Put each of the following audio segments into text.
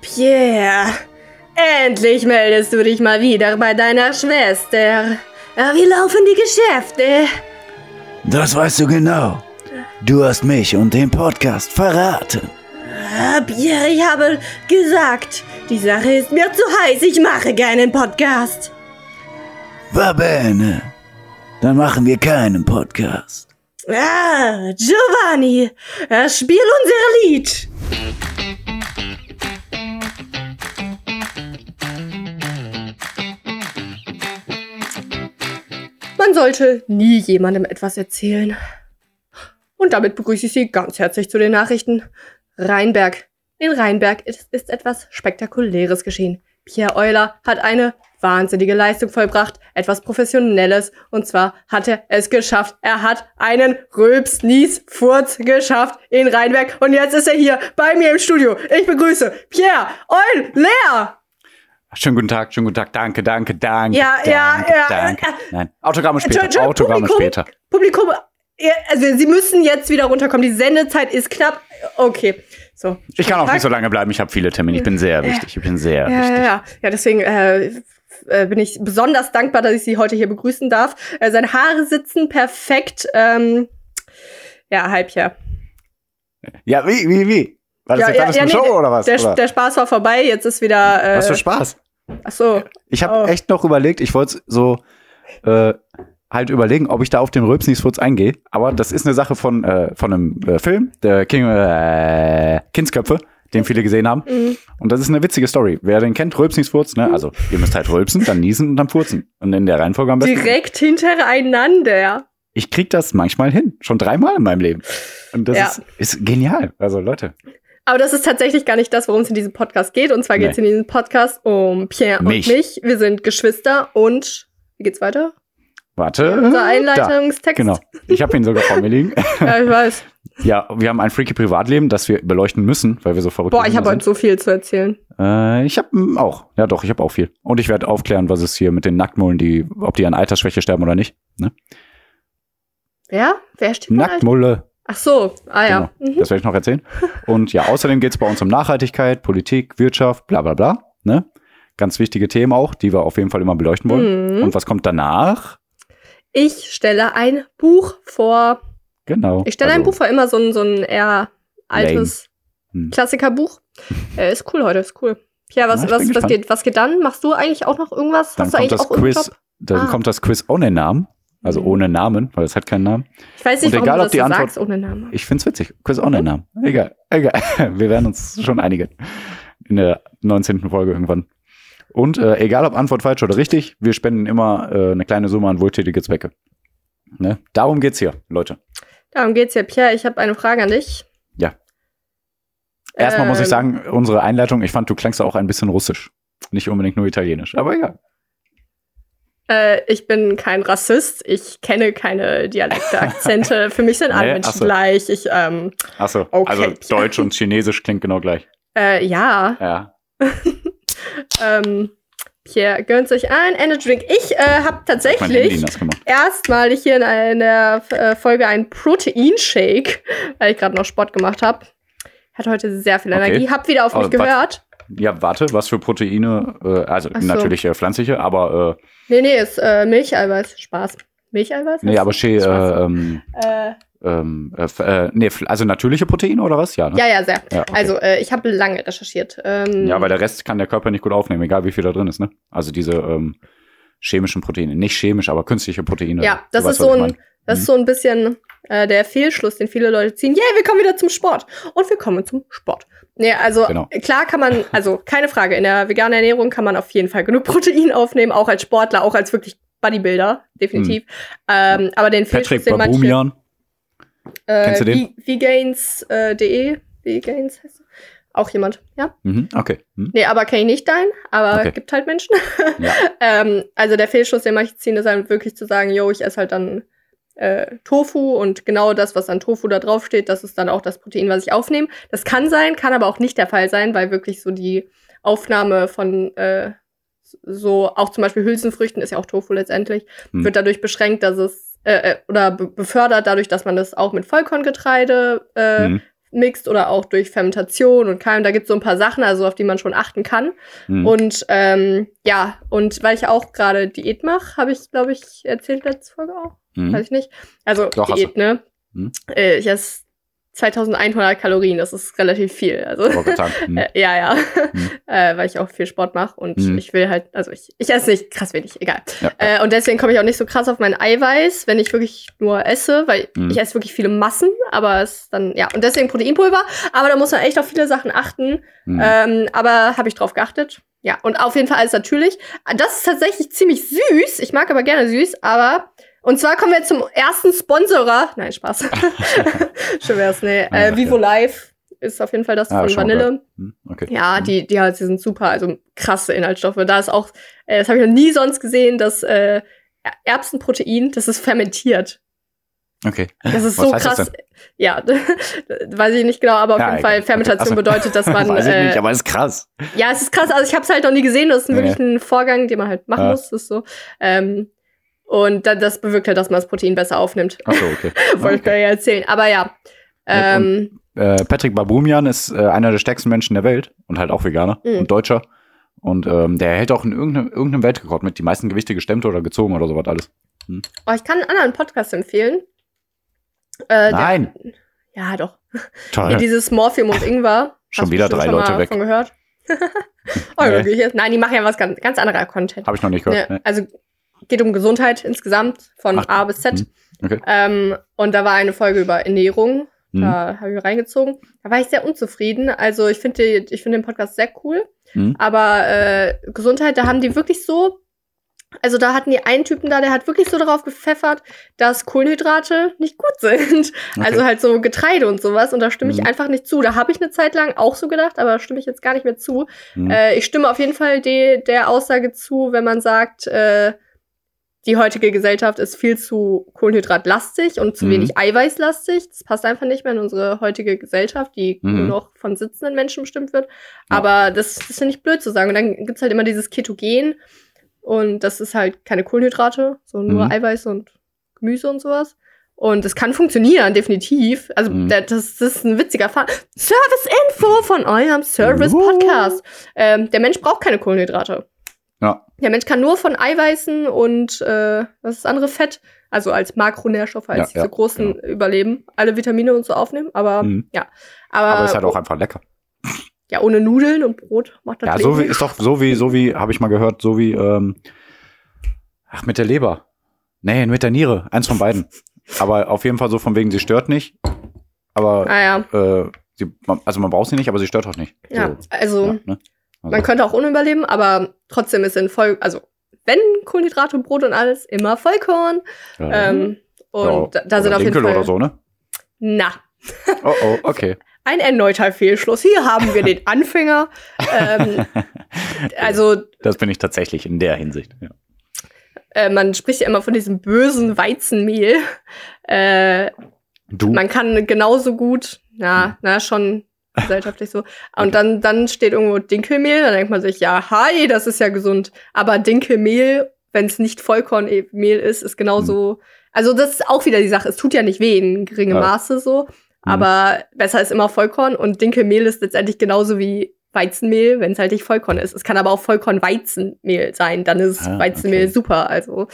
Pierre, endlich meldest du dich mal wieder bei deiner Schwester. Wie laufen die Geschäfte? Das weißt du genau. Du hast mich und den Podcast verraten. Ah, Pierre, ich habe gesagt, die Sache ist mir zu heiß. Ich mache keinen Podcast. Va bene. Dann machen wir keinen Podcast. Ah, Giovanni, äh, spiel unser Lied. Man sollte nie jemandem etwas erzählen. Und damit begrüße ich Sie ganz herzlich zu den Nachrichten. Rheinberg. In Rheinberg ist, ist etwas Spektakuläres geschehen. Pierre Euler hat eine wahnsinnige Leistung vollbracht, etwas Professionelles. Und zwar hat er es geschafft. Er hat einen Rülps-Nies-Furz geschafft in Rheinberg. Und jetzt ist er hier bei mir im Studio. Ich begrüße Pierre Euler. Schönen guten Tag, schönen guten Tag. Danke, danke, danke. Ja, danke, ja, ja. Danke. Nein, Autogramme später. Autogramme Publikum, später. Publikum, also Sie müssen jetzt wieder runterkommen. Die Sendezeit ist knapp. Okay, so. Ich kann auch nicht so lange bleiben. Ich habe viele Termine. Ich bin sehr wichtig. Ich bin sehr Ja, ja, wichtig. ja. Ja, deswegen äh, äh, bin ich besonders dankbar, dass ich Sie heute hier begrüßen darf. Äh, seine Haare sitzen perfekt. Ähm, ja, Halbjahr. Ja, wie, wie, wie? War das Ja, jetzt alles ja, eine nee, Show oder was? Der, oder? der Spaß war vorbei, jetzt ist wieder. Äh, was für Spaß. Ach so. Ich habe Oh. echt noch überlegt, ich wollte so äh, halt überlegen, ob ich da auf den Rülpsniesfurz eingehe. Aber das ist eine Sache von, äh, von einem äh, Film, der King, äh, Kindsköpfe, den viele gesehen haben. Mhm. Und das ist eine witzige Story. Wer den kennt, Rülpsniesfurz, ne? Also, ihr müsst halt rülpsen, dann niesen und dann furzen. Und in der Reihenfolge am besten. Direkt hintereinander. Ich krieg das manchmal hin. Schon dreimal in meinem Leben. Und das Ja. ist, ist genial. Also, Leute. Aber das ist tatsächlich gar nicht das, worum es in diesem Podcast geht. Und zwar geht es Nee. in diesem Podcast um Pierre Mich. und mich. Wir sind Geschwister und wie geht's weiter? Warte. Unser Da. Einleitungstext. Genau. Ich habe ihn sogar vor mir liegen. Ja, ich weiß. Ja, wir haben ein freaky Privatleben, das wir beleuchten müssen, weil wir so verrückt Boah, ich habe sind. heute so viel zu erzählen. Äh, ich habe auch. Ja, doch, ich habe auch viel. Und ich werde aufklären, was es hier mit den Nacktmullen, die, ob die an Altersschwäche sterben oder nicht. Ne? Wer? Wer steht? Nacktmulle. Ach so. Ah ja. Genau. Mhm. Das werde ich noch erzählen. Und ja, außerdem geht es bei uns um Nachhaltigkeit, Politik, Wirtschaft, bla bla bla. Ne? Ganz wichtige Themen auch, die wir auf jeden Fall immer beleuchten wollen. Mhm. Und was kommt danach? Ich stelle ein Buch vor. Genau. Ich stelle ein Also, Buch vor, immer so ein, so ein eher altes Hm. Klassikerbuch. äh, ist cool heute, ist cool. Was, Ja, was, bin was, gespannt. geht, was geht dann? Machst du eigentlich auch noch irgendwas? Dann Hast du kommt eigentlich das auch Quiz. Dann Ah. kommt das Quiz ohne Namen. Also Mhm. ohne Namen, weil es hat keinen Namen. Ich weiß nicht, Und warum egal, du ob das die Antwort- sagst ohne Namen. Ich find's witzig. Quiz ohne Mhm. Namen. Egal, egal. Wir werden uns schon einigen. In der 19. Folge irgendwann. Und äh, egal ob Antwort falsch oder richtig, wir spenden immer äh, eine kleine Summe an wohltätige Zwecke. Ne? Darum geht's hier, Leute. Darum geht's ja. Pierre, ich habe eine Frage an dich. Ja. Erstmal muss ich Ähm, sagen, unsere Einleitung, ich fand, du klangst auch ein bisschen russisch. Nicht unbedingt nur italienisch, aber egal. Äh, ich bin kein Rassist. Ich kenne keine Dialekte, Akzente. Für mich sind alle Nee, Menschen ach so. gleich. Ich, ähm, Achso, Okay. also Deutsch und Chinesisch klingt genau gleich. äh, ja. Ja. Ähm, Pierre gönnt sich ein Energy Drink. Ich äh, habe tatsächlich erstmalig hier in einer äh, Folge einen Proteinshake, weil ich gerade noch Sport gemacht habe. Hat heute sehr viel Okay. Energie. Hab wieder auf mich was- gehört. Ja, warte, was für Proteine, äh, also so. natürlich äh, pflanzliche, aber äh, Nee, nee, ist äh, Milcheiweiß. Spaß. Milcheiweiß? nee, aber Shea, Spaß. äh, ähm, Äh, ähm, äh, äh, nee, also natürliche Proteine oder was? Ja, ne? ja, ja, sehr. Ja, okay. Also, äh, ich habe lange recherchiert. Ähm, ja, weil der Rest kann der Körper nicht gut aufnehmen, egal wie viel da drin ist, ne? Also diese ähm, chemischen Proteine. Nicht chemisch, aber künstliche Proteine. Ja, das ist weißt, so ein, mein. das Mhm. ist so ein bisschen äh, der Fehlschluss, den viele Leute ziehen. Yay, wir kommen wieder zum Sport. Und wir kommen zum Sport. Nee, also Genau. klar kann man, also keine Frage, in der veganen Ernährung kann man auf jeden Fall genug Protein aufnehmen, auch als Sportler, auch als wirklich Bodybuilder, definitiv. Ähm, aber den Fehlschluss, Patrick den Babumian. äh, Kennst du den? Vegans.de, Vegans heißt er. Auch jemand, ja? Mhm, okay. Hm? Nee, aber kenne ich nicht dein, aber Okay. gibt halt Menschen. Ja. ähm, also der Fehlschluss, den manche ziehen, ist halt wirklich zu sagen, yo, ich esse halt dann äh, Tofu und genau das, was an Tofu da drauf steht, das ist dann auch das Protein, was ich aufnehme. Das kann sein, kann aber auch nicht der Fall sein, weil wirklich so die Aufnahme von äh, so, auch zum Beispiel Hülsenfrüchten ist ja auch Tofu letztendlich, Hm. wird dadurch beschränkt, dass es äh, äh, oder be befördert dadurch, dass man das auch mit Vollkorngetreide äh, Mhm. Mixt oder auch durch Fermentation und Keim. Da gibt es so ein paar Sachen, also auf die man schon achten kann. Hm. Und ähm, ja, und weil ich auch gerade Diät mache, habe ich, glaube ich, erzählt letzte Folge auch. Hm. Weiß ich nicht. Also Doch, Diät, ne? Hm. Äh, ich esse 2100 Kalorien, das ist relativ viel. Also hm. äh, ja, ja, Hm. äh, weil ich auch viel Sport mache und Hm. ich will halt, also ich, ich esse nicht krass wenig, egal. Ja. Äh, und deswegen komme ich auch nicht so krass auf mein Eiweiß, wenn ich wirklich nur esse, weil Hm. ich esse wirklich viele Massen, aber es dann, ja, und deswegen Proteinpulver, aber da muss man echt auf viele Sachen achten. Hm. Ähm, aber habe ich drauf geachtet. Ja, und auf jeden Fall alles natürlich. Das ist tatsächlich ziemlich süß. Ich mag aber gerne süß, aber. Und zwar kommen wir zum ersten Sponsorer. Nein, Spaß. Schön wär's, nee. Äh, ja. Vivo Live ist auf jeden Fall das Ah, von schon Vanille. Hm, Okay. Ja, Hm. die, die, halt, die sind super, also krasse Inhaltsstoffe. Da ist auch, äh, das habe ich noch nie sonst gesehen, dass äh, Erbsenprotein, das ist fermentiert. Okay. Das ist Was so das krass. Ja, weiß ich nicht genau, aber auf Ja, jeden. Fall, Fermentation Okay, also- bedeutet, dass man. Weiß ich äh, nicht, aber ist krass. ja, es ist krass. Also ich habe es halt noch nie gesehen. Das ist wirklich ein Vorgang, den man halt machen Ja. muss. Das ist so. Ähm, und da, das bewirkt halt, dass man das Protein besser aufnimmt. Achso, okay. Wollte ich dir ja erzählen. Aber ja. Ähm, Äh, Patrick Babumian ist äh, einer der stärksten Menschen der Welt und halt auch Veganer Mhm. und Deutscher. Und ähm, der hält auch in irgendeinem, irgendeinem Weltrekord mit die meisten Gewichte gestemmt oder gezogen oder sowas alles. oh, ich kann einen anderen Podcast empfehlen. Äh, Nein. Der, ja, doch. Toll. Hier dieses Morphium und Ingwer. Schon wieder drei schon Leute weg. Von gehört? oh, Nee. Nein, die machen ja was ganz, ganz anderer Content. Habe ich noch nicht gehört. Ne, Nee. also geht um Gesundheit insgesamt von Ach, A bis Z. hm, okay. Ähm, und da war eine Folge über Ernährung. Hm. Da habe ich reingezogen. Da war ich sehr unzufrieden. Also ich finde ich finde den Podcast sehr cool. Hm. Aber äh, Gesundheit, da haben die wirklich so. Also da hatten die einen Typen da, der hat wirklich so darauf gepfeffert, dass Kohlenhydrate nicht gut sind. Okay. Also halt so Getreide und sowas. Und da stimme ich Mhm. einfach nicht zu. Da habe ich eine Zeit lang auch so gedacht, aber da stimme ich jetzt gar nicht mehr zu. Hm. Äh, ich stimme auf jeden Fall de der Aussage zu, wenn man sagt, äh, die heutige Gesellschaft ist viel zu kohlenhydratlastig und zu Mhm. wenig eiweißlastig. Das passt einfach nicht mehr in unsere heutige Gesellschaft, die Mhm. nur noch von sitzenden Menschen bestimmt wird. Ja. Aber das, das finde ich blöd zu sagen. Und dann gibt's halt immer dieses Ketogen und das ist halt keine Kohlenhydrate, sondern nur Mhm. Eiweiß und Gemüse und sowas. Und es kann funktionieren, definitiv. Also Mhm. das, das ist ein witziger Fall. Service-Info von eurem Service-Podcast. Ähm, der Mensch braucht keine Kohlenhydrate. Der Mensch kann nur von Eiweißen und äh, was ist das andere Fett, also als Makronährstoffe, als Ja, diese ja, großen genau. überleben, alle Vitamine und so aufnehmen. Aber Mhm. ja, aber, Aber ist halt auch einfach lecker. ja ohne Nudeln und Brot macht das Ja, Leben so wie, ist doch so wie, so wie, habe ich mal gehört, so wie, ähm, ach, mit der Leber. Nee, mit der Niere. Eins von beiden. Aber auf jeden Fall so von wegen, sie stört nicht. Aber, Ah ja, äh, sie, also man braucht sie nicht, aber sie stört auch nicht. ja, So, also ja, ne? Also, man könnte auch ohne überleben, aber trotzdem ist in voll, also wenn Kohlenhydrate und Brot und alles, immer Vollkorn. ja, Ähm, und ja, da, da sind auf jeden Fall. oder so, ne? Na, Oh, oh, okay. ein erneuter Fehlschluss. Hier haben wir den Anfänger. ähm, also Das bin ich tatsächlich in der Hinsicht. Ja. äh, man spricht ja immer von diesem bösen Weizenmehl. Äh, Du? man kann genauso gut, na, na, schon gesellschaftlich so. Und dann, dann steht irgendwo Dinkelmehl, dann denkt man sich, ja, hi, das ist ja gesund. Aber Dinkelmehl, wenn es nicht Vollkornmehl ist, ist genauso. Also, das ist auch wieder die Sache. Es tut ja nicht weh in geringem Ja. Maße so. Mhm. Aber besser ist immer Vollkorn und Dinkelmehl ist letztendlich genauso wie Weizenmehl, wenn es halt nicht Vollkorn ist. Es kann aber auch Vollkorn-Weizenmehl sein, dann ist Ah, Weizenmehl okay. super. Also,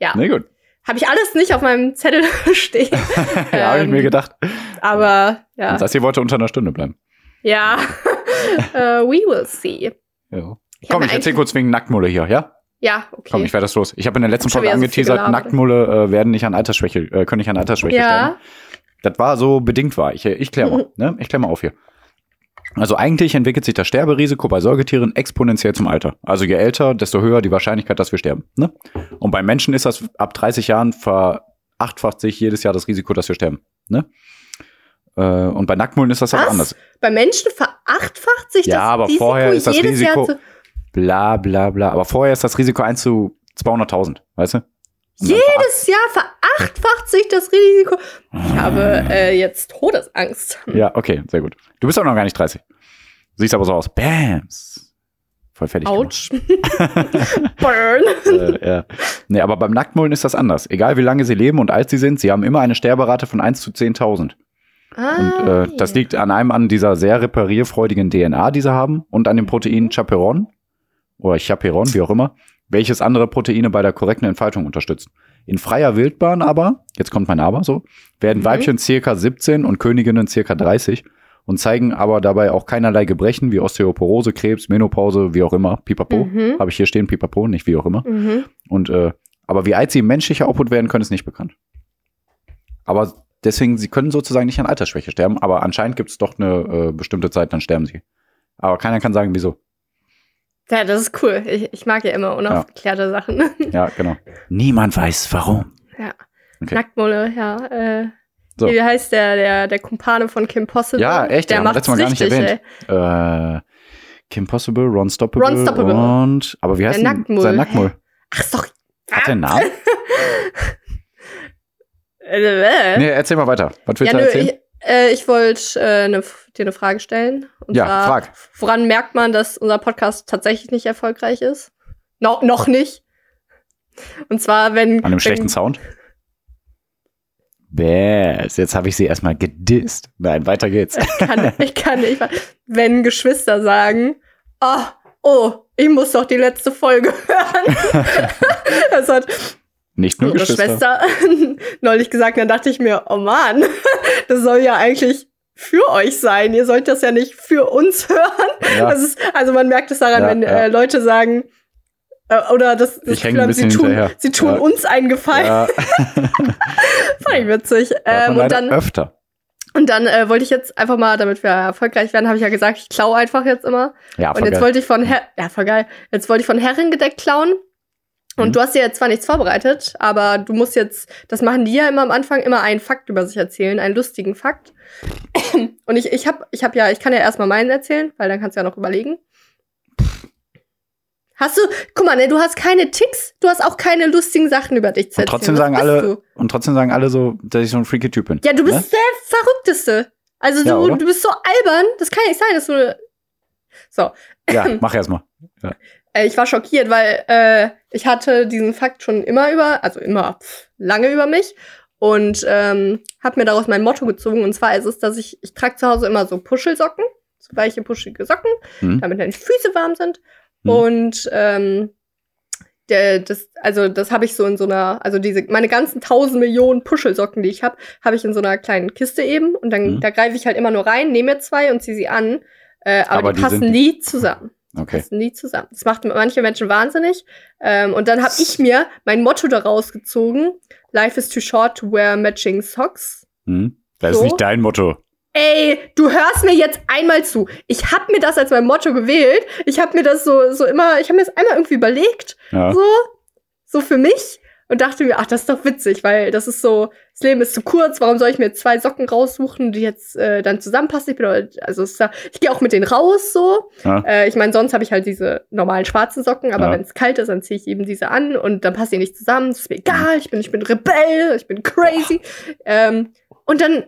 ja. Nee, gut. Habe ich alles nicht auf meinem Zettel stehen. ja, habe ich mir Ähm, gedacht. Aber ja. Das hier wollte unter einer Stunde bleiben. Ja. äh, we will see. Ja. Ich Komm, ich erzähl kurz wegen Nacktmulle hier, ja? Ja, okay. Komm, ich werde das los. Ich habe in der letzten Folge so angeteasert. Nacktmulle äh, werden nicht an Altersschwäche, äh, können nicht an Altersschwäche sterben. ja. Das war so bedingt war. Ich, ich klär mal, ne? Ich klär mal auf hier. Also eigentlich entwickelt sich das Sterberisiko bei Säugetieren exponentiell zum Alter. Also je älter, desto höher die Wahrscheinlichkeit, dass wir sterben. Ne? Und bei Menschen ist das ab 30 Jahren verachtfacht sich jedes Jahr das Risiko, dass wir sterben. Ne? Äh, und bei Nacktmullen ist das aber Was? anders. Bei Menschen verachtfacht sich Ja, das aber Risiko vorher ist das Risiko- Bla bla bla. Aber vorher ist das Risiko 1 zu 200.000, weißt du? Und Jedes Jahr verachtfacht sich das Risiko. Ich habe äh, jetzt Todesangst. Ja, okay, sehr gut. Du bist auch noch gar nicht 30. Siehst aber so aus. Bams. Voll fertig. Autsch. Burn. Äh, ja. Nee, aber beim Nacktmullen ist das anders. Egal wie lange sie leben und alt sie sind, sie haben immer eine Sterberate von 1 zu 10.000. Ah, Und äh, das liegt an einem an dieser sehr reparierfreudigen DNA, die sie haben, und an dem Protein Chaperon oder Chaperon, wie auch immer, welches andere Proteine bei der korrekten Entfaltung unterstützt. In freier Wildbahn aber, jetzt kommt mein Aber so, werden Mhm. Weibchen circa 17 und Königinnen circa 30 und zeigen aber dabei auch keinerlei Gebrechen wie Osteoporose, Krebs, Menopause, wie auch immer, Pipapo. Mhm. Habe ich hier stehen, Pipapo, nicht wie auch immer. Mhm. Und äh, aber wie alt sie im menschlicher Output werden können, ist nicht bekannt. Aber deswegen, sie können sozusagen nicht an Altersschwäche sterben, aber anscheinend gibt es doch eine äh, bestimmte Zeit, dann sterben sie. Aber keiner kann sagen, wieso. Ja, das ist cool. Ich, ich mag ja immer unaufgeklärte Sachen. Ja, genau. Niemand weiß warum. ja. Okay. Nacktmulle, ja. Äh, So. Wie heißt der, der, der Kumpane von Kim Possible? Ja, echt, Der wir macht's letztes Mal gar nicht erwähnt. Äh, Kim Possible, Ron Stoppable, Ron Stoppable. und aber wie heißt Der Nacktmull. sein Nacktmull? Ach, doch. Hat der einen Namen? Äh, äh. nee, erzähl mal weiter. Was willst ja, du erzählen? ich, äh, ich wollte äh, ne, dir eine Frage stellen. Und Ja, zwar, frag. Woran merkt man, dass unser Podcast tatsächlich nicht erfolgreich ist? No, noch nicht. Und zwar, wenn. An dem wenn, schlechten Sound? Bäs, jetzt habe ich sie erstmal gedisst. Nein, weiter geht's. kann, ich kann nicht. Wenn Geschwister sagen, ah, oh, ich muss doch die letzte Folge hören. das hat Nicht nur unsere Geschwister. Schwester neulich gesagt. Dann dachte ich mir, oh Mann, das soll ja eigentlich für euch sein. Ihr sollt das ja nicht für uns hören. Ja. Das ist, also man merkt es daran, Ja, wenn ja. Äh, Leute sagen, äh, oder das, das Ich häng ein sie tun, hinterher. sie tun uns einen Gefallen. Fand ich witzig. Ähm, man und dann, öfter. und dann äh, wollte ich jetzt einfach mal, damit wir erfolgreich werden, habe ich ja gesagt, ich klaue einfach jetzt immer. Ja, Und voll jetzt geil. wollte ich von Her ja, voll geil. Jetzt wollte ich von Herrengedeck klauen. Und Mhm. du hast dir jetzt zwar nichts vorbereitet, aber du musst jetzt, das machen die ja immer am Anfang, immer einen Fakt über sich erzählen, einen lustigen Fakt. Und ich, ich hab, ich hab ja, ich kann ja erstmal meinen erzählen, weil dann kannst du ja noch überlegen. Hast du, guck mal, ne, du hast keine Ticks, du hast auch keine lustigen Sachen über dich zu Und erzählen. trotzdem Was sagen alle, Du? und trotzdem sagen alle so, dass ich so ein freaky Typ bin. Ja, du bist Ne? der Verrückteste. Also Ja, du, oder? du bist so albern, das kann nicht sein, dass du. So, Ja, mach erst mal. Äh, ich war schockiert, weil äh, ich hatte diesen Fakt schon immer über, also immer pff, lange über mich und ähm, habe mir daraus mein Motto gezogen. Und zwar ist es, dass ich, ich trage zu Hause immer so Puschelsocken, so weiche, puschelige Socken, Hm? damit die Füße warm sind. Mhm. Und ähm, der, das, also das habe ich so in so einer, also diese, meine ganzen tausend Millionen Puschelsocken, die ich habe, habe ich in so einer kleinen Kiste eben. Und dann, Mhm. da greife ich halt immer nur rein, nehme mir zwei und ziehe sie an. Äh, aber, Aber die, die passen sind- nie zusammen Okay. passen nie zusammen. Das macht manche Menschen wahnsinnig. Ähm, und dann habe ich mir mein Motto daraus gezogen: Life is too short to wear matching socks. Hm? Das So. ist nicht dein Motto. Ey, du hörst mir jetzt einmal zu. Ich habe mir das als mein Motto gewählt. Ich habe mir das so, so immer, ich habe mir das einmal irgendwie überlegt, Ja. so, so für mich. Und dachte mir, ach, das ist doch witzig, weil das ist so, das Leben ist zu kurz, warum soll ich mir zwei Socken raussuchen, die jetzt äh, dann zusammenpassen? Ich bin, also da, ich gehe auch mit denen raus so. Ja. Äh, ich meine, sonst habe ich halt diese normalen schwarzen Socken, aber Ja. wenn es kalt ist, dann ziehe ich eben diese an und dann passen die nicht zusammen. Das ist mir egal. Ich bin, ich bin Rebell, ich bin crazy. Ähm, und dann,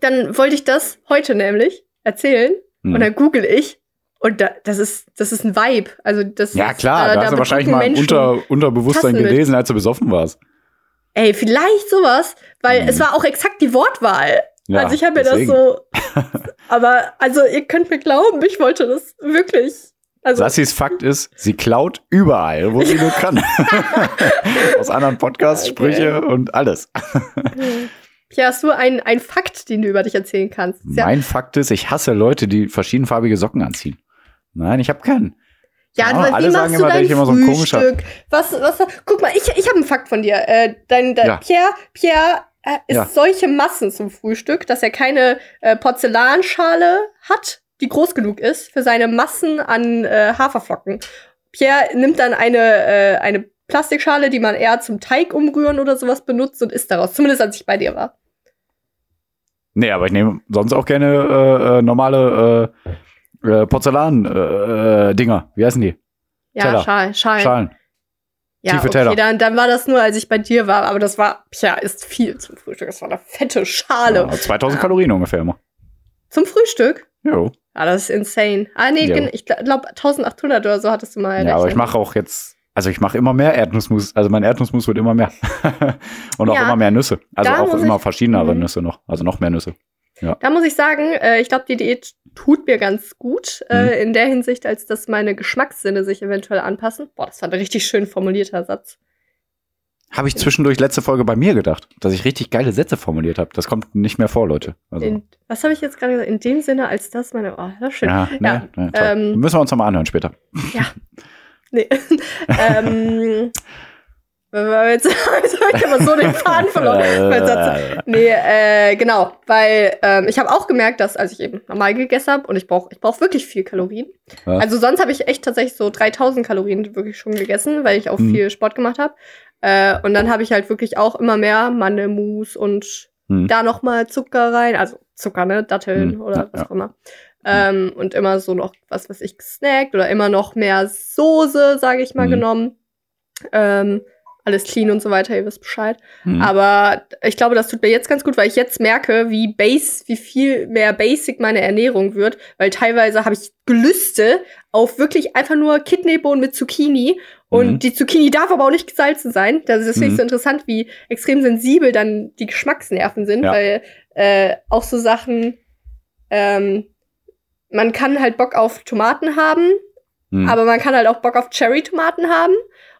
dann wollte ich das heute nämlich erzählen Hm. und dann google ich und da, das ist, das ist ein Vibe. Also das Ja, ist, klar, da- da da hast du wahrscheinlich mal Menschen- Unter, Unterbewusstsein Tassen mit. gelesen, als du besoffen warst. Ey, vielleicht sowas, weil Mhm. es war auch exakt die Wortwahl. Ja, also ich habe mir das so. aber also ihr könnt mir glauben, ich wollte das wirklich. Also Sassis Fakt ist, sie klaut überall, wo sie nur kann. Aus anderen Podcasts, Okay. Sprüche und alles. ja, hast du einen Fakt, den du über dich erzählen kannst? Ja, Mein Fakt ist, ich hasse Leute, die verschiedenfarbige Socken anziehen. Nein, ich habe keinen. ja Ja, aber alle wie sagen machst du immer, dass dein ich immer so ein komischer- Frühstück? Was, was, guck mal, ich, ich habe einen Fakt von dir. Äh, dein, dein Ja. Pierre, Pierre äh, isst Ja. solche Massen zum Frühstück, dass er keine äh, Porzellanschale hat, die groß genug ist für seine Massen an äh, Haferflocken. Pierre nimmt dann eine, äh, eine Plastikschale, die man eher zum Teig umrühren oder sowas benutzt und isst daraus. Zumindest als ich bei dir war. Nee, aber ich nehme sonst auch gerne äh, äh, normale äh, äh, Porzellan-Dinger. Äh, Dinger. Wie heißen die? Ja, Teller. Schalen. Schalen. Schalen. Ja, Tiefe okay, Teller. dann, dann war das nur, als ich bei dir war, aber das war, ja, ist viel zum Frühstück. Das war eine fette Schale. Ja, 2000 Kalorien ungefähr immer. Zum Frühstück? Jo. Ah, das ist insane. Ah, nee, Ja. ich glaube 1800 oder so hattest du mal. Ja, aber ich errechnet. mache auch jetzt, also ich mache immer mehr Erdnussmus. Also mein Erdnussmus wird immer mehr. Und auch Ja, immer mehr Nüsse. Also auch immer verschiedenere Mhm. Nüsse noch. Also noch mehr Nüsse. Ja. Da muss ich sagen, äh, ich glaube, die Diät tut mir ganz gut Mhm. äh, in der Hinsicht, als dass meine Geschmackssinne sich eventuell anpassen. Boah, das war ein richtig schön formulierter Satz. Habe ich zwischendurch letzte Folge bei mir gedacht, dass ich richtig geile Sätze formuliert habe. Das kommt nicht mehr vor, Leute. Also, In, was habe ich jetzt gerade gesagt? In dem Sinne, als das meine. Oh, das ist schön. ja, ne, Ja, ne, toll. ähm, Müssen wir uns nochmal anhören später. Nee. ähm, jetzt, jetzt habe ich aber so den Faden verloren. Nee, äh, genau, weil ähm, ich habe auch gemerkt, dass als ich eben normal gegessen habe und ich brauche ich brauch wirklich viel Kalorien. Ja. Also sonst habe ich echt tatsächlich so 3000 Kalorien wirklich schon gegessen, weil ich auch Mhm. viel Sport gemacht habe. Äh, und dann habe ich halt wirklich auch immer mehr Mandelmus und Mhm. da noch mal Zucker rein, also Zucker, ne, Datteln Mhm, oder ja, was auch immer. Ähm, und immer so noch was, was ich gesnackt oder immer noch mehr Soße, sage ich mal, Mhm. genommen. Ähm, alles clean und so weiter, ihr wisst Bescheid. Mhm. Aber ich glaube, das tut mir jetzt ganz gut, weil ich jetzt merke, wie base, wie viel mehr basic meine Ernährung wird, weil teilweise habe ich Gelüste auf wirklich einfach nur Kidneybohnen mit Zucchini und Mhm. die Zucchini darf aber auch nicht gesalzen sein. Das ist Mhm. nicht so interessant, wie extrem sensibel dann die Geschmacksnerven sind, Ja. weil äh, auch so Sachen, ähm, man kann halt Bock auf Tomaten haben, Mhm. aber man kann halt auch Bock auf Cherry-Tomaten haben.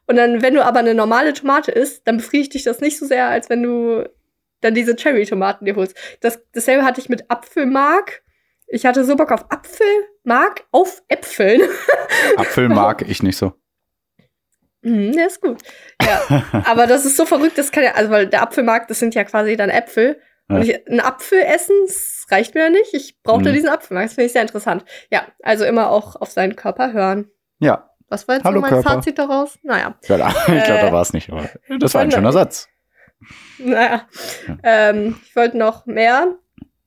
Und dann, wenn du aber eine normale Tomate isst, dann befriedigt dich das nicht so sehr, als wenn du dann diese Cherry-Tomaten dir holst. Das, dasselbe hatte ich mit Apfelmark. Ich hatte so Bock auf Apfelmark auf Äpfeln. Apfel mag ich nicht so. Mhm, der ist gut. Ja. aber das ist so verrückt, das kann ja, also weil der Apfelmark, das sind ja quasi dann Äpfel. Ja. Und ich, ein Apfel essen, das reicht mir ja nicht. Ich brauchte Mhm. diesen Apfelmark. Das finde ich sehr interessant. Ja, also immer auch auf seinen Körper hören. Ja, Was war jetzt Hallo, so mein Körper. Fazit daraus? Naja. ich glaube, da Äh, war es nicht. Aber das war ein schöner Satz. Naja. Ja. Ähm, ich wollte noch mehr.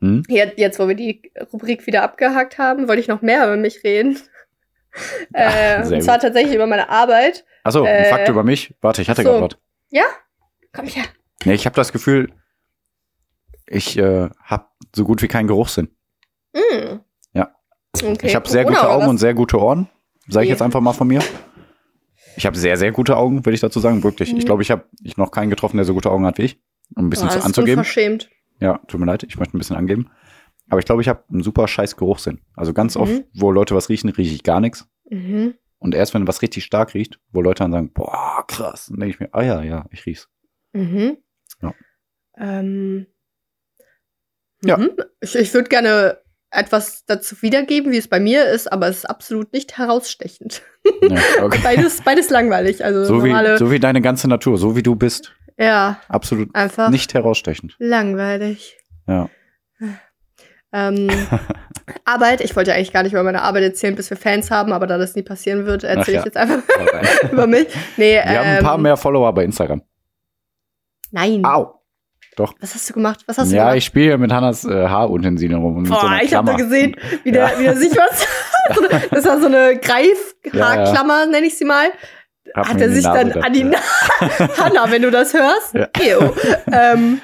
Hm? Jetzt, wo wir die Rubrik wieder abgehakt haben, wollte ich noch mehr über mich reden. äh, sehr und zwar gut. tatsächlich über meine Arbeit. Achso, ein Äh, Fakt über mich. Warte, ich hatte ach so. gerade was. Ja? Komm her. Nee, ich habe das Gefühl, ich äh, habe so gut wie keinen Geruchssinn. Mm. Ja. Okay. ich habe sehr gute Augen und sehr gute Ohren. Sage ich jetzt einfach mal von mir. Ich habe sehr, sehr gute Augen, würde ich dazu sagen. Wirklich. Mhm. Ich glaube, ich habe ich noch keinen getroffen, der so gute Augen hat wie ich. Um ein bisschen ist anzugeben. Unverschämt. Ja, tut mir leid, ich möchte ein bisschen angeben. Aber ich glaube, ich habe einen super scheiß Geruchssinn. Also ganz Mhm. oft, wo Leute was riechen, rieche ich gar nichts. Mhm. Und erst wenn was richtig stark riecht, wo Leute dann sagen, boah, krass, dann denke ich mir, ah ja, ja, ich riech's. Mhm. Ja. Ähm. Ja. Mhm. Ich, ich würde gerne etwas dazu wiedergeben, wie es bei mir ist, aber es ist absolut nicht herausstechend. Ja, okay. Beides, beides langweilig. Also so, wie, so wie deine ganze Natur, so wie du bist. ja, Absolut einfach nicht herausstechend. langweilig. Ja. Ähm, Arbeit, ich wollte eigentlich gar nicht über meine Arbeit erzählen, bis wir Fans haben, aber da das nie passieren wird, erzähle Ach ich ja. jetzt einfach über mich. Nee, Wir haben ein paar ähm, mehr Follower bei Instagram. Nein. Au. Was hast du gemacht? Was hast du Ja, gemacht? ich spiele hier mit Hannas äh, Haarutensilien rum. und Boah, so ich habe da gesehen, wie der, Ja. wie der sich was. so eine, das war so eine Greifhaarklammer, nenne ich sie mal. Hab Hat er sich dann an die Na Hanna, wenn du das hörst. Ja. Ew. ähm,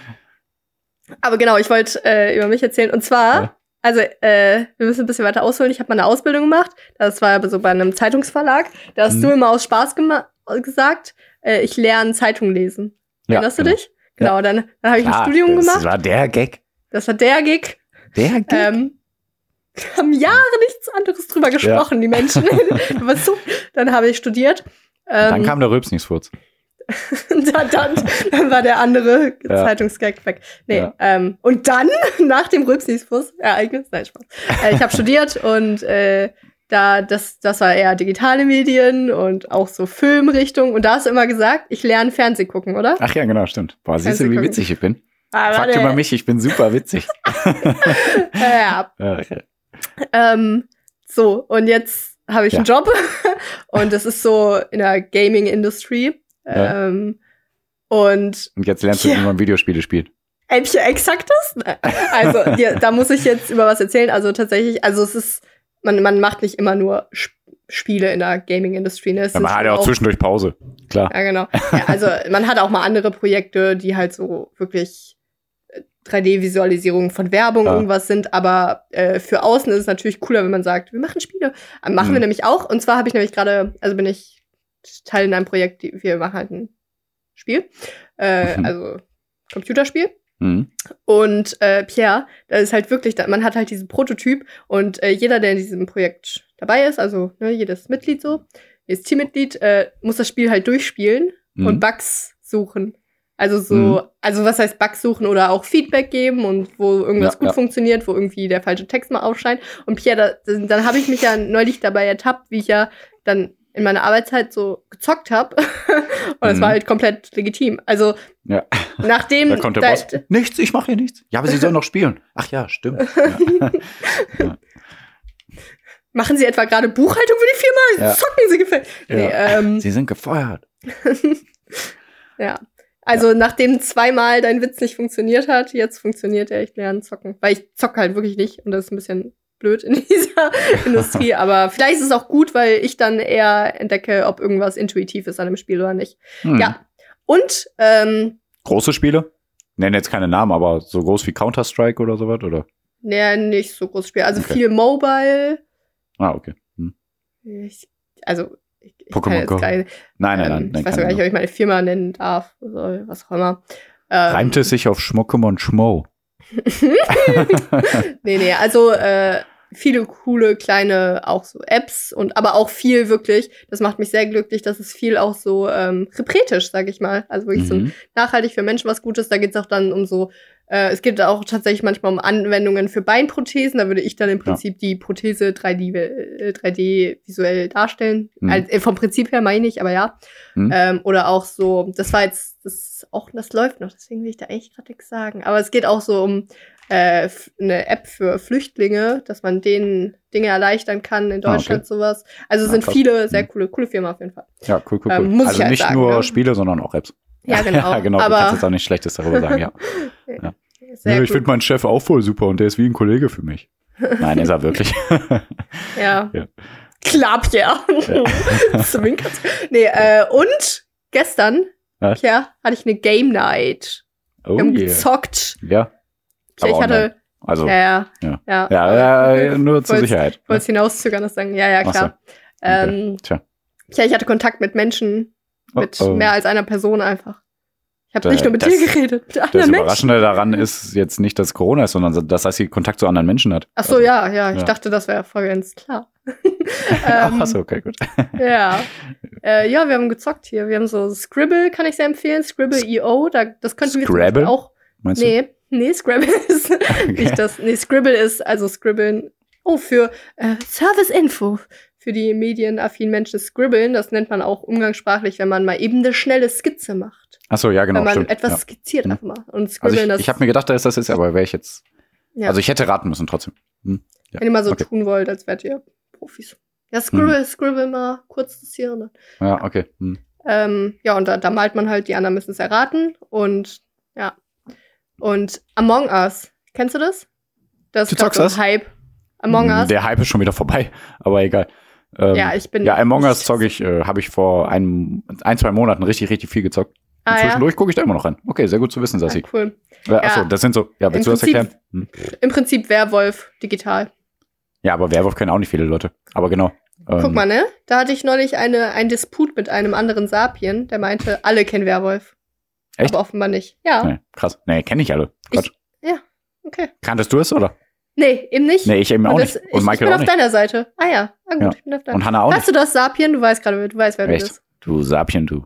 aber genau, ich wollte äh, über mich erzählen. Und zwar, Ja. also äh, wir müssen ein bisschen weiter ausholen. Ich habe mal eine Ausbildung gemacht. Das war aber so bei einem Zeitungsverlag. Da hast Mhm. du immer aus Spaß gesagt, äh, ich lerne Zeitung lesen. Ja, Erinnerst du genau. dich? Genau, dann, dann habe ich Klar, ein Studium das gemacht. war der Gag. Das war der Gig. Der Gag? Ähm, wir haben Jahre nichts anderes drüber gesprochen, die Menschen. Dann habe ich studiert. Ähm, dann kam der Rülpsningsfurz. dann, dann, dann war der andere Ja. Zeitungsgag weg. Nee, Ja. ähm, und dann, nach dem Rülpsningsfuß-Ereignis, nein, Spaß. Äh, ich habe studiert und äh, da, das, das war eher digitale Medien und auch so Filmrichtung. Und da hast du immer gesagt, ich lerne Fernseh gucken, oder? Ach ja, genau, stimmt. Boah, siehst du, wie witzig ich bin? Aber Fakt über mich, ich bin super witzig. Ja, Ja. Ähm, so, und jetzt habe ich einen Job und das ist so in der Gaming-Industry. Ja. Ähm, und Und jetzt lernst du, Ja. wie man Videospiele spielt. Äpfel exakt das? Also, ja, da muss ich jetzt über was erzählen. Also tatsächlich, also es ist, man, man macht nicht immer nur Sp Spiele in der Gaming-Industrie. Ne? Ja, man hat ja auch zwischendurch Pause. Klar. Ja, genau. Ja, also man hat auch mal andere Projekte, die halt so wirklich äh, 3D-Visualisierung von Werbung Ja. irgendwas sind, aber äh, für außen ist es natürlich cooler, wenn man sagt, wir machen Spiele. Äh, machen Mhm. wir nämlich auch. Und zwar habe ich nämlich gerade, also bin ich Teil in einem Projekt, die, wir machen halt ein Spiel, äh, Mhm. also Computerspiel. Mhm. Und äh, Pierre, da ist halt wirklich, man hat halt diesen Prototyp und äh, jeder, der in diesem Projekt dabei ist, also ne, jedes Mitglied so, jedes Teammitglied, äh, muss das Spiel halt durchspielen Mhm. und Bugs suchen. Also so, Mhm. also was heißt Bugs suchen oder auch Feedback geben und wo irgendwas Ja, gut ja. funktioniert, wo irgendwie der falsche Text mal aufscheint. Und Pierre, da, dann habe ich mich ja neulich dabei ertappt, wie ich ja dann in meiner Arbeitszeit so gezockt habe. und das Mhm. war halt komplett legitim. Also Ja. nachdem Da kommt der da- Boss. Nichts, ich mache hier nichts. Ja, aber sie sollen noch spielen. Ach ja, stimmt. Ja. Machen Sie etwa gerade Buchhaltung für die Firma? Zocken Sie gefällt. Nee, ähm, Sie sind gefeuert. ja. Also nachdem zweimal dein Witz nicht funktioniert hat, jetzt funktioniert er. Ich lerne zocken. Weil ich zocke halt wirklich nicht und das ist ein bisschen blöd in dieser Industrie. Aber vielleicht ist es auch gut, weil ich dann eher entdecke, ob irgendwas intuitiv ist an dem Spiel oder nicht. Hm. Ja. Und ähm, Große Spiele? Nennen jetzt keine Namen, aber so groß wie Counter-Strike oder sowas, oder? nee, nicht so großes Spiel. Also Okay. viel Mobile. Ah, okay. Hm. Ich, also ich, ich Pokémon Go. keine, Nein, nein, ähm, nein. nein ich weiß gar nicht, ob ich meine Firma nennen darf oder was auch immer. Ähm, Reimt es sich auf Schmockemon Schmo? Nee, nee, also äh, viele coole kleine auch so Apps und aber auch viel wirklich, das macht mich sehr glücklich, dass es viel auch so ähm, repretisch, sag ich mal. Also wirklich so Mhm. nachhaltig für Menschen was Gutes. Da geht's auch dann um so, äh, es geht auch tatsächlich manchmal um Anwendungen für Beinprothesen. Da würde ich dann im Ja. Prinzip die Prothese 3D, äh, 3D visuell darstellen. Mhm. Also, äh, vom Prinzip her meine ich, aber ja. Mhm. Ähm, oder auch so, das war jetzt, das auch, das läuft noch, deswegen will ich da echt gerade nichts sagen. Aber es geht auch so um äh, eine App für Flüchtlinge, dass man denen Dinge erleichtern kann in Ah, Deutschland, okay. sowas. Also es Ah, sind krass. viele sehr Mhm. coole, coole Firmen auf jeden Fall. Ja, cool, cool, cool. Ähm, muss ich also halt nicht sagen, nur ne? Spiele, sondern auch Apps. Ja, genau. ja, genau. du Aber kannst jetzt auch nicht Schlechtes darüber sagen, ja. sehr ja cool. ich finde meinen Chef auch voll super und der ist wie ein Kollege für mich. Nein, ist er wirklich. ja. Ja. Klapp, ja. Zwinkert. Nee, äh, und gestern, Was? ja, hatte ich eine Game Night. Oh Wir haben yeah. gezockt. Ja, Ja, aber ich hatte, also, ja, ja, ja. ja. ja, ja, nur zur Sicherheit. Ich wollte es hinauszögern, das sagen. Ja, ja, Ach so. klar. Ähm, Tja. ja, ich hatte Kontakt mit Menschen, Oh, mit oh. mehr als einer Person einfach. Ich habe Da- nicht nur mit das- dir geredet, mit Das anderen Menschen. Überraschende daran ist jetzt nicht, dass Corona ist, sondern dass sie Kontakt zu anderen Menschen hat. Ach so, Also- ja, ja, ich ja. dachte, das wäre voll ganz klar. Ach ähm, so, okay, gut. Ja. Äh, ja, wir haben gezockt hier. Wir haben so Scribble, kann ich sehr empfehlen. Scribble.io, da, das könnten wir Scrabble? Beispiel auch. Meinst du? Nee, Scrabble ist nicht das. Nee, Scribble ist also Scribbeln. Oh, für äh, Service-Info. Für die medienaffinen Menschen Scribbeln, das nennt man auch umgangssprachlich, wenn man mal eben eine schnelle Skizze macht. Ach so, ja, genau, wenn man stimmt. etwas ja. skizziert Mhm. einfach mal. Und Also Scribbeln, ich, das ich habe mir gedacht, dass das ist, aber wäre ich jetzt. Ja. Also ich hätte raten müssen trotzdem. Hm. Ja. wenn ihr mal so okay. tun wollt, als wärt ihr Profis. Ja, Scribble, Scribble mal kurz das hier dann. Ja, okay. Hm. Ähm, ja, und da, da malt man halt, die anderen müssen es erraten. Und. Und Among Us, kennst du das? Das Du ist so ein das? Hype. Among Us. Der Hype ist schon wieder vorbei, aber egal. Ähm, ja, ich bin. ja, Among Us zocke ich, äh, habe ich vor einem, ein, zwei Monaten richtig, richtig viel gezockt. Und ah, ja? zwischendurch gucke ich da immer noch rein. Okay, sehr gut zu wissen, ja, Sassi. cool. Äh, achso, Ja. das sind so, ja, willst Im du das Prinzip- erklären? Hm. Im Prinzip Werwolf digital. Ja, aber Werwolf kennen auch nicht viele Leute. Aber genau. Ähm, Guck mal, ne? Da hatte ich neulich eine, einen Disput mit einem anderen Sapien, der meinte, alle kennen Werwolf. Echt? Aber offenbar nicht. Ja, Nee, krass. Nee, kenne ich alle. Quatsch. okay. Kanntest du es, oder? Nee, eben nicht. Nee, ich eben auch Und nicht. das- Und ich, ich Michael bin auch auf nicht. deiner Seite. Ah ja, ah, gut, Ja. ich bin auf deiner Und Hannah auch Weißt nicht. du das, Sapien? Du weißt gerade, du weißt, wer du Echt? bist. Du Sapien, du.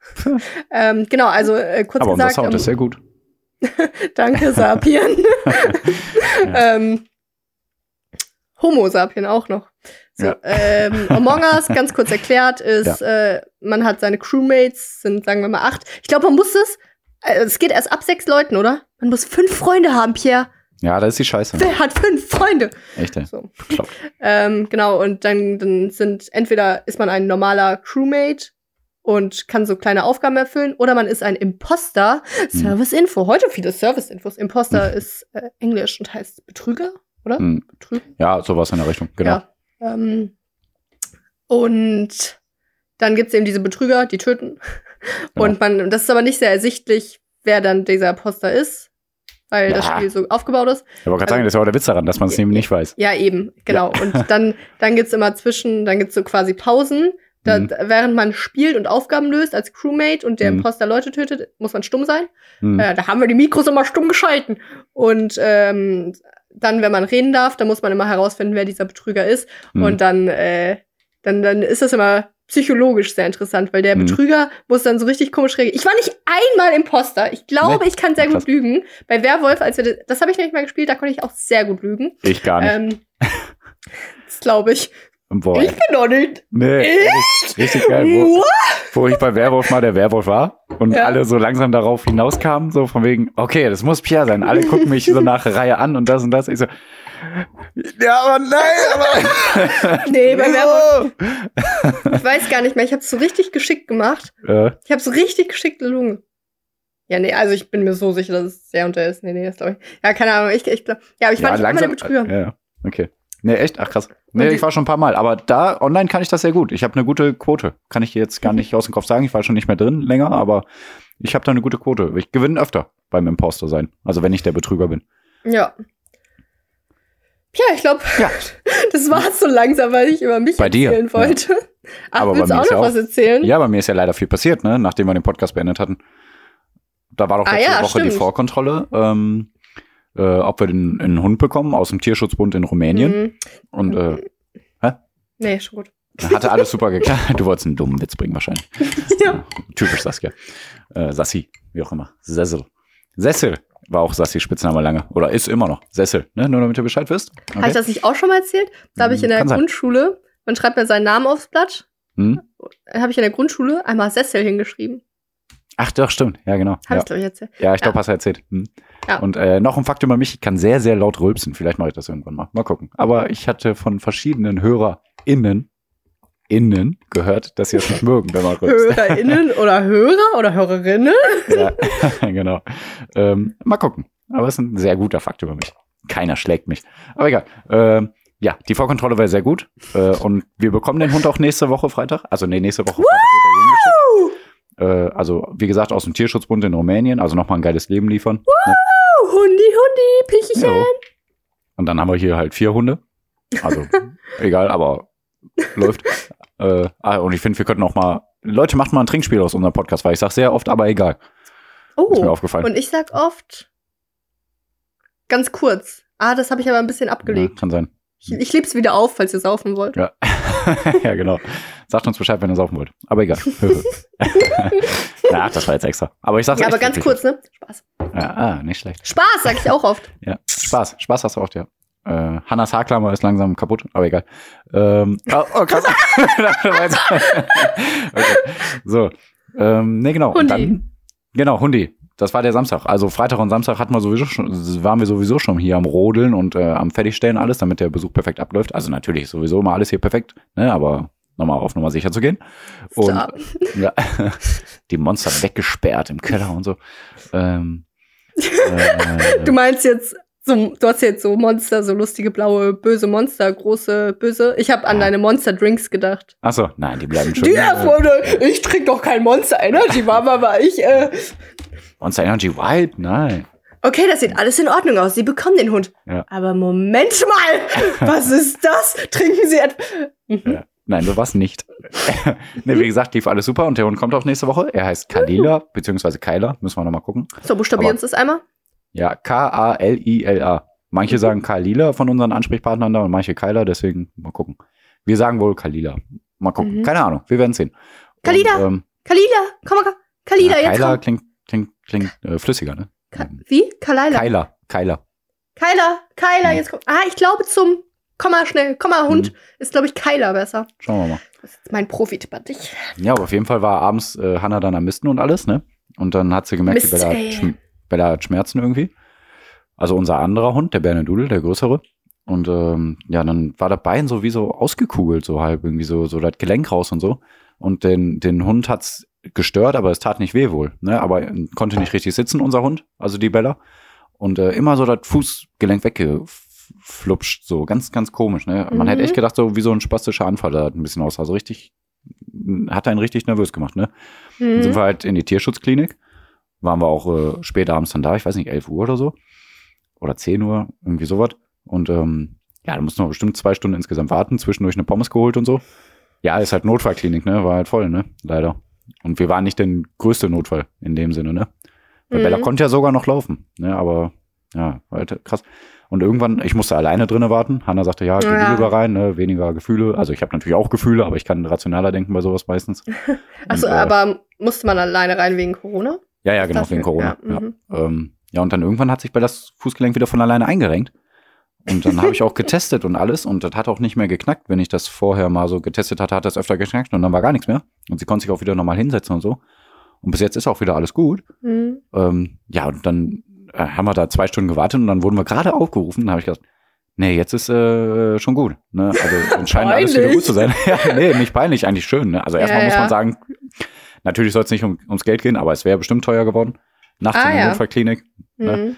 Ähm, genau, also äh, kurz Aber unser gesagt, Sound ähm, ist sehr gut. danke Sapien. Ja. ähm, Homo Sapien auch noch. So, Ja. ähm, Among Us, ganz kurz erklärt, ist, äh, man hat seine Crewmates, sind sagen wir mal acht. Ich glaube, man muss es, äh, es geht erst ab sechs Leuten, oder? Man muss fünf Freunde haben, Pierre. Ja, das ist die Scheiße. Wer hat fünf Freunde? Echt, ey. So. Ähm, genau, und dann, dann sind entweder ist man ein normaler Crewmate und kann so kleine Aufgaben erfüllen, oder man ist ein Imposter. Hm. Service-Info. Heute viele Service-Infos. Imposter ist äh, Englisch und heißt Betrüger, oder? Hm. Betrüger. Ja, sowas in der Richtung, genau. Ja. Ähm, und dann gibt's eben diese Betrüger, die töten. Und man, das ist aber nicht sehr ersichtlich, wer dann dieser Imposter ist, weil das Ja. Spiel so aufgebaut ist. Ich wollte gerade sagen, das ist ja auch der Witz daran, dass man es Ja, eben nicht weiß. Ja, eben, genau. Und dann, dann gibt's immer zwischen, dann gibt's so quasi Pausen, Da, Mhm. während man spielt und Aufgaben löst als Crewmate und der Mhm. Imposter Leute tötet, muss man stumm sein. Hm. Äh, da haben wir die Mikros immer stumm geschalten. Und ähm, dann, wenn man reden darf, dann muss man immer herausfinden, wer dieser Betrüger ist. Hm. Und dann, äh, dann, dann ist das immer psychologisch sehr interessant, weil der Mhm. Betrüger muss dann so richtig komisch reagieren. Ich war nicht einmal Imposter. Ich glaube, Nee. ich kann sehr Krass. gut lügen. Bei Werwolf, als wir das, das habe ich nicht mal gespielt, da konnte ich auch sehr gut lügen. ich gar nicht. Ähm, das glaube ich. Boah, Ich bin doch nicht. nee, Ich? richtig geil. Wo, wo ich bei Werwolf mal der Werwolf war und Ja. alle so langsam darauf hinauskamen, so von wegen, okay, das muss Pierre sein. Alle gucken mich so nach Reihe an und das und das. Ich so, ja, aber nein, aber. Nee, bei Werwolf. Ich weiß gar nicht mehr. Ich habe es so richtig geschickt gemacht. äh, Ich habe so richtig geschickt gelungen. Ja, nee, also ich bin mir so sicher, dass es sehr unter ist. Nee, nee, das glaube ich. Ja, keine Ahnung. Ich, ich glaub, ja, aber ich war nicht immer der Betrüger. Ja, ja, okay. Nee, echt? Ach krass. Nee, die- ich war schon ein paar Mal, aber da online kann ich das sehr gut. Ich habe eine gute Quote. Kann ich jetzt gar nicht aus dem Kopf sagen. Ich war schon nicht mehr drin länger, aber ich habe da eine gute Quote. Ich gewinne öfter beim Imposter sein. Also wenn ich der Betrüger bin. Ja. Ja, ich glaube, Ja. das war's so langsam, weil ich über mich Bei dir, erzählen wollte. Ach, Aber bei willst du mir auch noch ja auch- was erzählen? Ja, bei mir ist ja leider viel passiert, ne? Nachdem wir den Podcast beendet hatten. Da war doch Ah letzte ja, Woche die stimmt. Vorkontrolle, ähm, äh, ob wir den, einen Hund bekommen aus dem Tierschutzbund in Rumänien. Mhm. Und äh, Nee, schon gut. hatte alles super geklappt. Du wolltest einen dummen Witz bringen wahrscheinlich. Ja. Typisch Saskia. Äh, Sassi, wie auch immer. Sessel. Sessel war auch Sassi Spitzname lange. Oder ist immer noch. Sessel, ne? Nur damit ihr Bescheid wisst. Habe ich das nicht auch schon mal erzählt? Da habe ich in der Kann sein. Grundschule, man schreibt mir seinen Namen aufs Blatt, Hm? habe ich in der Grundschule einmal Sessel hingeschrieben. Ach doch, stimmt. Ja, genau. Habe Ja. ich, glaube ich, erzählt. Ja, ich glaube, Ja. hast du erzählt. Hm. Ja. Und äh, noch ein Fakt über mich, ich kann sehr, sehr laut rülpsen. Vielleicht mache ich das irgendwann mal. Mal gucken. Aber ich hatte von verschiedenen HörerInnen innen gehört, dass sie es nicht mögen, wenn man rülpst. HörerInnen oder Hörer oder Hörerinnen? ja, genau. Ähm, mal gucken. Aber es ist ein sehr guter Fakt über mich. Keiner schlägt mich. Aber egal. Ähm, ja, die Vorkontrolle war sehr gut. Äh, und wir bekommen den Hund auch nächste Woche Freitag. Also nee, nächste Woche Freitag. Äh, also, wie gesagt, aus dem Tierschutzbund in Rumänien. Also nochmal ein geiles Leben liefern. Ne? Oh, Hundi, Hundi, Pichichen. Ja. Und dann haben wir hier halt vier Hunde. Also, egal, aber läuft. Äh, ah, und ich finde, wir könnten auch mal. Leute, macht mal ein Trinkspiel aus unserem Podcast, weil ich sage sehr oft, aber egal. Ist mir Oh, aufgefallen. und ich sag oft ganz kurz. Ah, das habe ich aber ein bisschen Ja, abgelegt. kann sein. Ich, ich leb's wieder auf, falls ihr saufen wollt. Ja. ja, genau. Sagt uns Bescheid, wenn ihr saufen wollt. Aber egal. Na, das war jetzt extra. Aber ich sag's Ja, aber ganz wirklich. kurz, ne? Spaß. Ja, ah, nicht schlecht. Spaß, sag ich auch oft. Ja, Spaß. Spaß hast du oft, ja. Äh, Hannas Haarklammer ist langsam kaputt, aber egal. Ähm, oh, oh, krass. okay. So. Ähm, nee, genau. Und Hundi. Dann, genau, Hundi. Das war der Samstag. Also Freitag und Samstag hatten wir sowieso schon, waren wir sowieso schon hier am Rodeln und äh, am Fertigstellen alles, damit der Besuch perfekt abläuft. Also natürlich sowieso immer alles hier perfekt, ne? Aber nochmal auf Nummer sicher zu gehen. Und Stop. ja, die Monster weggesperrt im Keller und so. Ähm, äh, Du meinst jetzt, so, du hast jetzt so Monster, so lustige blaue, böse Monster, große, böse. Ich habe an Ja. deine Monster-Drinks gedacht. Achso, nein, die bleiben schon. Die äh, ich trinke doch kein Monster Energy, war aber ich. Äh. Monster Energy Wild? Nein. Okay, das sieht alles in Ordnung aus. Sie bekommen den Hund. Ja. Aber Moment mal, was ist das? Trinken Sie etwa. Mhm. Ja. Nein, sowas nicht. ne, wie gesagt, lief alles super und der Hund kommt auch nächste Woche. Er heißt Kalila, beziehungsweise Kyla, müssen wir nochmal gucken. So, buchstabieren uns das einmal. Ja, K-A-L-I-L-A. Manche sagen Kalila von unseren Ansprechpartnern da und manche Kyla, deswegen mal gucken. Wir sagen wohl Kalila. Mal gucken. Mhm. Keine Ahnung, wir werden sehen. Kalila. Und, ähm, Kalila, komm mal, Kalila, ja, jetzt komm. klingt, klingt, klingt äh, flüssiger, ne? Ka wie? Kalila. Kyla. Kyla, Kyla, Mhm. jetzt komm. Ah, ich glaube zum, komm mal schnell, komm mal Hund, Mhm. ist glaube ich Kyla besser. Schauen wir mal. Das ist mein Profi-Tipp an dich. Ja, aber auf jeden Fall war abends äh, Hannah dann am Misten und alles, ne? Und dann hat sie gemerkt, die Mist, Bella, hat. Schm- Bella hat Schmerzen irgendwie. Also unser anderer Hund, der Bernadudel, der größere. Und ähm, ja, dann war das Bein so wie so ausgekugelt, so halb irgendwie so, so das Gelenk raus und so. Und den, den Hund hat's gestört, aber es tat nicht weh wohl. Ne? Aber er konnte nicht richtig sitzen, unser Hund, also die Bella. Und äh, immer so das Fußgelenk weggeflupscht, so ganz, ganz komisch. Ne? Man Mhm. hätte echt gedacht, so wie so ein spastischer Anfall da ein bisschen aus. Also richtig, hat einen richtig nervös gemacht. Ne? Dann sind Mhm. wir halt in die Tierschutzklinik. Waren wir auch äh, spät abends dann da, ich weiß nicht, 11 Uhr oder so. Oder 10 Uhr, irgendwie sowas. Und ähm, ja, da mussten wir bestimmt zwei Stunden insgesamt warten, zwischendurch eine Pommes geholt und so. Ja, ist halt Notfallklinik, ne? War halt voll, ne? Leider. Und wir waren nicht der größte Notfall in dem Sinne, ne? Weil Mhm. Bella konnte ja sogar noch laufen, ne? Aber ja, war halt krass. Und irgendwann, ich musste alleine drinnen warten. Hanna sagte, ja, geh Ja. lieber rein, ne? weniger Gefühle. Also ich habe natürlich auch Gefühle, aber ich kann rationaler denken bei sowas meistens. Achso, äh, aber musste man alleine rein wegen Corona? Ja, ja, genau, Das- wegen Corona. ja, Ja, mhm. ähm, ja, und dann irgendwann hat sich Bellas Fußgelenk wieder von alleine eingerenkt. Und dann habe ich auch getestet und alles und das hat auch nicht mehr geknackt. Wenn ich das vorher mal so getestet hatte, hat das öfter geknackt und dann war gar nichts mehr. Und sie konnte sich auch wieder normal hinsetzen und so. Und bis jetzt ist auch wieder alles gut. Mhm. Ähm, ja, und dann äh, haben wir da zwei Stunden gewartet und dann wurden wir gerade aufgerufen. Dann habe ich gedacht, nee, jetzt ist äh, schon gut. Ne? Also dann scheint alles wieder gut zu sein. ja, nee, nicht peinlich, eigentlich schön. Ne? Also erstmal Ja, muss man sagen, natürlich soll es nicht um, ums Geld gehen, aber es wäre bestimmt teuer geworden. Nachts Ah, in der. Notfallklinik. Ne? Mhm.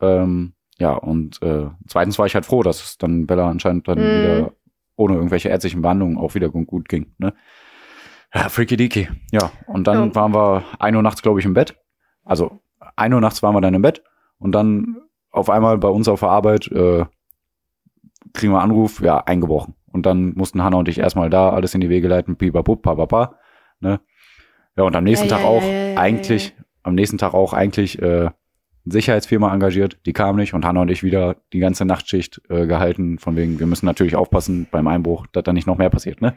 Ähm, ja, und äh, zweitens war ich halt froh, dass es dann Bella anscheinend dann Mhm. wieder ohne irgendwelche ärztlichen Behandlungen auch wieder gut, gut ging. Ne? Ja, freaky deaky. Ja, und dann Ja. waren wir ein Uhr nachts, glaube ich, im Bett. Also ein Uhr nachts waren wir dann im Bett und dann auf einmal bei uns auf der Arbeit äh, kriegen wir Anruf, ja, eingebrochen. Und dann mussten Hanna und ich erstmal da alles in die Wege leiten, pipapup, papapa, ne? Ja, und am nächsten Ja, Tag ja, auch ja, eigentlich, am nächsten Tag auch eigentlich äh, Sicherheitsfirma engagiert, die kam nicht und Hanna und ich wieder die ganze Nachtschicht äh, gehalten, von wegen, wir müssen natürlich aufpassen beim Einbruch, dass da nicht noch mehr passiert, ne?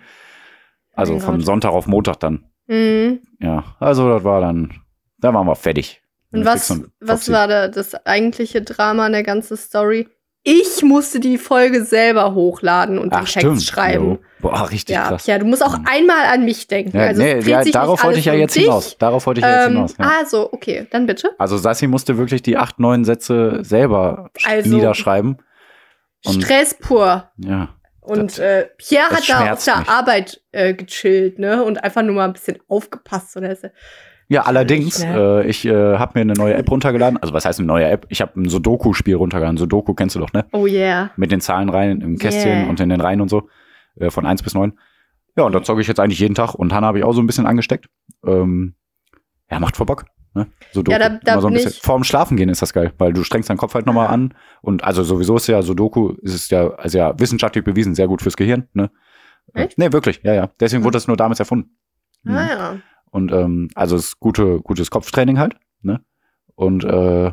Also von Gott. Sonntag auf Montag dann. Mhm. Ja, also das war dann, da waren wir fertig. Und was, und was war da das eigentliche Drama an der ganzen Story? Ich musste die Folge selber hochladen und den Ach, Text stimmt. schreiben. Jo. Boah, richtig Ja, krass. Pia, du musst auch Mhm. einmal an mich denken. Ja, also es nee, ja, sich darauf nicht wollte alles ich ja jetzt dich. hinaus. Darauf wollte ich ja jetzt Ähm, hinaus. Ja. Also, okay, dann bitte. Also Sassi musste wirklich die acht, neun Sätze selber Also- niederschreiben. Und- Stress pur. Ja. Und Das- äh, Pierre das hat da auf der mich. Arbeit äh, gechillt, ne? Und einfach nur mal ein bisschen aufgepasst. Oder so. Ja, allerdings, ne? äh, ich äh, habe mir eine neue App runtergeladen. Also was heißt eine neue App? Ich habe ein Sudoku-Spiel runtergeladen. Sudoku kennst du doch, ne? Oh yeah. Mit den Zahlen rein im Kästchen Yeah. und in den Reihen und so. Äh, von eins bis neun. Ja, und da zocke ich jetzt eigentlich jeden Tag. Und Hanna habe ich auch so ein bisschen angesteckt. Ähm, ja, macht voll Bock. Ne? Sudoku. Ja, da- da Immer so ein bisschen. ich- Vorm Schlafen gehen ist das geil, weil du strengst deinen Kopf halt nochmal an. Und also sowieso ist ja Sudoku, ist es ja, also ja wissenschaftlich bewiesen, sehr gut fürs Gehirn. Ne? Echt? Nee, wirklich, ja, ja. Deswegen wurde das nur damals erfunden. Mhm. Ah ja. Und ähm, also es ist gute, gutes Kopftraining halt. Ne? Und äh,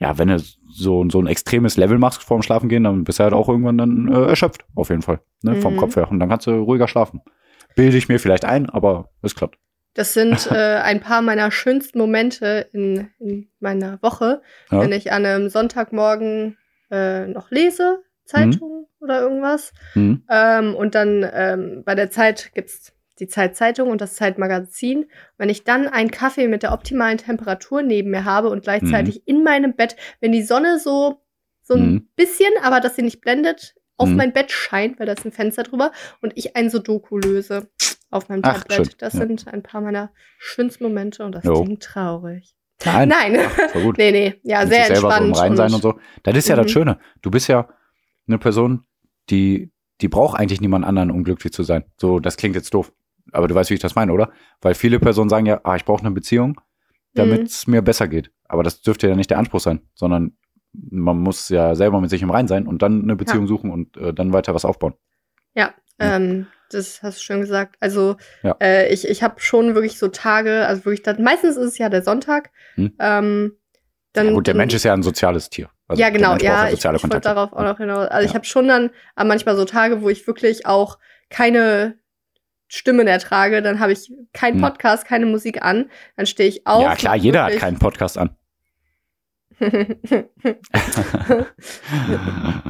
ja, wenn du so, so ein extremes Level machst vorm Schlafen gehen, dann bist du halt auch irgendwann dann äh, erschöpft, auf jeden Fall. Ne? Vom Mhm. Kopf her. Und dann kannst du ruhiger schlafen. Bilde ich mir vielleicht ein, aber es klappt. Das sind äh, ein paar meiner schönsten Momente in, in meiner Woche, Ja. wenn ich an einem Sonntagmorgen äh, noch lese, Zeitung oder irgendwas. Mhm. Ähm, und dann ähm, bei der Zeit gibt's die Zeitzeitung und das Zeitmagazin. Wenn ich dann einen Kaffee mit der optimalen Temperatur neben mir habe und gleichzeitig in meinem Bett, wenn die Sonne so, so ein Mhm. bisschen, aber dass sie nicht blendet, auf Mhm. mein Bett scheint, weil da ist ein Fenster drüber und ich ein Sudoku löse auf meinem Ach, Tablet. schön. Das Ja. sind ein paar meiner schönsten Momente und das Jo. klingt traurig. Nein. Nein. Voll gut. nee, nee. Ja, Mit sehr selber so im entspannt. Rein sein und so. Das ist ja Mhm. das Schöne. Du bist ja eine Person, die, die braucht eigentlich niemand anderen, um glücklich zu sein. So, das klingt jetzt doof. Aber du weißt, wie ich das meine, oder? Weil viele Personen sagen ja, ah, ich brauche eine Beziehung, damit Mhm. es mir besser geht. Aber das dürfte ja nicht der Anspruch sein, sondern man muss ja selber mit sich im Rein sein und dann eine Beziehung suchen und äh, dann weiter was aufbauen. Ja, Ja. ähm, das hast du schön gesagt. Also Ja. äh, ich, ich habe schon wirklich so Tage, also wirklich, dann, meistens ist es ja der Sonntag. Hm. Ähm, dann, ja, gut, der dann, Mensch ist ja ein soziales Tier. Also ja, genau, ja, ich, ich darauf auch noch hinaus. Also ich Ja. habe schon dann äh, manchmal so Tage, wo ich wirklich auch keine Stimmen ertrage, dann habe ich keinen Hm. Podcast, keine Musik an, dann stehe ich auf. Ja, klar, jeder hat keinen Podcast an.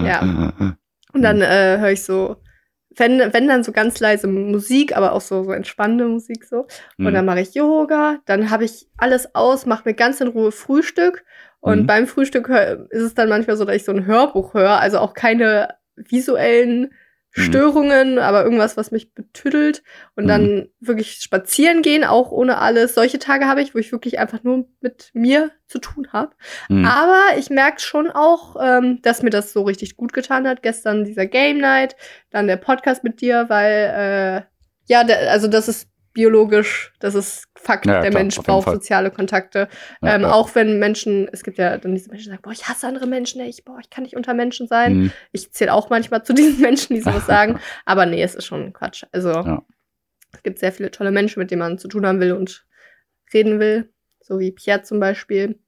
Ja. Und dann äh, höre ich so, wenn, wenn dann so ganz leise Musik, aber auch so, so entspannende Musik so. Und dann mache ich Yoga, dann habe ich alles aus, mache mir ganz in Ruhe Frühstück. Und Mhm. beim Frühstück ist es dann manchmal so, dass ich so ein Hörbuch höre, also auch keine visuellen Mhm. Störungen, aber irgendwas, was mich betüdelt. Und Mhm. dann wirklich spazieren gehen, auch ohne alles. Solche Tage habe ich, wo ich wirklich einfach nur mit mir zu tun habe. Mhm. Aber ich merke schon auch, ähm, dass mir das so richtig gut getan hat. Gestern dieser Game Night, dann der Podcast mit dir, weil, äh, ja, also das ist biologisch, das ist Fakt. Ja, der klar, Mensch braucht Fall. soziale Kontakte. Ja, ähm. Auch wenn Menschen, es gibt ja dann diese Menschen, die sagen, boah, ich hasse andere Menschen, ich, boah, ich kann nicht unter Menschen sein. Mhm. Ich zähle auch manchmal zu diesen Menschen, die sowas sagen. Aber nee, es ist schon Quatsch. Also. Es gibt sehr viele tolle Menschen, mit denen man zu tun haben will und reden will. So wie Pierre zum Beispiel,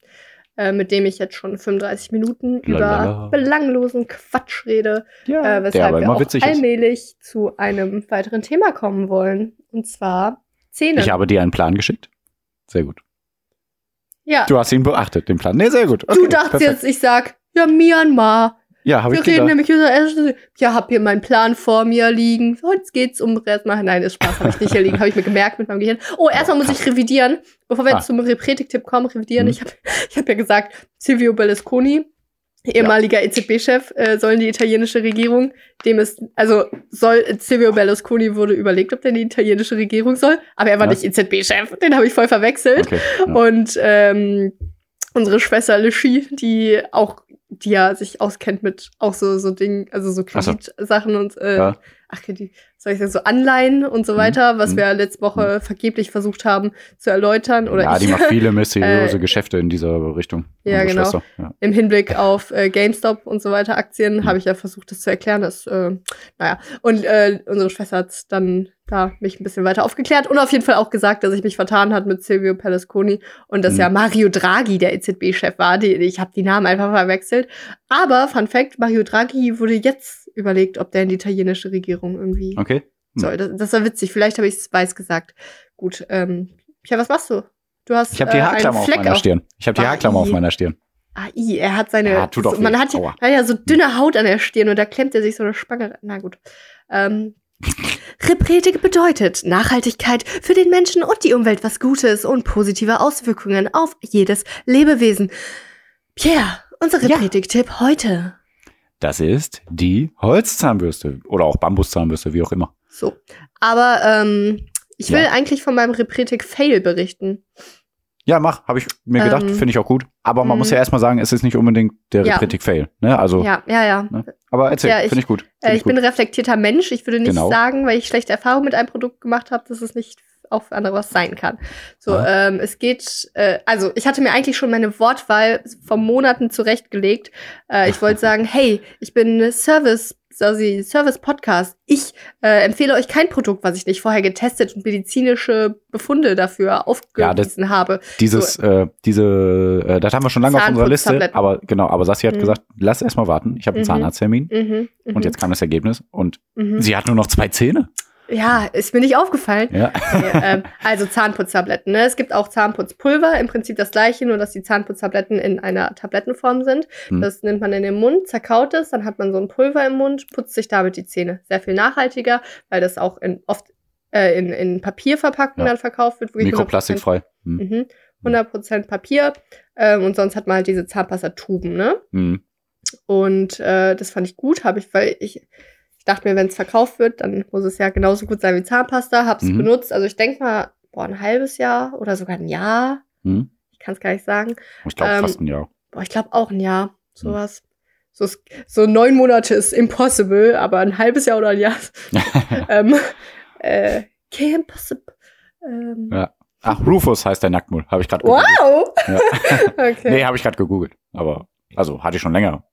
äh, mit dem ich jetzt schon 35 Minuten Lalala. über belanglosen Quatsch rede, Ja, äh, weshalb aber wir immer auch witzig ist. allmählich zu einem weiteren Thema kommen wollen. Und zwar Zähne. Ich habe dir einen Plan geschickt. Sehr gut. ja, Du hast ihn beachtet, den Plan. Nee, sehr gut. du Okay, dachtest perfekt. jetzt, ich sag, ja, Myanmar. Ja, habe Wir ich reden nämlich über. Ja, hab hier meinen Plan vor mir liegen. Jetzt geht's um erstmal. Nein, ist Spaß, habe ich nicht hier liegen, habe ich mir gemerkt mit meinem Gehirn. Oh, erstmal muss ich revidieren, bevor wir Ah. jetzt zum Repretik-Tipp kommen, revidieren. Mhm. Ich habe ich hab ja gesagt, Silvio Berlusconi, ehemaliger EZB-Chef, äh, sollen die italienische Regierung, dem ist, also soll Silvio Berlusconi wurde überlegt, ob der in die italienische Regierung soll, aber er war Ja. nicht EZB-Chef, den habe ich voll verwechselt. Okay. Ja. Und ähm, unsere Schwester Lischi, die auch, die ja sich auskennt mit auch so, so Dingen, also so Ach so. Kreditsachen und äh, Ja. ach, Kredit, soll ich sagen, so Anleihen und so Mhm. weiter, was Mhm. wir letzte Woche vergeblich versucht haben zu erläutern. Oder ja, ich die macht viele mysteriöse Äh, Geschäfte in dieser Richtung. ja, genau. Ja. im Hinblick auf äh, GameStop und so weiter Aktien, Mhm. habe ich ja versucht, das zu erklären. Das, äh, naja. Und äh, unsere Schwester hat dann da mich ein bisschen weiter aufgeklärt und auf jeden Fall auch gesagt, dass ich mich vertan hat mit Silvio Berlusconi und dass Mhm. ja Mario Draghi der EZB-Chef war. Die, ich habe die Namen einfach verwechselt. Aber Fun Fact: Mario Draghi wurde jetzt überlegt, ob der in die italienische Regierung irgendwie Okay. Hm. soll. Das, das war witzig. Vielleicht habe ich es weiß gesagt. Gut. Ähm, ja, was machst du? Du hast Ich habe die äh, Haarklammer einen auf meiner auf Stirn. Ich habe die Haarklammer auf meiner Stirn. Ah, i, er hat seine. Ja, tut so, man hat, ja, hat ja so dünne Haut an der Stirn und da klemmt er sich so eine Spange. rein. Na gut. Ähm, Repretik bedeutet Nachhaltigkeit für den Menschen und die Umwelt was Gutes und positive Auswirkungen auf jedes Lebewesen. Pierre, unser Ja. Repretik-Tipp heute. Das ist die Holzzahnbürste oder auch Bambuszahnbürste, wie auch immer. So. Aber ähm, ich will Ja. eigentlich von meinem Repretik-Fail berichten. Ja, mach, habe ich mir gedacht, Ähm, finde ich auch gut. Aber man muss ja erstmal sagen, es ist nicht unbedingt der Ja. Repretik-Fail. Ne? Also, Ja, ja, ja. Ne? aber erzähl, Ja, ich- finde ich gut. Äh, Find ich bin ein gut. reflektierter Mensch. Ich würde nicht Genau. sagen, weil ich schlechte Erfahrungen mit einem Produkt gemacht habe, dass es nicht auch für andere was sein kann. So, Ja. ähm, es geht, äh, also ich hatte mir eigentlich schon meine Wortwahl vor Monaten zurechtgelegt. Äh, ich wollte sagen, hey, ich bin Service, also Service Podcast. Ich äh, empfehle euch kein Produkt, was ich nicht vorher getestet und medizinische Befunde dafür aufgewiesen habe. Dieses, äh, diese, äh, das haben wir schon lange auf unserer Liste. Aber genau, aber Sassi hat Mhm. gesagt, lass erst mal warten. Ich habe einen Mhm. Zahnarzttermin. Mhm, mhm, Und jetzt kam das Ergebnis. Und mhm. sie hat nur noch zwei Zähne. Ja, ist mir nicht aufgefallen. Ja. Nee, ähm, also Zahnputztabletten. Ne? Es gibt auch Zahnputzpulver, im Prinzip das gleiche, nur dass die Zahnputztabletten in einer Tablettenform sind. Hm. Das nimmt man in den Mund, zerkaut es, dann hat man so ein Pulver im Mund, putzt sich damit die Zähne. Sehr viel nachhaltiger, weil das auch in, oft äh, in, in Papierverpackungen Ja. dann verkauft wird. wirklich 100% Mikroplastikfrei. Hm. Mhm. 100% Papier. Ähm, und sonst hat man halt diese Zahnpastatuben, ne? Hm. Und äh, das fand ich gut, habe ich, weil ich, ich dachte mir, wenn es verkauft wird, dann muss es ja genauso gut sein wie Zahnpasta. Hab's Mhm. benutzt. Also ich denke mal, boah, ein halbes Jahr oder sogar ein Jahr. Hm. Ich kann es gar nicht sagen. Ich glaube Ähm, fast ein Jahr. Boah, ich glaube auch ein Jahr. Mhm. Sowas. So, ist- so neun Monate ist impossible, aber ein halbes Jahr oder ein Jahr. ähm, äh, can't possible. Ähm, Ja. Ach, Rufus heißt der Nacktmull. Habe ich gerade Wow! Ja. okay. Nee, habe ich gerade gegoogelt. Aber, also, hatte ich schon länger.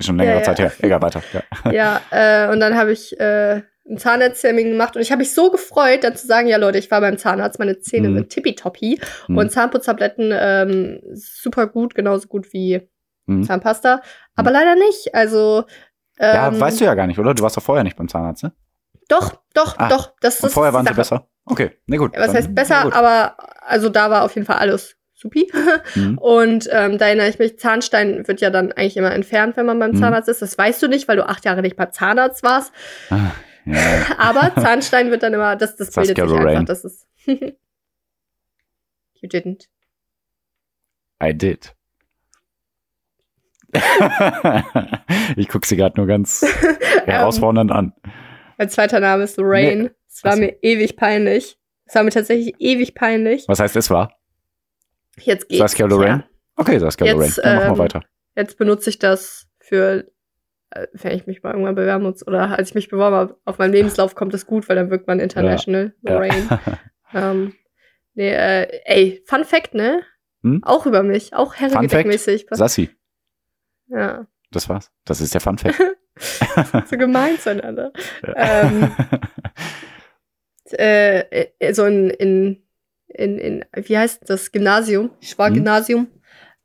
Schon längere Ja, ja. Zeit her. Egal, weiter. Ja. Ja, äh, und dann habe ich äh, einen Zahnarzttermin gemacht und ich habe mich so gefreut, dann zu sagen, ja Leute, ich war beim Zahnarzt, meine Zähne Mhm. sind tippitoppi Mhm. und Zahnputztabletten ähm, super gut, genauso gut wie Mhm. Zahnpasta, aber leider nicht. Also ähm, ja, weißt du ja gar nicht, oder? Du warst doch vorher nicht beim Zahnarzt, ne? Doch, doch, Ah, doch. Das, das vorher waren sie Sache. besser? Okay, na gut. Ja, Was heißt besser, gut. aber also da war auf jeden Fall alles supi. Mhm. Und ähm, da erinnere ich mich, Zahnstein wird ja dann eigentlich immer entfernt, wenn man beim Mhm. Zahnarzt ist. Das weißt du nicht, weil du acht Jahre nicht beim Zahnarzt warst. Ah, ja. Aber Zahnstein wird dann immer, das, das bildet Saskia sich einfach. Lorraine. Das ist. you didn't. I did. ich gucke sie gerade nur ganz herausfordernd an. Mein zweiter Name ist Lorraine. Nee. Es war Ach so. mir ewig peinlich. Es war mir tatsächlich ewig peinlich. Was heißt es war? Jetzt geht's. Saskia Lorraine? Okay, Saskia Jetzt, Lorraine. Dann machen wir ähm, weiter. Ja, jetzt benutze ich das für, äh, wenn ich mich mal irgendwann bewerben muss. Oder als ich mich beworben habe, auf meinem Lebenslauf kommt das gut, weil dann wirkt man international. Lorraine. Ja. Ähm, nee, äh, ey, Fun Fact, ne? Hm? Auch über mich. Auch? Herrengedeckmäßig. Sassi, Ja. das war's. Das ist der Fun Fact. So gemein zueinander. Ja. Ähm, äh, äh, so in, in, in, in, wie heißt das, Gymnasium, ich war Mhm. Gymnasium,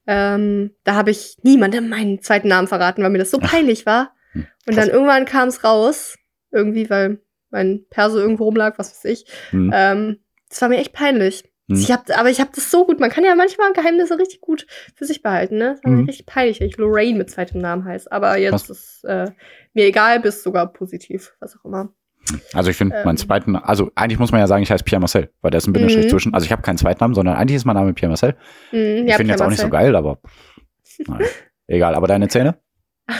ähm, da habe ich niemandem meinen zweiten Namen verraten, weil mir das so peinlich war. Hm, Und dann irgendwann kam es raus, irgendwie, weil mein Perso irgendwo rumlag, was weiß ich. Hm. Ähm, das war mir echt peinlich. Hm. Ich hab, aber ich habe das so gut, man kann ja manchmal Geheimnisse richtig gut für sich behalten, ne? Das war Mhm. mir richtig peinlich, wenn ich Lorraine mit zweitem Namen heiße. Aber jetzt Krass. ist äh, mir egal, bis sogar positiv, was auch immer. Also ich finde Ähm. meinen zweiten, also eigentlich muss man ja sagen, ich heiße Pierre Marcel, weil da ist ein Bindestrich Mhm. zwischen. Also ich habe keinen Zweitnamen, sondern eigentlich ist mein Name Pierre Marcel. Mhm, ich finde jetzt auch nicht so geil, aber nein. egal. Aber deine Zähne?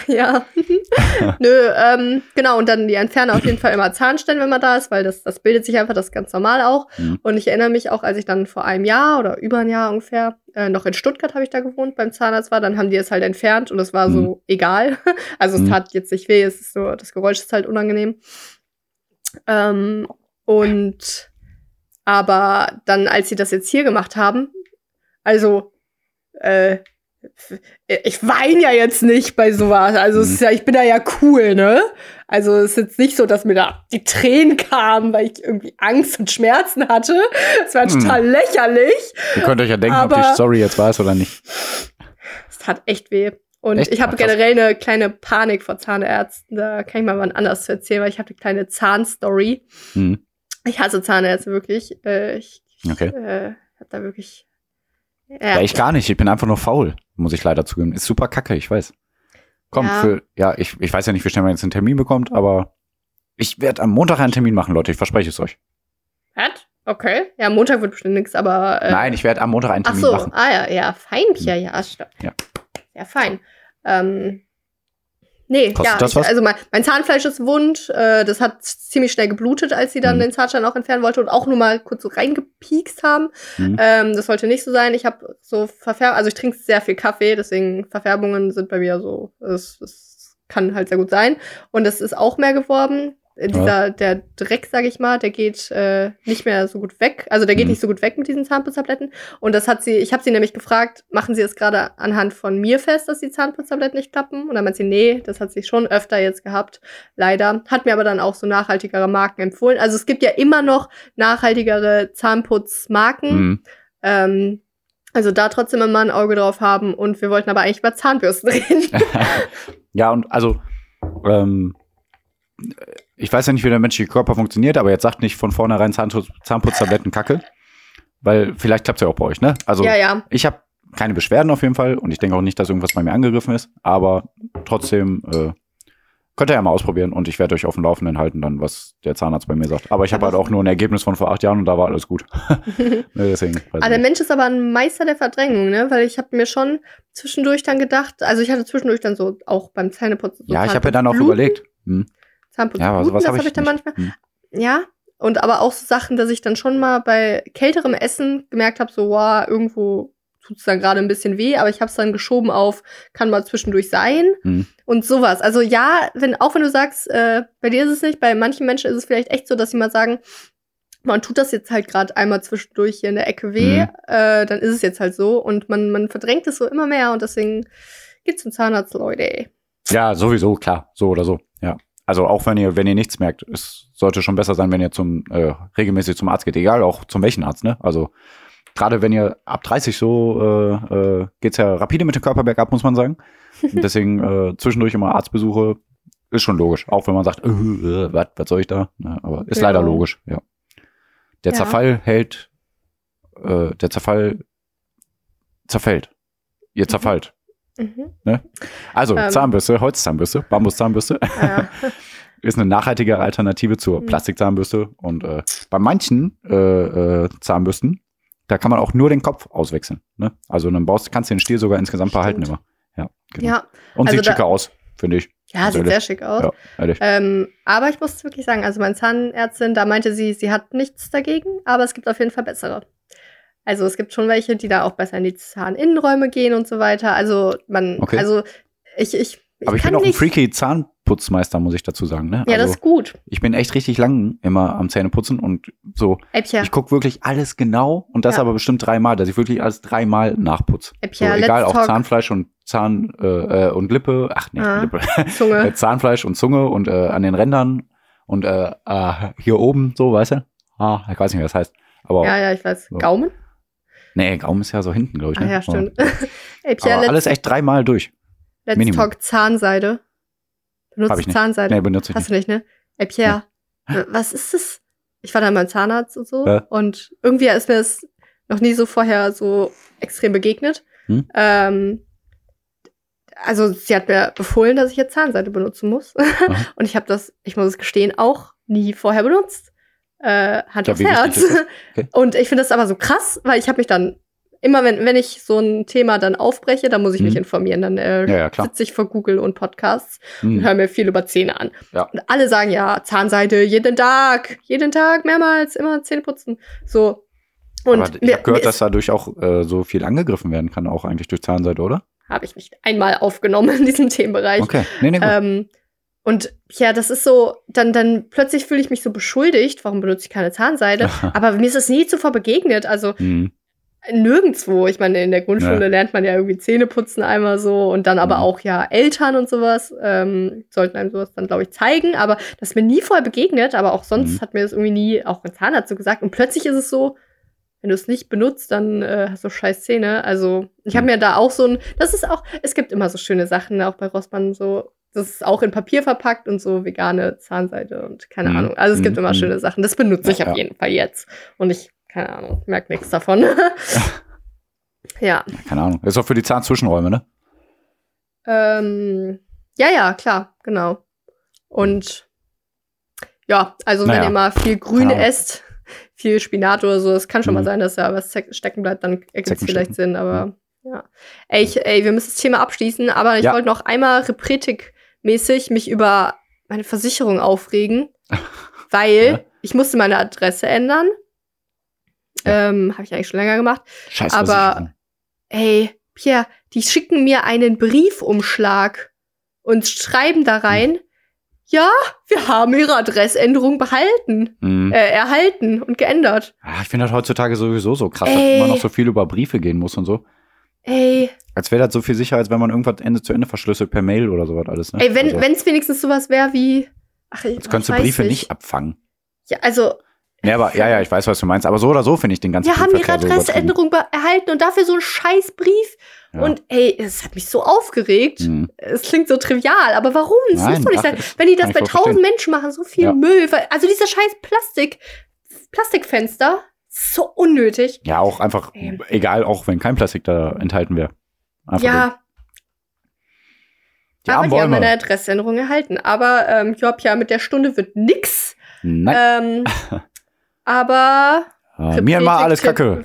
Ja. Nö, ähm, genau, und dann die entfernen auf jeden Fall immer Zahnstein, wenn man da ist, weil das, das bildet sich einfach, das ist ganz normal auch. Mhm. Und ich erinnere mich auch, als ich dann vor einem Jahr oder über ein Jahr ungefähr, äh, noch in Stuttgart habe ich da gewohnt, beim Zahnarzt war, dann haben die es halt entfernt und es war so egal. Also es Mhm. tat jetzt nicht weh, es ist so, das Geräusch ist halt unangenehm. Ähm, und aber dann, als sie das jetzt hier gemacht haben, also äh, ich weine ja jetzt nicht bei sowas. Also ist ja, ich bin da ja cool, ne? Also es ist jetzt nicht so, dass mir da die Tränen kamen, weil ich irgendwie Angst und Schmerzen hatte. Es war Hm. total lächerlich. Ihr könnt euch ja denken, ob Aber- die Story jetzt war es oder nicht. Es tat echt weh. Und Echt? ich habe Ach, generell eine kleine Panik vor Zahnärzten. Da kann ich mal wann anders zu erzählen, weil ich habe eine kleine Zahnstory. Mhm. Ich hasse Zahnärzte wirklich. Äh, ich Okay. äh, habe da wirklich. Ja, ich gar nicht. Ich bin einfach nur faul, muss ich leider zugeben. Ist super kacke, ich weiß. Komm, Ja. für, ja, ich, ich weiß ja nicht, wie schnell man jetzt einen Termin bekommt, aber ich werde am Montag einen Termin machen, Leute. Ich verspreche es euch. Was? Okay. Ja, Montag wird bestimmt nichts, aber. Äh, Nein, ich werde am Montag einen Ach Termin so, machen. ah ja, ja, fein, Pia, ja, stimmt. Ja. Ja, fein. Ähm, nee, Kostet ja, das was? also mein, mein Zahnfleisch ist wund. Äh, das hat ziemlich schnell geblutet, als sie dann Mhm. den Zahnstein auch entfernen wollte und auch nur mal kurz so reingepiekst haben. Mhm. Ähm, das sollte nicht so sein. Ich habe so Verfärbung, also ich trinke sehr viel Kaffee, deswegen Verfärbungen sind bei mir so, es, es kann halt sehr gut sein. Und es ist auch mehr geworden. Äh, Dieser, der Dreck, sag ich mal, der geht äh, nicht mehr so gut weg. Also der geht Mhm. nicht so gut weg mit diesen Zahnputztabletten. Und das hat sie, ich habe sie nämlich gefragt, machen Sie es gerade anhand von mir fest, dass die Zahnputztabletten nicht klappen? Und dann meint sie, nee, das hat sie schon öfter jetzt gehabt, leider. Hat mir aber dann auch so nachhaltigere Marken empfohlen. Also es gibt ja immer noch nachhaltigere Zahnputzmarken. Mhm. Ähm, also da trotzdem immer ein Auge drauf haben. Und wir wollten aber eigentlich über Zahnbürsten reden. ja, und also, ähm, ich weiß ja nicht, wie der menschliche Körper funktioniert, aber jetzt sagt nicht von vornherein Zahnputz, Zahnputztabletten Kacke. Weil vielleicht klappt es ja auch bei euch, ne? Also, ja, ja. ich habe keine Beschwerden auf jeden Fall und ich denke auch nicht, dass irgendwas bei mir angegriffen ist, aber trotzdem äh, könnt ihr ja mal ausprobieren und ich werde euch auf dem Laufenden halten, dann, was der Zahnarzt bei mir sagt. Aber ich habe halt auch nur ein Ergebnis von vor acht Jahren und da war alles gut. ne, deswegen. Aber der. Mensch ist aber ein Meister der Verdrängung, ne? Weil ich habe mir schon zwischendurch dann gedacht, also ich hatte zwischendurch dann so auch beim Zähneputzen. So ja, ich habe ja dann auch Zahnputzbluten. überlegt. Hm. Zahnputzen, Ja, Bluten, das habe ich, ich dann manchmal. Hm. Ja, und aber auch so Sachen, dass ich dann schon mal bei kälterem Essen gemerkt habe, so, wow, irgendwo tut's dann gerade ein bisschen weh, aber ich habe es dann geschoben auf, kann mal zwischendurch sein Hm. und sowas. Also ja, wenn auch wenn du sagst, äh, bei dir ist es nicht, bei manchen Menschen ist es vielleicht echt so, dass sie mal sagen, man tut das jetzt halt gerade einmal zwischendurch hier in der Ecke weh, Mhm. äh, dann ist es jetzt halt so und man, man verdrängt es so immer mehr und deswegen geht zum Zahnarzt, Leute. Ja, sowieso, klar, so oder so. Ja. Also auch wenn ihr, wenn ihr nichts merkt, es sollte schon besser sein, wenn ihr zum äh, regelmäßig zum Arzt geht, egal auch zum welchen Arzt, ne? Also gerade wenn ihr ab 30 so äh, äh, geht's ja rapide mit dem Körper bergab, muss man sagen. Und deswegen äh, zwischendurch immer Arztbesuche ist schon logisch, auch wenn man sagt, äh, äh, was, was soll ich da? Ne? Aber ist Ja. leider logisch, ja. Der Ja. Zerfall hält, äh, der Zerfall zerfällt. Ihr zerfallt. Mhm. Also Ähm. Zahnbürste, Holzzahnbürste, Bambuszahnbürste Ja. ist eine nachhaltige Alternative zur Mhm. Plastikzahnbürste. Und äh, bei manchen äh, äh, Zahnbürsten, da kann man auch nur den Kopf auswechseln. Ne? Also dann brauchst, kannst du den Stiel sogar insgesamt behalten Stimmt. immer. Ja, genau. ja. Und also sieht schicker aus, finde ich. Ja, sieht sehr schick aus. Ja. Ähm, aber ich muss wirklich sagen, also meine Zahnärztin, da meinte sie, sie hat nichts dagegen, aber es gibt auf jeden Fall bessere. Also es gibt schon welche, die da auch besser in die Zahninnenräume gehen und so weiter. Also man, Okay. also ich, ich, Aber ich bin auch ein freaky Zahnputzmeister, muss ich dazu sagen. Ne? Ja, das also, ist gut. ich bin echt richtig lang immer am Zähneputzen und so. Äppchen, Ich gucke wirklich alles genau und das Ja. aber bestimmt dreimal, dass ich wirklich alles dreimal nachputze. So, Äppchen, let's egal, auch talk Zahnfleisch und Zahn äh, äh, und Lippe, ach nee, Ah. Lippe. Zunge. Zahnfleisch und Zunge und äh, an den Rändern und äh, äh, hier oben, so, weißt du? ah, ich weiß nicht, wie das heißt. Aber Ja, ja, ich weiß. So. Gaumen? Nee, Gaumen ist ja so hinten, glaube ich. Ah Ne? ja, stimmt. Ey, Pierre, Aber alles echt dreimal durch. let's Minimum. talk Zahnseide. Benutzt ich. Zahnseide. Nee, benutze ich Hast nicht. du nicht, ne? Ey, Pierre, w- was ist das? Ich war da beim Zahnarzt und so. Ja. Und irgendwie ist mir das noch nie so vorher so extrem begegnet. Hm? Ähm, also sie hat mir befohlen, dass ich jetzt Zahnseide benutzen muss. und ich habe das, ich muss es gestehen, auch nie vorher benutzt. Äh, Hand aufs Herz. Okay. Und ich finde das aber so krass, weil ich habe mich dann immer, wenn, wenn ich so ein Thema dann aufbreche, dann muss ich mich Mhm. informieren. Dann äh, Ja, ja, sitze ich vor Google und Podcasts und Hm. höre mir viel über Zähne an. Ja. Und alle sagen ja, Zahnseide jeden Tag, jeden Tag, mehrmals, immer Zähne putzen. So. Und Aber ich habe gehört, dass dadurch auch äh, so viel angegriffen werden kann, auch eigentlich durch Zahnseide, oder? habe ich nicht einmal aufgenommen in diesem Themenbereich. Okay. Nee, nee, gut. Ähm, und ja, das ist so, dann, dann plötzlich fühle ich mich so beschuldigt, warum benutze ich keine Zahnseide? Aber mir ist es nie zuvor begegnet. Also Hm. nirgendwo. Ich meine, in der Grundschule Ja. lernt man ja irgendwie Zähne putzen einmal so und dann aber Mhm. auch ja Eltern und sowas ähm, sollten einem sowas dann, glaube ich, zeigen. Aber das ist mir nie vorher begegnet, aber auch sonst Mhm. hat mir das irgendwie nie auch ein Zahnarzt so gesagt. Und plötzlich ist es so, wenn du es nicht benutzt, dann äh, hast du scheiß Zähne. Also ich habe Mhm. mir da auch so ein, das ist auch, es gibt immer so schöne Sachen, auch bei Rossmann so, das ist auch in Papier verpackt und so vegane Zahnseide und keine Mhm. Ahnung. Also es gibt Mhm. immer schöne Sachen. Das benutze ich Ja, auf ja. jeden Fall jetzt. Und ich, keine Ahnung, merke nichts davon. ja. Keine Ahnung. Ist auch für die Zahnzwischenräume, ne? Ähm, ja, ja, klar, genau. Und ja, also wenn Naja, ihr mal viel Ahnung. esst, viel Spinat oder so, es kann schon mal Mhm. sein, dass da was stecken bleibt, dann ergibt es vielleicht. Sinn, aber ja. Ey, ich, ey, wir müssen das Thema abschließen, aber ich Ja. wollte noch einmal Repretik-mäßig mich über meine Versicherung aufregen, weil Ja. ich musste meine Adresse ändern. Ähm, Habe ich eigentlich schon länger gemacht. Scheiß Aber- Versicherung. Ey, Pierre, die schicken mir einen Briefumschlag und schreiben da rein, ja, wir haben ihre Adressänderung behalten, Hm. äh, erhalten und geändert. Ah, ich finde das heutzutage sowieso so krass, dass Ey. immer noch so viel über Briefe gehen muss und so. Ey, Als wäre das so viel sicher, als wenn man irgendwas Ende zu Ende verschlüsselt per Mail oder sowas alles. Ne? ey, wenn also, es wenigstens sowas wäre wie, ach, ich Jetzt könntest du Briefe nicht abfangen. Ja, also, Ja, aber, ja, ja, ich weiß, was du meinst. Aber so oder so finde ich den ganzen wir haben ihre so. Adressänderung be- erhalten und dafür so einen scheiß Brief. Ja. Und ey, es hat mich so aufgeregt. Hm. Es klingt so trivial, aber warum? Das Nein, muss doch nicht ach, sein. Wenn die das bei tausend. Menschen machen, so viel Ja. Müll. Also dieser scheiß Plastik, Plastikfenster, so unnötig. Ja, auch einfach, Ey. egal, auch wenn kein Plastik da enthalten wäre. Einfach ja, die aber die haben meine Adressänderung erhalten. Aber ähm, ich glaube ja, mit der Stunde wird nix. Nein, Ähm, aber äh, Myanmar, alles Kacke.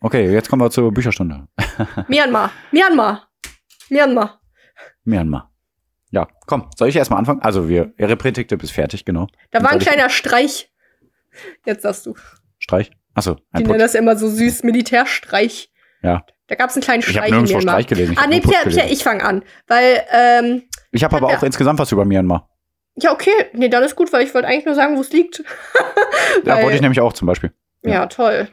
Okay, jetzt kommen wir zur Bücherstunde. Myanmar, Myanmar, Myanmar. Myanmar. Ja, komm, soll ich erstmal anfangen? Also, wir, Ihre Predigte ist fertig, genau. Da war ein kleiner Streich. Jetzt sagst du. Streich? Achso, Die nennen das immer so süß, Militärstreich. Ja. Da gab es einen kleinen Ich habe Streich in nirgendwo Myanmar. Streich gelesen. Ich Ah, nee, Pierre. Pierre, ich fange an. Weil, ähm, Ich habe aber Ja. auch insgesamt was über Myanmar. ja, okay, nee, dann ist gut, weil ich wollte eigentlich nur sagen, wo es liegt. Da Weil- wollte ich nämlich auch zum Beispiel. Ja, Ja. toll.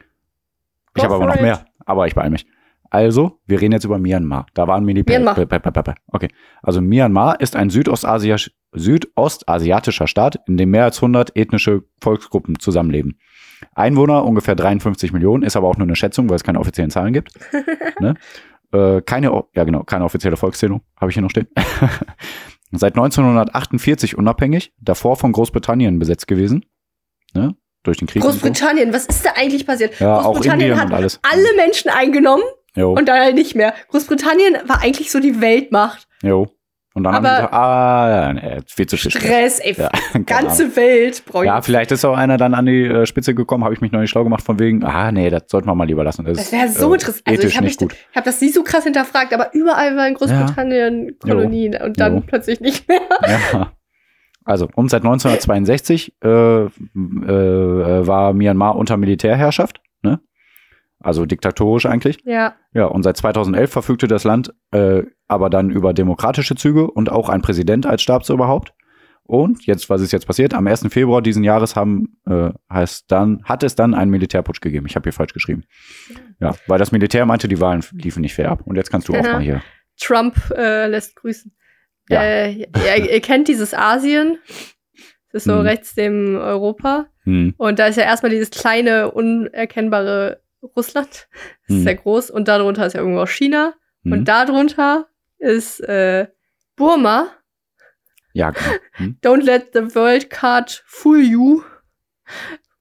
Ich habe aber noch it. mehr. Aber ich beeile mich. Also, wir reden jetzt über Myanmar. Da waren Militär. Myanmar. Okay. Also, Myanmar ist ein südostasiatischer Staat, in dem mehr als 100 ethnische Volksgruppen zusammenleben. Einwohner ungefähr 53 Millionen, ist aber auch nur eine Schätzung, weil es keine offiziellen Zahlen gibt. ne? äh, keine, ja genau, keine offizielle Volkszählung, habe ich hier noch stehen. Seit 1948 unabhängig, davor von Großbritannien besetzt gewesen. Ne? Durch den Krieg. und so. Großbritannien, was ist da eigentlich passiert? Ja, Großbritannien hat alle Menschen eingenommen Jo. und dann halt nicht mehr. Großbritannien war eigentlich so die Weltmacht. Jo. Und dann Aber- haben die gesagt, ah, ja, nee, viel zu Stress. Stress, ey, Ja, ganze Ahnung. Welt brauche ich. Ja, vielleicht ist auch einer dann an die äh, Spitze gekommen, habe ich mich noch nicht schlau gemacht, von wegen, ah, nee, das sollten wir mal lieber lassen. das wäre so äh, interessant. Also ich habe hab das nie so krass hinterfragt, aber überall war in Großbritannien Kolonien und dann Jo. plötzlich nicht mehr. Ja. Also, und seit 1962 äh, äh, äh, war Myanmar unter Militärherrschaft, ne? Also diktatorisch eigentlich. Ja. Ja, und seit 2011 verfügte das Land äh, aber dann über demokratische Züge und auch ein Präsident als Stabsoberhaupt. Und jetzt, was ist jetzt passiert? Am 1. Februar diesen Jahres haben, äh, heißt dann, hat es dann einen Militärputsch gegeben. Ich habe hier falsch geschrieben. Ja, weil das Militär meinte, die Wahlen liefen nicht fair ab. Und jetzt kannst du auch mal hier. Trump äh, lässt grüßen. Ja. Äh, ja, ihr kennt dieses Asien, Das ist so Mhm. rechts dem Europa. Hm. Und da ist ja erstmal dieses kleine, unerkennbare Russland. Das ist Mhm. sehr groß. Und darunter ist ja irgendwo auch China. Hm. Und darunter ist äh, Burma. ja, genau. Hm. Don't let the world card fool you.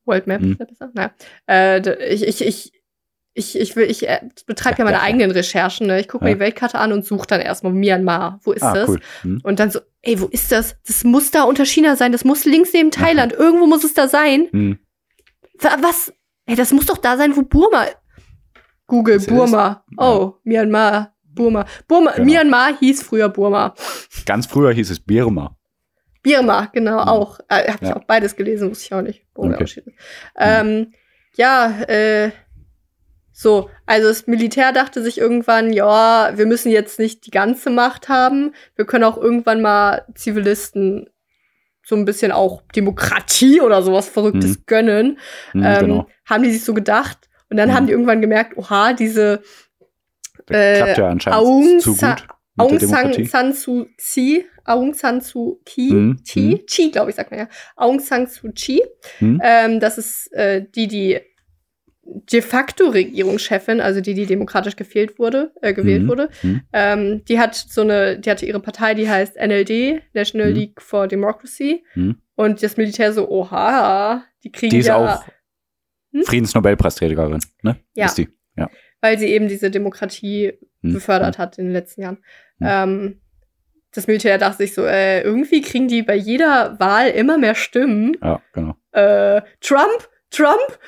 World Map, ja besser. Naja. Äh, ich, ich, ich, ich, ich, will, ich äh, betreibe ja meine Ja, ja. eigenen Recherchen. Ne? Ich gucke mir Ja. die Weltkarte an und suche dann erstmal Myanmar. Wo ist Ah, das? cool. Hm. Und dann so, ey, wo ist das? Das muss da unter China sein. Das muss links neben Thailand. Irgendwo muss es da sein. Hm. Wa- Was? Ey, das muss doch da sein, wo Burma. Google, Burma. Oh, Myanmar. Burma. Burma. Genau. Myanmar hieß früher Burma. Ganz früher hieß es Birma. Birma, genau, Mhm. auch. Äh, hab ich Ja. auch beides gelesen, wusste ich auch nicht. Okay. Ähm, ja, äh, so, also das Militär dachte sich irgendwann, ja, wir müssen jetzt nicht die ganze Macht haben, wir können auch irgendwann mal Zivilisten so ein bisschen auch Demokratie oder sowas Verrücktes gönnen. Hm, ähm, genau. Haben die sich so gedacht. Und dann Mhm. haben die irgendwann gemerkt, oha, diese äh, klappt ja anscheinend Aung zu Sa- gut Aung San. San Suu Kyi, Aung San Suu Kyi, Mhm, Chi, mhm. Chi, glaube ich, sagt man ja. Aung San Suu Kyi. Mhm. Ähm, das ist äh, die, die de facto Regierungschefin, also die, die demokratisch gewählt wurde, äh, gewählt Mhm, wurde. mhm. Ähm, die hat so eine, die hatte ihre Partei, die heißt NLD, National Mhm. League for Democracy. Mhm. Und das Militär so, oha, die kriegen Die ist ja, auch Hm? Friedensnobelpreisträgerin, ne? Ja. Ist die. Weil sie eben diese Demokratie Hm. befördert hat in den letzten Jahren. Hm. Ähm, das Militär dachte sich so, äh, irgendwie kriegen die bei jeder Wahl immer mehr Stimmen. Ja, genau. Äh, Trump? Trump?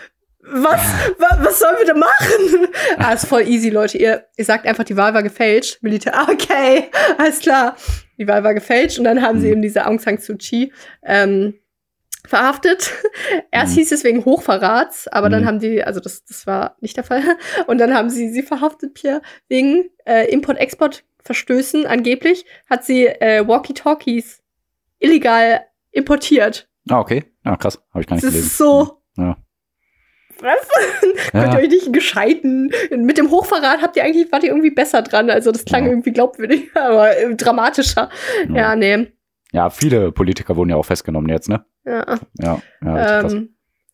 Was, wa, was sollen wir denn machen? ah, ist voll easy, Leute. Ihr, ihr sagt einfach, die Wahl war gefälscht. Militär, okay, alles klar. Die Wahl war gefälscht und dann haben sie Hm. eben diese Aung San Suu Kyi ähm, verhaftet. Erst Mhm. hieß es wegen Hochverrats, aber dann Mhm. haben die, also das, das war nicht der Fall. Und dann haben sie sie verhaftet, Pierre, wegen äh, Import-Export-Verstößen. Angeblich hat sie äh, Walkie-Talkies illegal importiert. Ah, okay. Ah, krass. Habe ich gar nicht Das gelesen. ist so. Ja. Was? Könnt ihr Ja. euch nicht gescheiten. Mit dem Hochverrat habt ihr eigentlich, wart ihr irgendwie besser dran. Also das klang Ja. irgendwie glaubwürdig, aber äh, dramatischer. Ja. Ja, nee. Ja, viele Politiker wurden ja auch festgenommen jetzt, ne? Ja. Ja, ja ähm,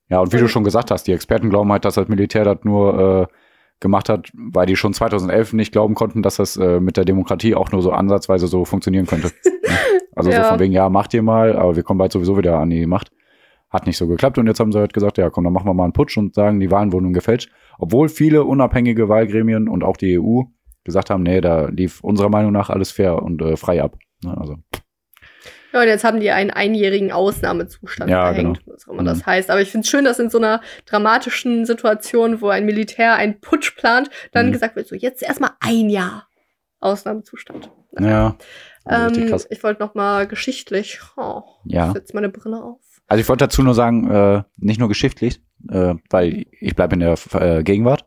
Ja, und wie du und- schon gesagt hast, die Experten glauben halt, dass das Militär das nur äh, gemacht hat, weil die schon 2011 nicht glauben konnten, dass das äh, mit der Demokratie auch nur so ansatzweise so funktionieren könnte. Ja. Also Ja. so von wegen, ja, macht ihr mal, aber wir kommen bald sowieso wieder an die Macht. Hat nicht so geklappt und jetzt haben sie halt gesagt, ja komm, dann machen wir mal einen Putsch und sagen, die Wahlen wurden gefälscht. Obwohl viele unabhängige Wahlgremien und auch die EU gesagt haben, nee, da lief unserer Meinung nach alles fair und äh, frei ab. Ne, also, Ja, und jetzt haben die einen einjährigen Ausnahmezustand Ja, verhängt, genau. was auch immer das heißt. Aber ich finde es schön, dass in so einer dramatischen Situation, wo ein Militär einen Putsch plant, dann Mhm. gesagt wird, so jetzt erstmal ein Jahr Ausnahmezustand. ja, also richtig Ähm, ich wollte noch mal geschichtlich, oh, Ja. ich setze meine Brille auf. Also ich wollte dazu nur sagen, äh, nicht nur geschichtlich, äh, weil ich bleibe in der äh, Gegenwart.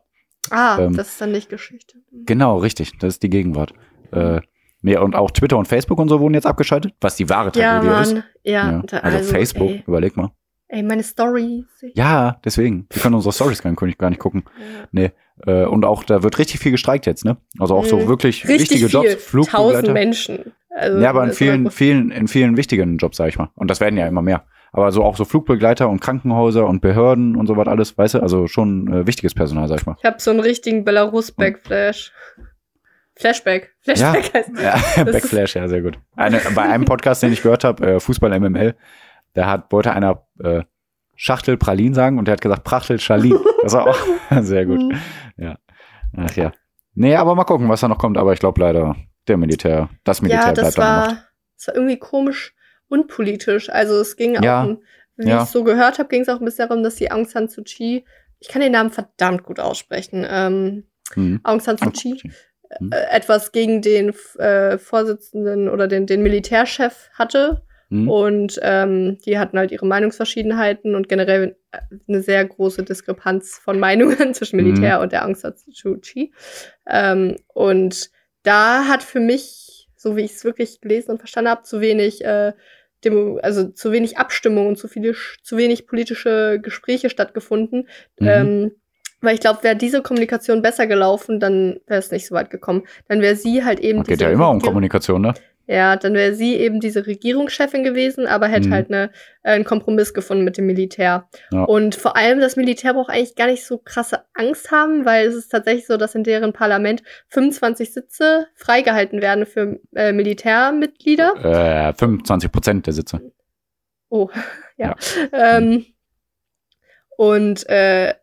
Ah, Ähm, das ist dann nicht Geschichte. Genau, richtig, das ist die Gegenwart. Äh, nee, und auch Twitter und Facebook und so wurden jetzt abgeschaltet, was die wahre Ja, Tragödie ist. Mann. Ja, Ja. da- Also, Facebook, Ey, überleg mal. ey, meine Story. Ja, deswegen. Wir können unsere Stories gar nicht, gar nicht gucken. Äh, und auch, da wird richtig viel gestreikt jetzt, ne? Also auch so Mhm. wirklich Richtig wichtige viel. Jobs, Tausend Flugbegleiter. Menschen. Also, Ja, aber in ist vielen, vielen, in vielen wichtigen Jobs, sag ich mal. Und das werden ja immer mehr. Aber so auch so Flugbegleiter und Krankenhäuser und Behörden und so was alles, weißt du, also schon äh, wichtiges Personal, sag ich mal. Ich habe so einen richtigen Belarus-Backflash. Flashback. Flashback heißt Ja, Das Backflash, ja, sehr gut. Eine, bei einem Podcast, den ich gehört habe, äh, Fußball MML, da hat, wollte einer äh, Schachtel Pralin sagen und der hat gesagt Prachtel Schalin. Das war auch sehr gut. Ja. Ach ja. Nee, aber mal gucken, was da noch kommt. Aber ich glaube leider, der Militär, das Militär Ja, bleibt das Macht. war, das war irgendwie komisch unpolitisch. Also es ging Ja, auch, um, wie ja. ich es so gehört habe, ging es auch ein bisschen darum, dass die Aung San Suu Kyi, ich kann den Namen verdammt gut aussprechen, ähm, Mhm. Aung San Suu Kyi, Mhm. äh, etwas gegen den äh, Vorsitzenden oder den, den Militärchef hatte. Mhm. Und ähm, die hatten halt ihre Meinungsverschiedenheiten und generell äh, eine sehr große Diskrepanz von Meinungen zwischen Militär und der Aung San Suu Kyi. Ähm, und da hat für mich, so wie ich es wirklich gelesen und verstanden habe, zu wenig, äh, Demo also zu wenig Abstimmung und zu viele, zu wenig politische Gespräche stattgefunden. Mhm. Ähm, weil ich glaube, wäre diese Kommunikation besser gelaufen, dann wäre es nicht so weit gekommen. Dann wäre sie halt eben Geht ja immer um Kommunikation, ne? Ja, dann wäre sie eben diese Regierungschefin gewesen, aber hätte Mhm. halt eine, äh, einen Kompromiss gefunden mit dem Militär. Ja. Und vor allem das Militär braucht eigentlich gar nicht so krasse Angst haben, weil es ist tatsächlich so, dass in deren Parlament 25 Sitze freigehalten werden für äh, Militärmitglieder. Äh, 25 Prozent der Sitze. Oh, ja. Ähm, und äh,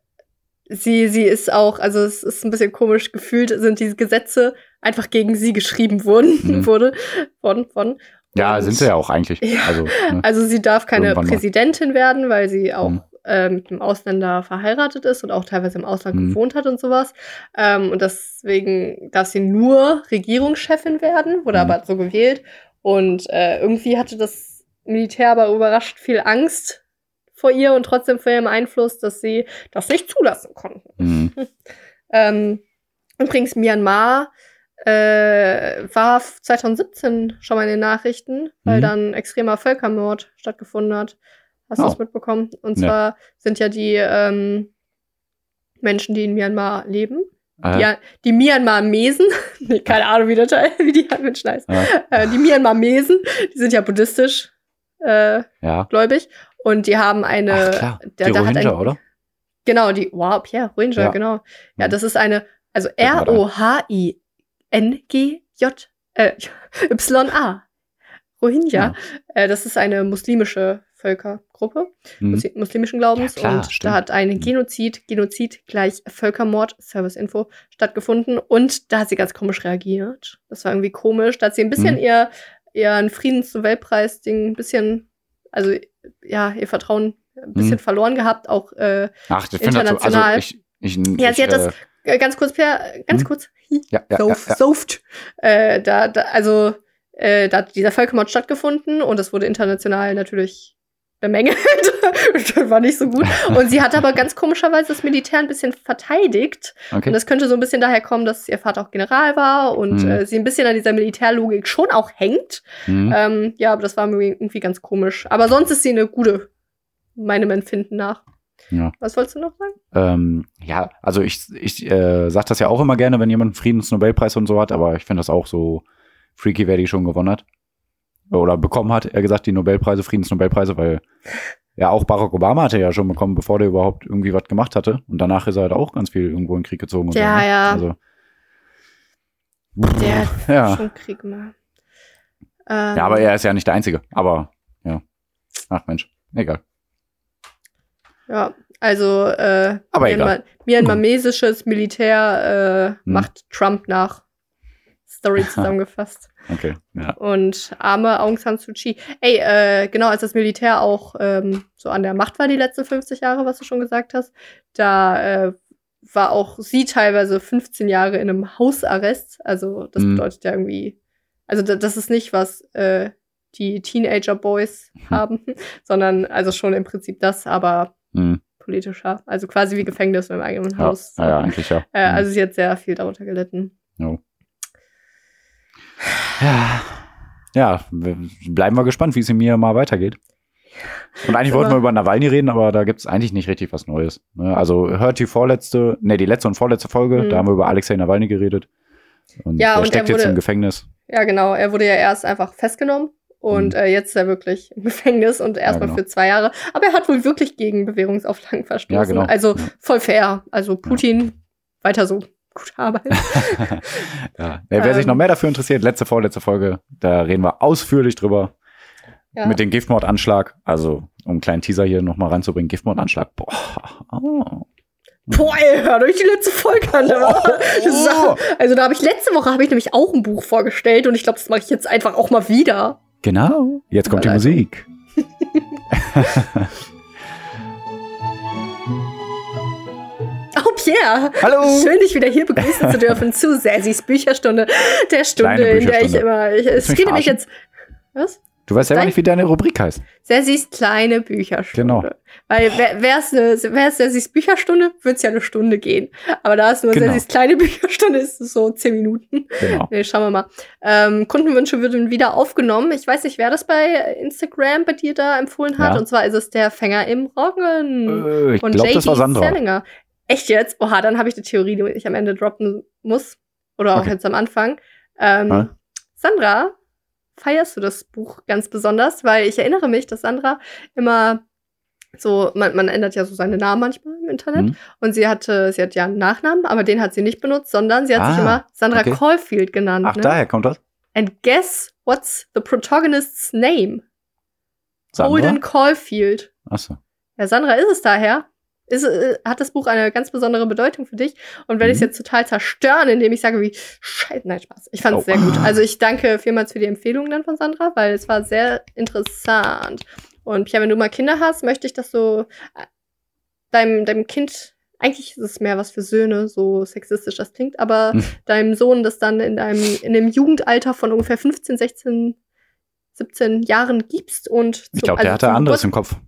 sie, sie ist auch, also es ist ein bisschen komisch gefühlt, sind diese Gesetze einfach gegen sie geschrieben worden, Mhm. wurde von, von. Ja, Und- sind sie ja auch eigentlich. Ja. Also, ne? Also sie darf keine Irgendwann mal. Präsidentin werden, weil sie auch Mhm. äh, mit einem Ausländer verheiratet ist und auch teilweise im Ausland Mhm. gewohnt hat und sowas. Ähm, und deswegen darf sie nur Regierungschefin werden, wurde Mhm. aber so gewählt. Und äh, irgendwie hatte das Militär aber überrascht viel Angst vor ihr und trotzdem vor ihrem Einfluss, dass sie das nicht zulassen konnten. Mhm. Ähm, übrigens, Myanmar äh, war 2017 schon mal in den Nachrichten, weil Mhm. dann extremer Völkermord stattgefunden hat. Hast du Oh. das mitbekommen? Und Nee. zwar sind ja die ähm, Menschen, die in Myanmar leben, Äh, die, die Myanmar-Mesen, nee, keine Ahnung, wie, der Teil, wie die Menschen heißen, Ja. äh, die Myanmar-Mesen, die sind ja buddhistisch äh, ja. gläubig und die haben eine, Ach klar, der, die da hat Rohingya, ein, oder? Genau, die, wow, Pierre, Rohingya, Ja. genau. Ja, Mhm. das ist eine, also. R-O-H-I-N-G-J, äh, Y-A. Rohingya. Ja. Äh, das ist eine muslimische Völkergruppe, Mhm. musli muslimischen Glaubens. Ja, klar, und stimmt. da hat ein Mhm. Genozid, Genozid gleich Völkermord, Serviceinfo, stattgefunden. Und da hat sie ganz komisch reagiert. Das war irgendwie komisch. Da hat sie ein bisschen Mhm. ihr, ihren Friedensnobelpreis-Ding ein bisschen, also ja, ihr Vertrauen ein bisschen Mhm. verloren gehabt, auch äh, Ach, ich das so, also international. ich, ich, Ja, ich, sie hat das- äh, ganz kurz, Per, ganz Hm? kurz, ja, ja, ja, Soft, ja. Soft. Äh, da, da, also, äh, da hat dieser Völkermord stattgefunden und es wurde international natürlich bemängelt. das war nicht so gut. Und sie hat aber ganz komischerweise das Militär ein bisschen verteidigt. Okay. Und das könnte so ein bisschen daher kommen, dass ihr Vater auch General war und Mhm. äh, sie ein bisschen an dieser Militärlogik schon auch hängt. Mhm. Ähm, ja, aber das war mir irgendwie ganz komisch. Aber sonst ist sie eine gute, meinem Empfinden nach. Ja. Was wolltest du noch sagen? Ähm, ja, also ich, ich äh, sag das ja auch immer gerne, wenn jemand einen Friedensnobelpreis und so hat, aber ich finde das auch so freaky, wer die schon gewonnen hat. Oder bekommen hat, er gesagt, die Nobelpreise, Friedensnobelpreise, weil ja auch Barack Obama hatte ja schon bekommen, bevor der überhaupt irgendwie was gemacht hatte. Und danach ist er halt auch ganz viel irgendwo in den Krieg gezogen. Und Ja, so, ne? ja. Also, Der hat ja. schon Krieg gemacht. Ähm, ja, aber er ist ja nicht der Einzige. Aber ja. Ach Mensch, egal. Ja, also äh, Aber Myanmar, myanmarmesisches Militär äh, Hm. macht Trump nach. Story zusammengefasst. Okay, ja. Und arme Aung San Suu Kyi. Ey, äh, genau, als das Militär auch ähm, so an der Macht war die letzten 50 Jahre, was du schon gesagt hast, da äh, war auch sie teilweise 15 Jahre in einem Hausarrest. Also das Hm. bedeutet ja irgendwie, also da, das ist nicht, was äh, die Teenager-Boys Hm. haben, sondern also schon im Prinzip das, aber Hm. politischer. Also quasi wie Gefängnis im eigenen Ja, Haus. ja, ja, eigentlich ja. Äh, also sie hat sehr viel darunter gelitten. Jo. Ja. Ja, bleiben wir gespannt, wie es in mir mal weitergeht. Und eigentlich wollten wir über Nawalny reden, aber da gibt es eigentlich nicht richtig was Neues. Ne? Also hört die vorletzte, ne, die letzte und vorletzte Folge, Mhm. da haben wir über Alexei Nawalny geredet. Und Ja, der und steckt er jetzt wurde- im Gefängnis. Ja, genau. Er wurde ja erst einfach festgenommen und Mhm. äh, jetzt ist er wirklich im Gefängnis und erstmal genau. für zwei Jahre. Aber er hat wohl wirklich gegen Bewährungsauflagen verstoßen. Ja, genau. Also Ja. voll fair. Also Putin weiter so. Gute Arbeit. ja. Wer wer sich Ähm. noch mehr dafür interessiert, letzte, vorletzte Folge, da reden wir ausführlich drüber. Ja. Mit dem Giftmordanschlag. Also, um einen kleinen Teaser hier nochmal reinzubringen, Giftmordanschlag. Boah. Oh. Boah, ey, hört euch die letzte Folge an. Das ist- Also da habe ich letzte Woche habe ich nämlich auch ein Buch vorgestellt und ich glaube, das mache ich jetzt einfach auch mal wieder. Genau. Jetzt kommt die Überleitung. Musik. Pierre. Hallo. Schön, dich wieder hier begrüßen zu dürfen zu Sassis Bücherstunde. Der Stunde, in der ich immer. Ich, es geht nämlich jetzt. Was? Du weißt selber Dein- nicht, wie deine Rubrik heißt. Sassis kleine Bücherstunde. Genau. Weil wäre es Sassis Bücherstunde, würde es ja eine Stunde gehen. Aber da es nur Genau. Sassis kleine Bücherstunde ist, ist es so zehn Minuten. Genau. Nee, schauen wir mal. Ähm, Kundenwünsche würden wieder aufgenommen. Ich weiß nicht, wer das bei Instagram bei dir da empfohlen hat. Ja. Und zwar ist es der Fänger im Roggen. Äh, ich glaube, das war Sandra. Salinger. Echt jetzt? Oha, dann habe ich eine Theorie, die ich am Ende droppen muss. Oder auch Okay. jetzt am Anfang. Ähm, Ja. Sandra feierst du das Buch ganz besonders? Weil ich erinnere mich, dass Sandra immer so, man, man ändert ja so seine Namen manchmal im Internet. Mhm. Und sie hatte, sie hat ja einen Nachnamen, aber den hat sie nicht benutzt, sondern sie hat sich Ah, immer Sandra okay. Caulfield genannt. Ach, ne? daher kommt das? And guess what's the protagonist's name? Sandra? Holden Caulfield. Achso. Ja, Sandra ist es daher. Ist, äh, hat das Buch eine ganz besondere Bedeutung für dich? Und werde ich es Mhm. jetzt total zerstören, indem ich sage, wie Scheiße, nein, Spaß. Ich fand es Oh. sehr gut. Also ich danke vielmals für die Empfehlung dann von Sandra, weil es war sehr interessant. Und Pia, wenn du mal Kinder hast, möchte ich, dass du äh, deinem, deinem Kind, eigentlich ist es mehr was für Söhne, so sexistisch das klingt, aber Hm. deinem Sohn das dann in einem, in dem Jugendalter von ungefähr 15, 16, 17 Jahren gibst und Ich zum- glaube, der also hatte anderes Geburt- im Kopf.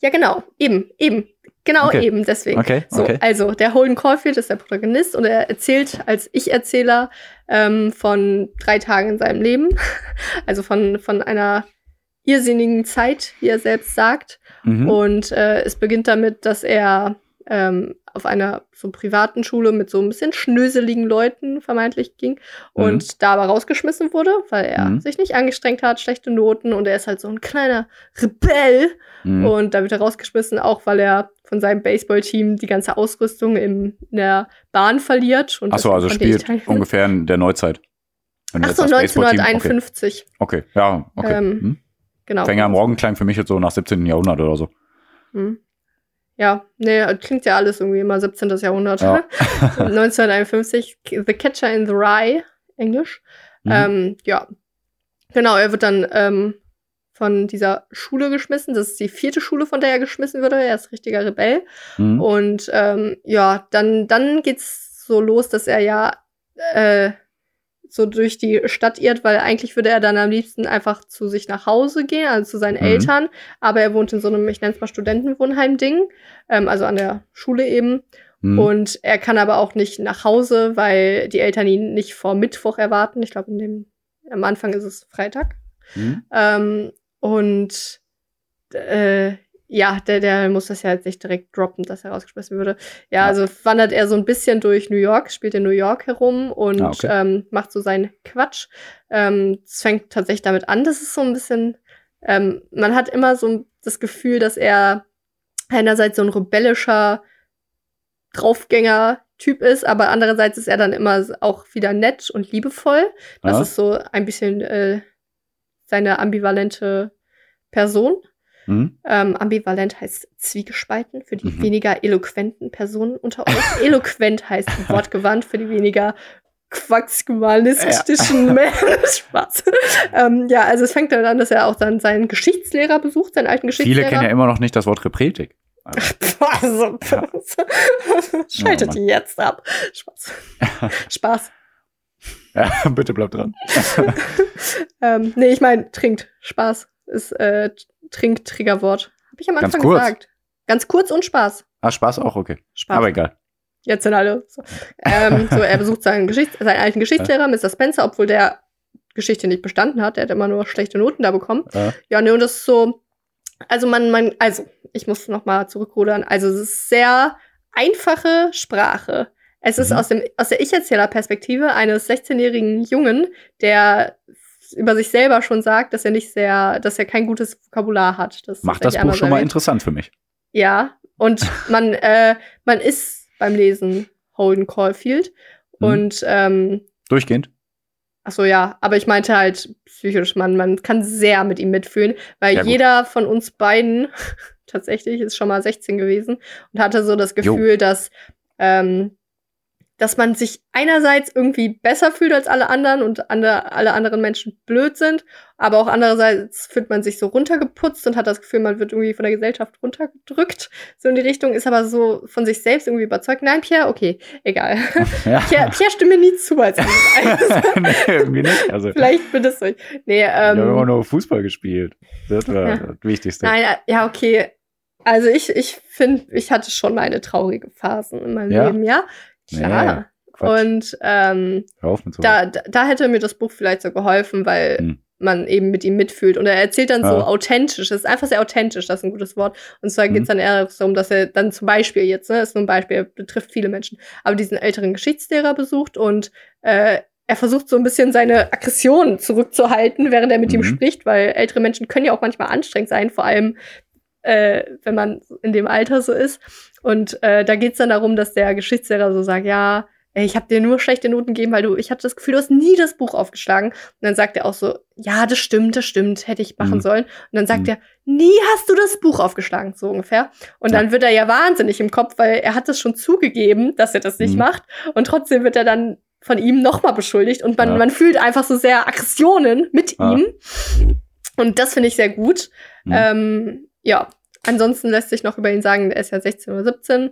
ja, genau, eben, eben. Genau Okay. eben, deswegen. Okay, So, okay. also der Holden Caulfield ist der Protagonist und er erzählt als Ich-Erzähler ähm, von drei Tagen in seinem Leben. Also von, von einer irrsinnigen Zeit, wie er selbst sagt. Mhm. Und äh, es beginnt damit, dass er ähm, auf einer so privaten Schule mit so ein bisschen schnöseligen Leuten vermeintlich ging und da aber rausgeschmissen wurde, weil er Mhm. sich nicht angestrengt hat, schlechte Noten und er ist halt so ein kleiner Rebell. Mhm. Und da wird er rausgeschmissen, auch weil er von seinem Baseballteam die ganze Ausrüstung in der Bahn verliert. Und Achso, also spielt ungefähr in der Neuzeit. Wenn du Ach jetzt so, sagst, Baseballteam, 1951. Okay, okay. ja, okay. Ähm, hm. Genau. Fänger am Morgen klang für mich jetzt so nach 17. Jahrhundert oder so. Hm. Ja, nee, klingt ja alles irgendwie immer 17. Jahrhundert. Ja. 1951, The Catcher in the Rye, Englisch. Mhm. Ähm, ja, genau, er wird dann ähm, von dieser Schule geschmissen. Das ist die vierte Schule, von der er geschmissen wurde. Er ist richtiger Rebell. Mhm. Und ähm, ja, dann, dann geht's so los, dass er ja äh, so durch die Stadt irrt, weil eigentlich würde er dann am liebsten einfach zu sich nach Hause gehen, also zu seinen Mhm. Eltern. Aber er wohnt in so einem, ich nenne es mal Studentenwohnheim-Ding, ähm, also an der Schule eben. Mhm. Und er kann aber auch nicht nach Hause, weil die Eltern ihn nicht vor Mittwoch erwarten. Ich glaube, am Anfang ist es Freitag. Mhm. Ähm, und äh, ja, der, der muss das ja jetzt nicht direkt droppen, dass er rausgeschmissen würde. Ja, Ja. also wandert er so ein bisschen durch New York, spielt in New York herum und Ah, okay. ähm, macht so seinen Quatsch. Ähm, es fängt tatsächlich damit an, das ist so ein bisschen, ähm, man hat immer so das Gefühl, dass er einerseits so ein rebellischer Draufgänger-Typ ist, aber andererseits ist er dann immer auch wieder nett und liebevoll. Das Ja. ist so ein bisschen äh, seine ambivalente Person. Mhm. Ähm, ambivalent heißt zwiegespalten für die Mhm. weniger eloquenten Personen unter euch. Eloquent heißt wortgewandt für die weniger quaxqualistischen Menschen. Spaß. ähm, ja, also es fängt dann an, dass er auch dann seinen Geschichtslehrer besucht, seinen alten Viele Geschichtslehrer. kennen ja immer noch nicht das Wort Repretik. also, schaltet Oh, die jetzt ab. Spaß. Spaß. Ja, bitte bleib dran. Ähm, nee, ich meine, trinkt. Spaß ist äh, trinkt Triggerwort. Habe ich am Ganz Anfang kurz. gesagt. Ganz kurz und Spaß. Ah, Spaß auch, okay. Spaß. Aber egal. Jetzt sind alle. So, ähm, so er besucht seinen, Geschichts seinen alten Geschichtslehrer, Mr. Spencer, obwohl der Geschichte nicht bestanden hat. Der hat immer nur schlechte Noten da bekommen. Ja. Ja, ne, und das ist so. Also man, man, also, ich muss noch mal zurückrudern. Also, es ist sehr einfache Sprache. Es ist Mhm. aus, dem, aus der Ich-Erzähler-Perspektive eines 16-jährigen Jungen, der über sich selber schon sagt, dass er nicht sehr, dass er kein gutes Vokabular hat. Das Macht das Buch schon mal erwähnt. interessant für mich. Ja, und man, äh, man ist beim Lesen Holden Caulfield. Mhm. Und, ähm, Durchgehend. ach so, ja, aber ich meinte halt psychisch, man, man kann sehr mit ihm mitfühlen, weil Ja, jeder von uns beiden tatsächlich ist schon mal 16 gewesen und hatte so das Jo. Gefühl, dass, ähm, dass man sich einerseits irgendwie besser fühlt als alle anderen und ande, alle anderen Menschen blöd sind, aber auch andererseits fühlt man sich so runtergeputzt und hat das Gefühl, man wird irgendwie von der Gesellschaft runtergedrückt. So in die Richtung, ist aber so von sich selbst irgendwie überzeugt. Nein, Pierre, okay, egal. Ja. Pierre, Pierre stimme nie zu als nee, irgendwie nicht. Also, Vielleicht bin das euch. Nee, ich habe immer ähm, nur Fußball gespielt. Das war Ja. das Wichtigste. nein, äh, ja, okay. Also ich, ich finde, ich hatte schon meine traurige Phasen in meinem Ja? Leben, ja. Klar. Nee. Und ähm, da, da, hätte mir das Buch vielleicht so geholfen, weil Hm. man eben mit ihm mitfühlt. Und er erzählt dann so Ja. authentisch. Es ist einfach sehr authentisch, das ist ein gutes Wort. Und zwar Mhm. geht es dann eher darum, dass er dann zum Beispiel jetzt, ne, ist nur ein Beispiel, betrifft viele Menschen, aber diesen älteren Geschichtslehrer besucht und äh, er versucht so ein bisschen seine Aggression zurückzuhalten, während er mit ihm Mhm. spricht, weil ältere Menschen können ja auch manchmal anstrengend sein, vor allem äh, wenn man in dem Alter so ist. Und äh, da geht's dann darum, dass der Geschichtslehrer so sagt, ja, ich habe dir nur schlechte Noten gegeben, weil du, ich hatte das Gefühl, du hast nie das Buch aufgeschlagen. Und dann sagt er auch so, ja, das stimmt, das stimmt, hätte ich machen Mhm. sollen. Und dann sagt Mhm. er, nie hast du das Buch aufgeschlagen, so ungefähr. Und Ja. dann wird er ja wahnsinnig im Kopf, weil er hat es schon zugegeben, dass er das nicht Mhm. macht. Und trotzdem wird er dann von ihm nochmal beschuldigt. Und man, Ja. man fühlt einfach so sehr Aggressionen mit Ja. ihm. Und das finde ich sehr gut. Mhm. Ähm, ja, ansonsten lässt sich noch über ihn sagen, er ist ja 16 oder 17,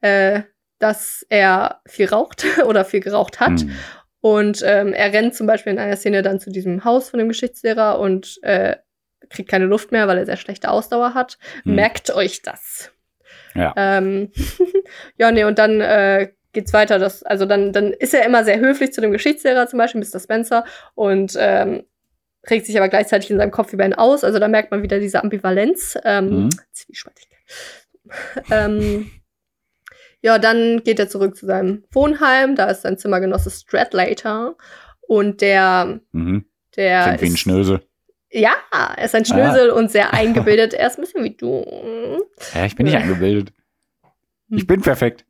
äh, dass er viel raucht oder viel geraucht hat. Mhm. Und ähm, er rennt zum Beispiel in einer Szene dann zu diesem Haus von dem Geschichtslehrer und äh, kriegt keine Luft mehr, weil er sehr schlechte Ausdauer hat. Mhm. Merkt euch das. Ja. Ähm, ja, nee, und dann äh, geht's weiter. Dass, also dann, dann ist er immer sehr höflich zu dem Geschichtslehrer, zum Beispiel Mr. Spencer, und ähm, regt sich aber gleichzeitig in seinem Kopf über ihn aus. Also da merkt man wieder diese Ambivalenz. Ähm, Mhm. Ähm, ja, dann geht er zurück zu seinem Wohnheim. Da ist sein Zimmergenosse Stradlater. Und der, Mhm. der Klingt wie ein ist, Schnösel. ja, er ist ein Schnösel und sehr eingebildet. Er ist ein bisschen wie du. Ja, ich bin nicht eingebildet. Hm. Ich bin perfekt.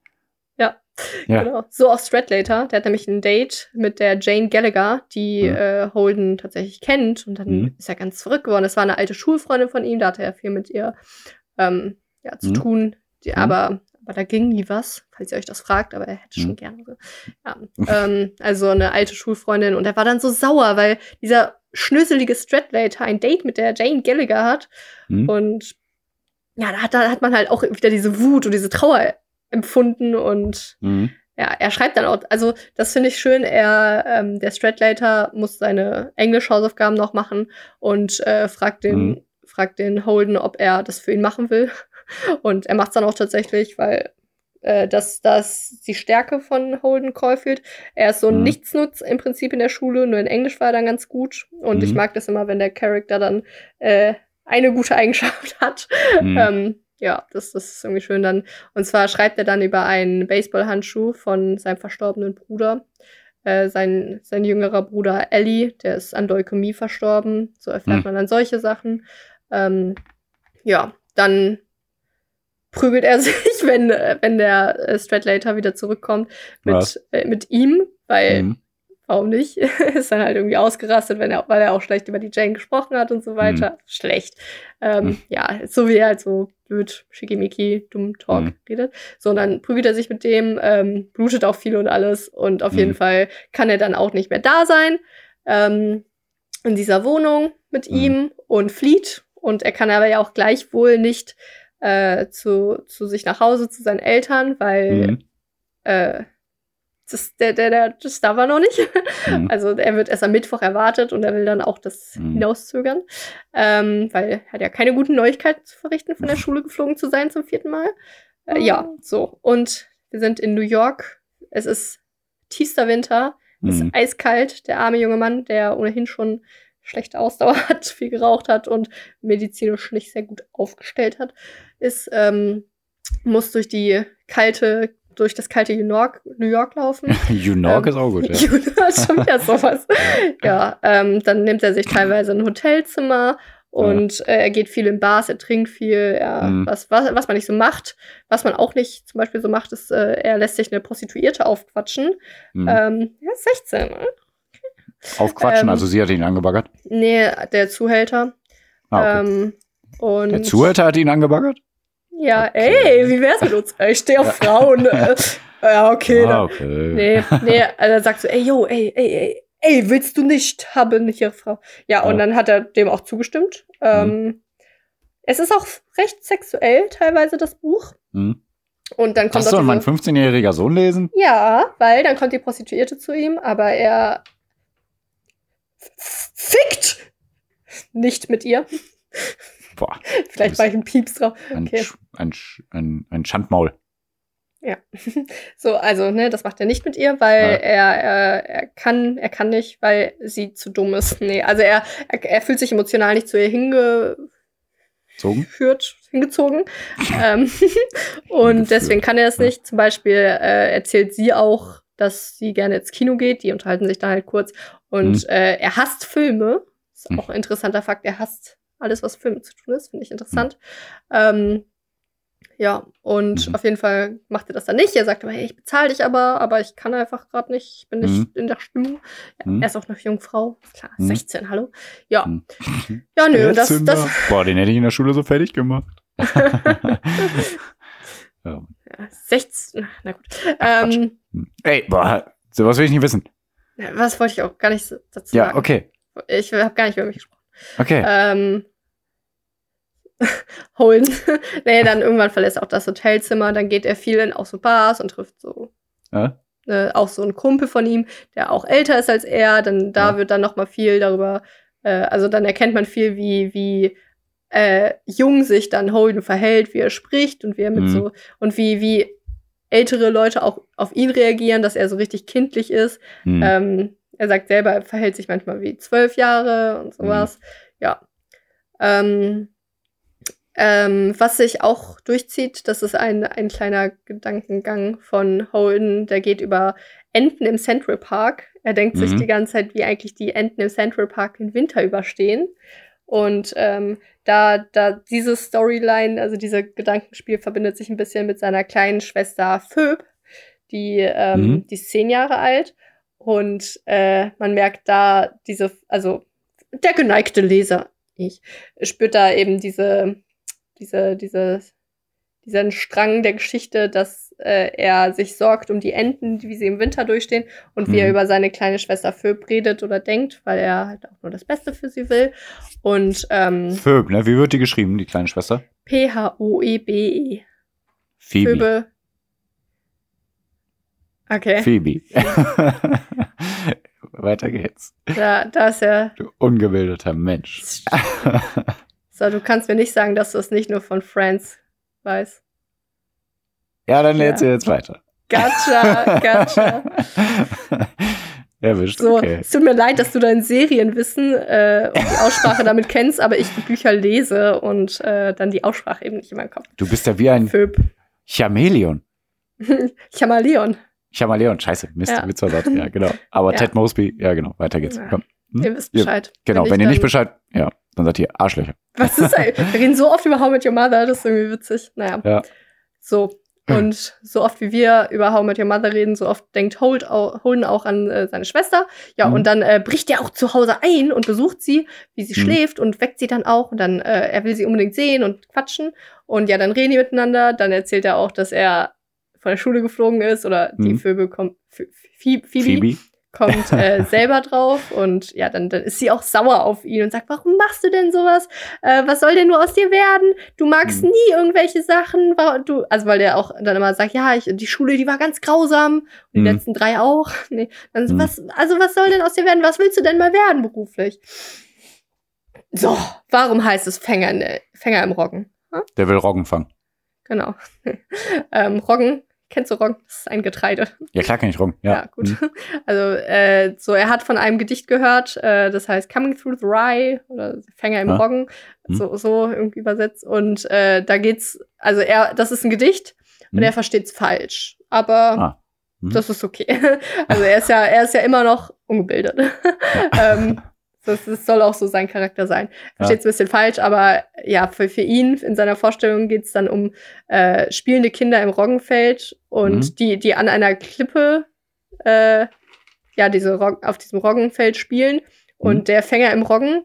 Ja. Genau. So auch Stradlater. Der hat nämlich ein Date mit der Jane Gallagher, die Mhm. äh, Holden tatsächlich kennt. Und dann Mhm. ist er ganz verrückt geworden. Das war eine alte Schulfreundin von ihm. Da hatte er viel mit ihr ähm, ja, zu Mhm. tun. Die, Mhm. aber, aber da ging nie was, falls ihr euch das fragt. Aber er hätte schon Mhm. gerne. So. Ja. ähm, also eine alte Schulfreundin. Und er war dann so sauer, weil dieser schnöselige Stradlater ein Date mit der Jane Gallagher hat. Mhm. Und ja, da hat, da hat man halt auch wieder diese Wut und diese Trauer empfunden und Mhm. ja, er schreibt dann auch, also das finde ich schön, er, ähm, der Stradlater muss seine Englisch-Hausaufgaben noch machen und äh, fragt den, Mhm. fragt den Holden, ob er das für ihn machen will. Und er macht es dann auch tatsächlich, weil äh, das, das die Stärke von Holden Caulfield. Er ist so ein Mhm. Nichtsnutz im Prinzip in der Schule, nur in Englisch war er dann ganz gut. Und ich Mhm. mag das immer, wenn der Charakter dann äh, eine gute Eigenschaft hat. Mhm. Ähm, ja, das, das ist irgendwie schön dann. Und zwar schreibt er dann über einen Baseballhandschuh von seinem verstorbenen Bruder. Äh, sein, sein jüngerer Bruder Ellie, der ist an Leukämie verstorben. So erfährt Hm. man dann solche Sachen. Ähm, ja, dann prügelt er sich, wenn, äh, wenn der äh, Stradlater wieder zurückkommt mit, äh, mit ihm, weil Mhm. Warum nicht? ist dann halt irgendwie ausgerastet, wenn er, weil er auch schlecht über die Jane gesprochen hat und so weiter. Schlecht. Ähm, Mhm. Ja, so wie er halt so blöd, schickimicki, dumm Talk Mhm. redet. So, und dann prügelt er sich mit dem, ähm, blutet auch viel und alles. Und auf jeden Mhm. Fall kann er dann auch nicht mehr da sein ähm, in dieser Wohnung mit Mhm. ihm und flieht. Und er kann aber ja auch gleichwohl nicht äh, zu, zu sich nach Hause, zu seinen Eltern, weil Mhm. äh, das, der, der, der, das darf er noch nicht. Mhm. Also er wird erst am Mittwoch erwartet und er will dann auch das Mhm. hinauszögern, ähm, weil er hat ja keine guten Neuigkeiten zu verrichten, von der Schule geflogen zu sein zum vierten Mal. Äh, ja, so. Und wir sind in New York. Es ist tiefster Winter. Es ist Mhm. eiskalt. Der arme junge Mann, der ohnehin schon schlechte Ausdauer hat, viel geraucht hat und medizinisch nicht sehr gut aufgestellt hat, ist, ähm, muss durch die kalte, durch das kalte New York, New York laufen. You York Ähm, ist auch gut, ja. Juna ist schon wieder sowas. ja, ähm, dann nimmt er sich teilweise ein Hotelzimmer und äh, er geht viel in Bars, er trinkt viel, ja, Mhm. was, was, was man nicht so macht. Was man auch nicht zum Beispiel so macht, ist, äh, er lässt sich eine Prostituierte aufquatschen. Mhm. Ähm, er ist 16, ne? Aufquatschen, ähm, also sie hat ihn angebaggert. Nee, der Zuhälter. Ah, okay. ähm, und Der Zuhälter hat ihn angebaggert? Ja, Okay. ey, wie wär's mit uns? Ich stehe auf Frauen. äh, ja, okay. ah, dann. okay. Nee, nee, also er sagt so, ey, yo, ey, ey, ey, ey, willst du nicht haben, hier, Frau? Ja, und Ja. dann hat er dem auch zugestimmt. Ähm, es ist auch recht sexuell, teilweise, das Buch. Mhm. Und dann kommt Das soll auch mein diese, 15-jähriger Sohn lesen? Ja, weil dann kommt die Prostituierte zu ihm, aber er fickt nicht mit ihr. Boah, Vielleicht mache ich einen Pieps drauf. ein, Okay. Ein, Sch- ein, ein Schandmaul. So, also, ne, das macht er nicht mit ihr, weil Ja. er, er, er kann, er kann nicht, weil sie zu dumm ist. Nee, also er, er, er fühlt sich emotional nicht zu ihr hingeführt, Zogen? hingezogen. ähm, und deswegen kann er es ja. nicht. Zum Beispiel äh, erzählt sie auch, dass sie gerne ins Kino geht. Die unterhalten sich dann halt kurz. Und Mhm. äh, er hasst Filme. Ist Mhm. auch ein interessanter Fakt. Er hasst alles, was Filme zu tun ist. Finde ich interessant. Ähm, ja, und Mhm. auf jeden Fall macht er das dann nicht. Er sagt aber, hey, ich bezahle dich aber, aber ich kann einfach gerade nicht, ich bin nicht Mhm. in der Stimmung. Ja, Mhm. Er ist auch noch Jungfrau. Klar, Mhm. 16, hallo. Ja. Mhm. Ja, nö, Der das, das, Boah, den hätte ich in der Schule so fertig gemacht. ja. ja, 16, na gut. Ähm, Ey, boah, sowas will ich nicht wissen. was wollte ich auch gar nicht dazu Ja, sagen? okay. Ich habe gar nicht über mich gesprochen. Okay. Ähm, holen. nee, dann irgendwann verlässt er auch das Hotelzimmer, dann geht er viel in auch so Bars und trifft so Ja? äh, auch so einen Kumpel von ihm, der auch älter ist als er. Dann da Ja. wird dann noch mal viel darüber, äh, also dann erkennt man viel, wie wie äh, jung sich dann Holden verhält, wie er spricht und wie er mit Mhm. so und wie wie ältere Leute auch auf ihn reagieren, dass er so richtig kindlich ist. Hm. Ähm, er sagt selber, er verhält sich manchmal wie zwölf Jahre und sowas. Ja. Ähm, ähm, was sich auch durchzieht, das ist ein, ein kleiner Gedankengang von Holden, der geht über Enten im Central Park. Er denkt sich Mhm. die ganze Zeit, wie eigentlich die Enten im Central Park den Winter überstehen. Und ähm, da, da diese Storyline, also dieser Gedankenspiel verbindet sich ein bisschen mit seiner kleinen Schwester Phoebe, die, ähm, Mhm. die ist zehn Jahre alt. Und äh, man merkt da diese, also der geneigte Leser, ich, spürt da eben diese, diese, diese, diesen Strang der Geschichte, dass äh, er sich sorgt um die Enten, wie sie im Winter durchstehen und wie Mhm. er über seine kleine Schwester Phoebe redet oder denkt, weil er halt auch nur das Beste für sie will. Und ähm, Phoeb, ne? Wie wird die geschrieben, die kleine Schwester? P-H-O-E-B-E. Phoebe. Phoebe. Okay, Phoebe. Weiter geht's. da, da ist er. Du ungebildeter Mensch. So, du kannst mir nicht sagen, dass du es nicht nur von Friends weißt. ja, dann Ja. erzähl jetzt weiter. Gotcha, gotcha. Erwischt, So, okay. es tut mir leid, dass du dein Serienwissen äh, und die Aussprache damit kennst, aber ich die Bücher lese und äh, dann die Aussprache eben nicht in meinem Kopf. Du bist ja wie ein Phoeb. Chameleon. Chameleon. Chameleon, scheiße, Mist, Ja. Witz versagt. Ja, genau. Aber Ja. Ted Mosby, ja, genau, weiter geht's. Ja. Hm? Ihr wisst Ihr- Bescheid. Genau, ich wenn ihr nicht Bescheid, ja, dann seid ihr Arschlöcher. Was ist das? Wir reden so oft über How Met Your Mother, das ist irgendwie witzig. Naja. Ja. So. Und so oft wie wir über How Met Your Mother reden, so oft denkt Holt au- Holden auch an äh, seine Schwester. Ja, Mhm. und dann äh, bricht er auch zu Hause ein und besucht sie, wie sie Mhm. schläft und weckt sie dann auch. Und dann, äh, er will sie unbedingt sehen und quatschen. Und ja, dann reden die miteinander. Dann erzählt er auch, dass er von der Schule geflogen ist oder die Mhm. Vögel kommt. Phoebe, Phoebe. Kommt äh, selber drauf und ja, dann, dann ist sie auch sauer auf ihn und sagt, warum machst du denn sowas? Äh, was soll denn nur aus dir werden? Du magst Mhm. nie irgendwelche Sachen. Du, also weil der auch dann immer sagt, ja, ich, die Schule, die war ganz grausam. Und die Mhm. letzten drei auch. Nee, dann, Mhm. was, also was soll denn aus dir werden? Was willst du denn mal werden beruflich? So, warum heißt es Fänger, in Fänger im Roggen? Der will Roggen fangen. Genau. ähm, Roggen, kennst du Roggen? Das ist ein Getreide. Ja, klar kann ich Roggen. Ja, Ja, gut. Hm. Also, äh, so, er hat von einem Gedicht gehört, äh, das heißt Coming Through the Rye oder Fänger im Ja. Roggen, Hm. so, so irgendwie übersetzt. Und äh, da geht's, also er, das ist ein Gedicht und Hm. er versteht's falsch. Aber Ah. Hm. das ist okay. Also er ist ja, er ist ja immer noch ungebildet. ähm, das, das soll auch so sein Charakter sein. Versteht's ein bisschen falsch, aber ja, für, für ihn in seiner Vorstellung geht's dann um äh, spielende Kinder im Roggenfeld und Mhm. die, die an einer Klippe äh, ja, diese Rog auf diesem Roggenfeld spielen. Und Mhm. der Fänger im Roggen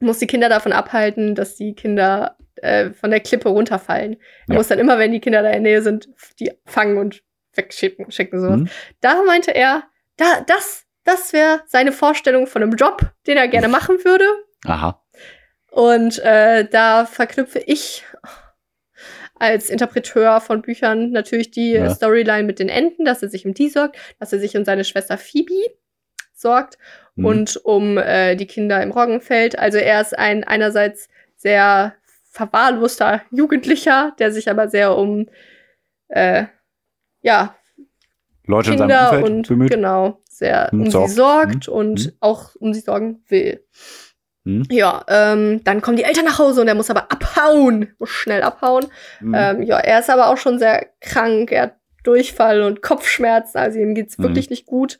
muss die Kinder davon abhalten, dass die Kinder äh, von der Klippe runterfallen. Er Ja. muss dann immer, wenn die Kinder da in der Nähe sind, die fangen und wegschicken, schicken sowas. Hm? Da meinte er, da, das, das wäre seine Vorstellung von einem Job, den er gerne machen würde. Aha. Und äh, da verknüpfe ich als Interpreteur von Büchern natürlich die Ja. Storyline mit den Enten, dass er sich um die sorgt, dass er sich um seine Schwester Phoebe sorgt Hm. und um äh, die Kinder im Roggenfeld. Also er ist ein einerseits sehr verwahrloster Jugendlicher, der sich aber sehr um äh, ja, Leute in seinem Kinder Umfeld und bemüht. genau sehr Hm, um sorgt. sie sorgt Hm, und hm. auch um sie sorgen will. Hm? Ja, ähm, dann kommen die Eltern nach Hause und er muss aber abhauen, muss schnell abhauen. Hm. Ähm, ja, er ist aber auch schon sehr krank. Er hat Durchfall und Kopfschmerzen, also ihm geht's wirklich nicht gut.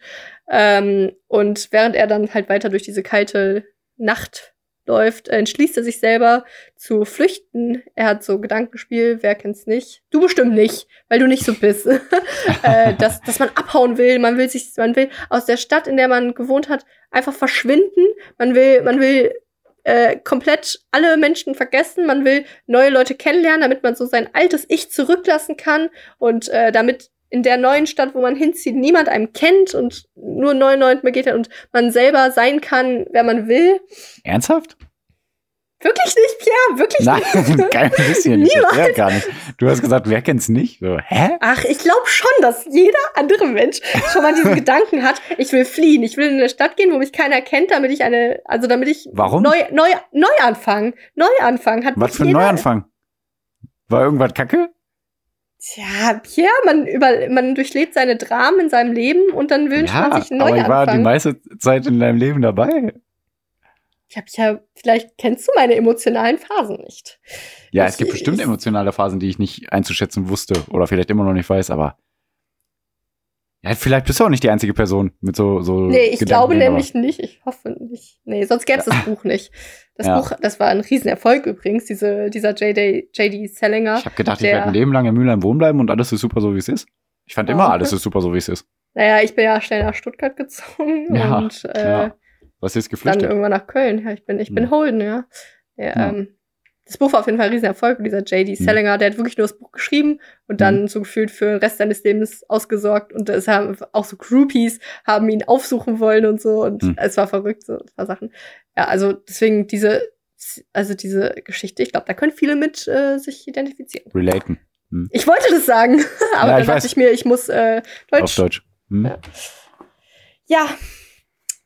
Ähm, und während er dann halt weiter durch diese kalte Nacht läuft, entschließt er sich selber zu flüchten. Er hat so Gedankenspiel, wer kennt's nicht? Du bestimmt nicht, weil du nicht so bist. äh, dass, dass man abhauen will, man will sich, man will aus der Stadt, in der man gewohnt hat, einfach verschwinden. Man will, man will äh, komplett alle Menschen vergessen. Man will neue Leute kennenlernen, damit man so sein altes Ich zurücklassen kann und äh, damit in der neuen Stadt, wo man hinzieht, niemand einem kennt und nur 99 begeht und man selber sein kann, wer man will. Ernsthaft? Wirklich nicht, Pierre, wirklich Nein, nicht. kein bisschen nicht. Niemals. Ja, gar nicht. Du hast gesagt, wer kennt's nicht? So, hä? Ach, ich glaube schon, dass jeder andere Mensch schon mal diesen Gedanken hat, ich will fliehen, ich will in eine Stadt gehen, wo mich keiner kennt, damit ich eine, also damit ich Warum? neu, neu, neu anfangen, neu anfangen hat. Was für ein Neuanfang? War irgendwas kacke? Tja, Pierre, man über, man durchlebt seine Dramen in seinem Leben und dann wünscht ja, man sich einen aber ich war die meiste Zeit in deinem Leben dabei. Ich hab ja, vielleicht kennst du meine emotionalen Phasen nicht. Ja, Ich- es gibt bestimmt ich- emotionale Phasen, die ich nicht einzuschätzen wusste oder vielleicht immer noch nicht weiß, aber ja, vielleicht bist du auch nicht die einzige Person mit so so Nee, ich Gedankengängen, glaube aber- nämlich nicht. Ich hoffe nicht. Nee, sonst gäbe es das Buch nicht. Das Ja. Buch, das war ein Riesenerfolg übrigens, diese, dieser JD, JD Salinger. Ich habe gedacht, ich werde ein Leben lang in Mülheim wohnen bleiben und alles ist super so, wie es ist. Ich fand Ah, immer, okay. alles ist super so, wie es ist. Naja, ich bin ja schnell nach Stuttgart gezogen Ja, und äh. Was ist dann geflüchtet? irgendwann nach Köln. Ja, ich bin, ich bin Hm. Holden, ja. ja, Ja. Ähm, das Buch war auf jeden Fall ein Riesenerfolg. Und dieser JD Hm. Salinger, der hat wirklich nur das Buch geschrieben und dann so gefühlt für den Rest seines Lebens ausgesorgt. Und es haben auch so Groupies haben ihn aufsuchen wollen und so. Und Hm. es war verrückt, so ein paar Sachen. Ja, also deswegen diese, also diese Geschichte, ich glaube, da können viele mit äh, sich identifizieren. Relaten. Ich wollte das sagen, aber Ja, dann dachte ich mir, ich muss äh, Auf Deutsch. Deutsch. Hm? Ja. Ja,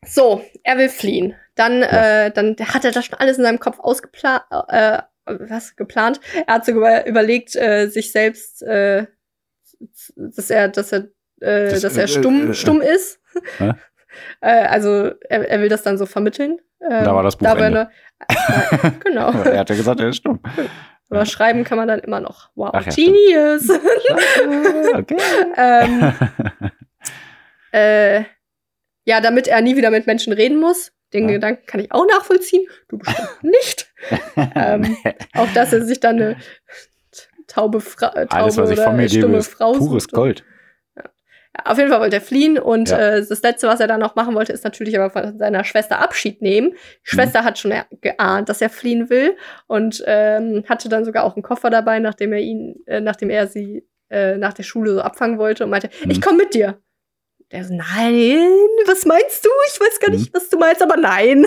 so, er will fliehen. Dann, Ja. äh, dann hat er das schon alles in seinem Kopf ausgeplant, äh, was geplant. Er hat sogar überlegt, äh, sich selbst, äh, dass er, dass er, äh, Das, dass er äh, stumm, äh, äh, stumm ist. Äh, also er, er will das dann so vermitteln. Ähm, Da war das Buch da eine- äh, genau. er hat ja gesagt, er ist stumm. Aber schreiben kann man dann immer noch. Wow, Ach ja. Genius. okay. ähm, äh, ja, damit er nie wieder mit Menschen reden muss. Den Ja. Gedanken kann ich auch nachvollziehen. Du bestimmt nicht. ähm, auch dass er sich dann eine taube, Fra äh, taube Alles, was ich oder von mir gebe, stumme ist Frau pures sucht. Gold. Ja, auf jeden Fall wollte er fliehen und Ja. äh, das Letzte, was er dann noch machen wollte, ist natürlich aber von seiner Schwester Abschied nehmen. Die Mhm. Schwester hat schon geahnt, dass er fliehen will und ähm, hatte dann sogar auch einen Koffer dabei, nachdem er ihn, äh, nachdem er sie äh, nach der Schule so abfangen wollte und meinte, Mhm. ich komme mit dir. Der so, nein, was meinst du? Ich weiß gar nicht, was du meinst, aber nein.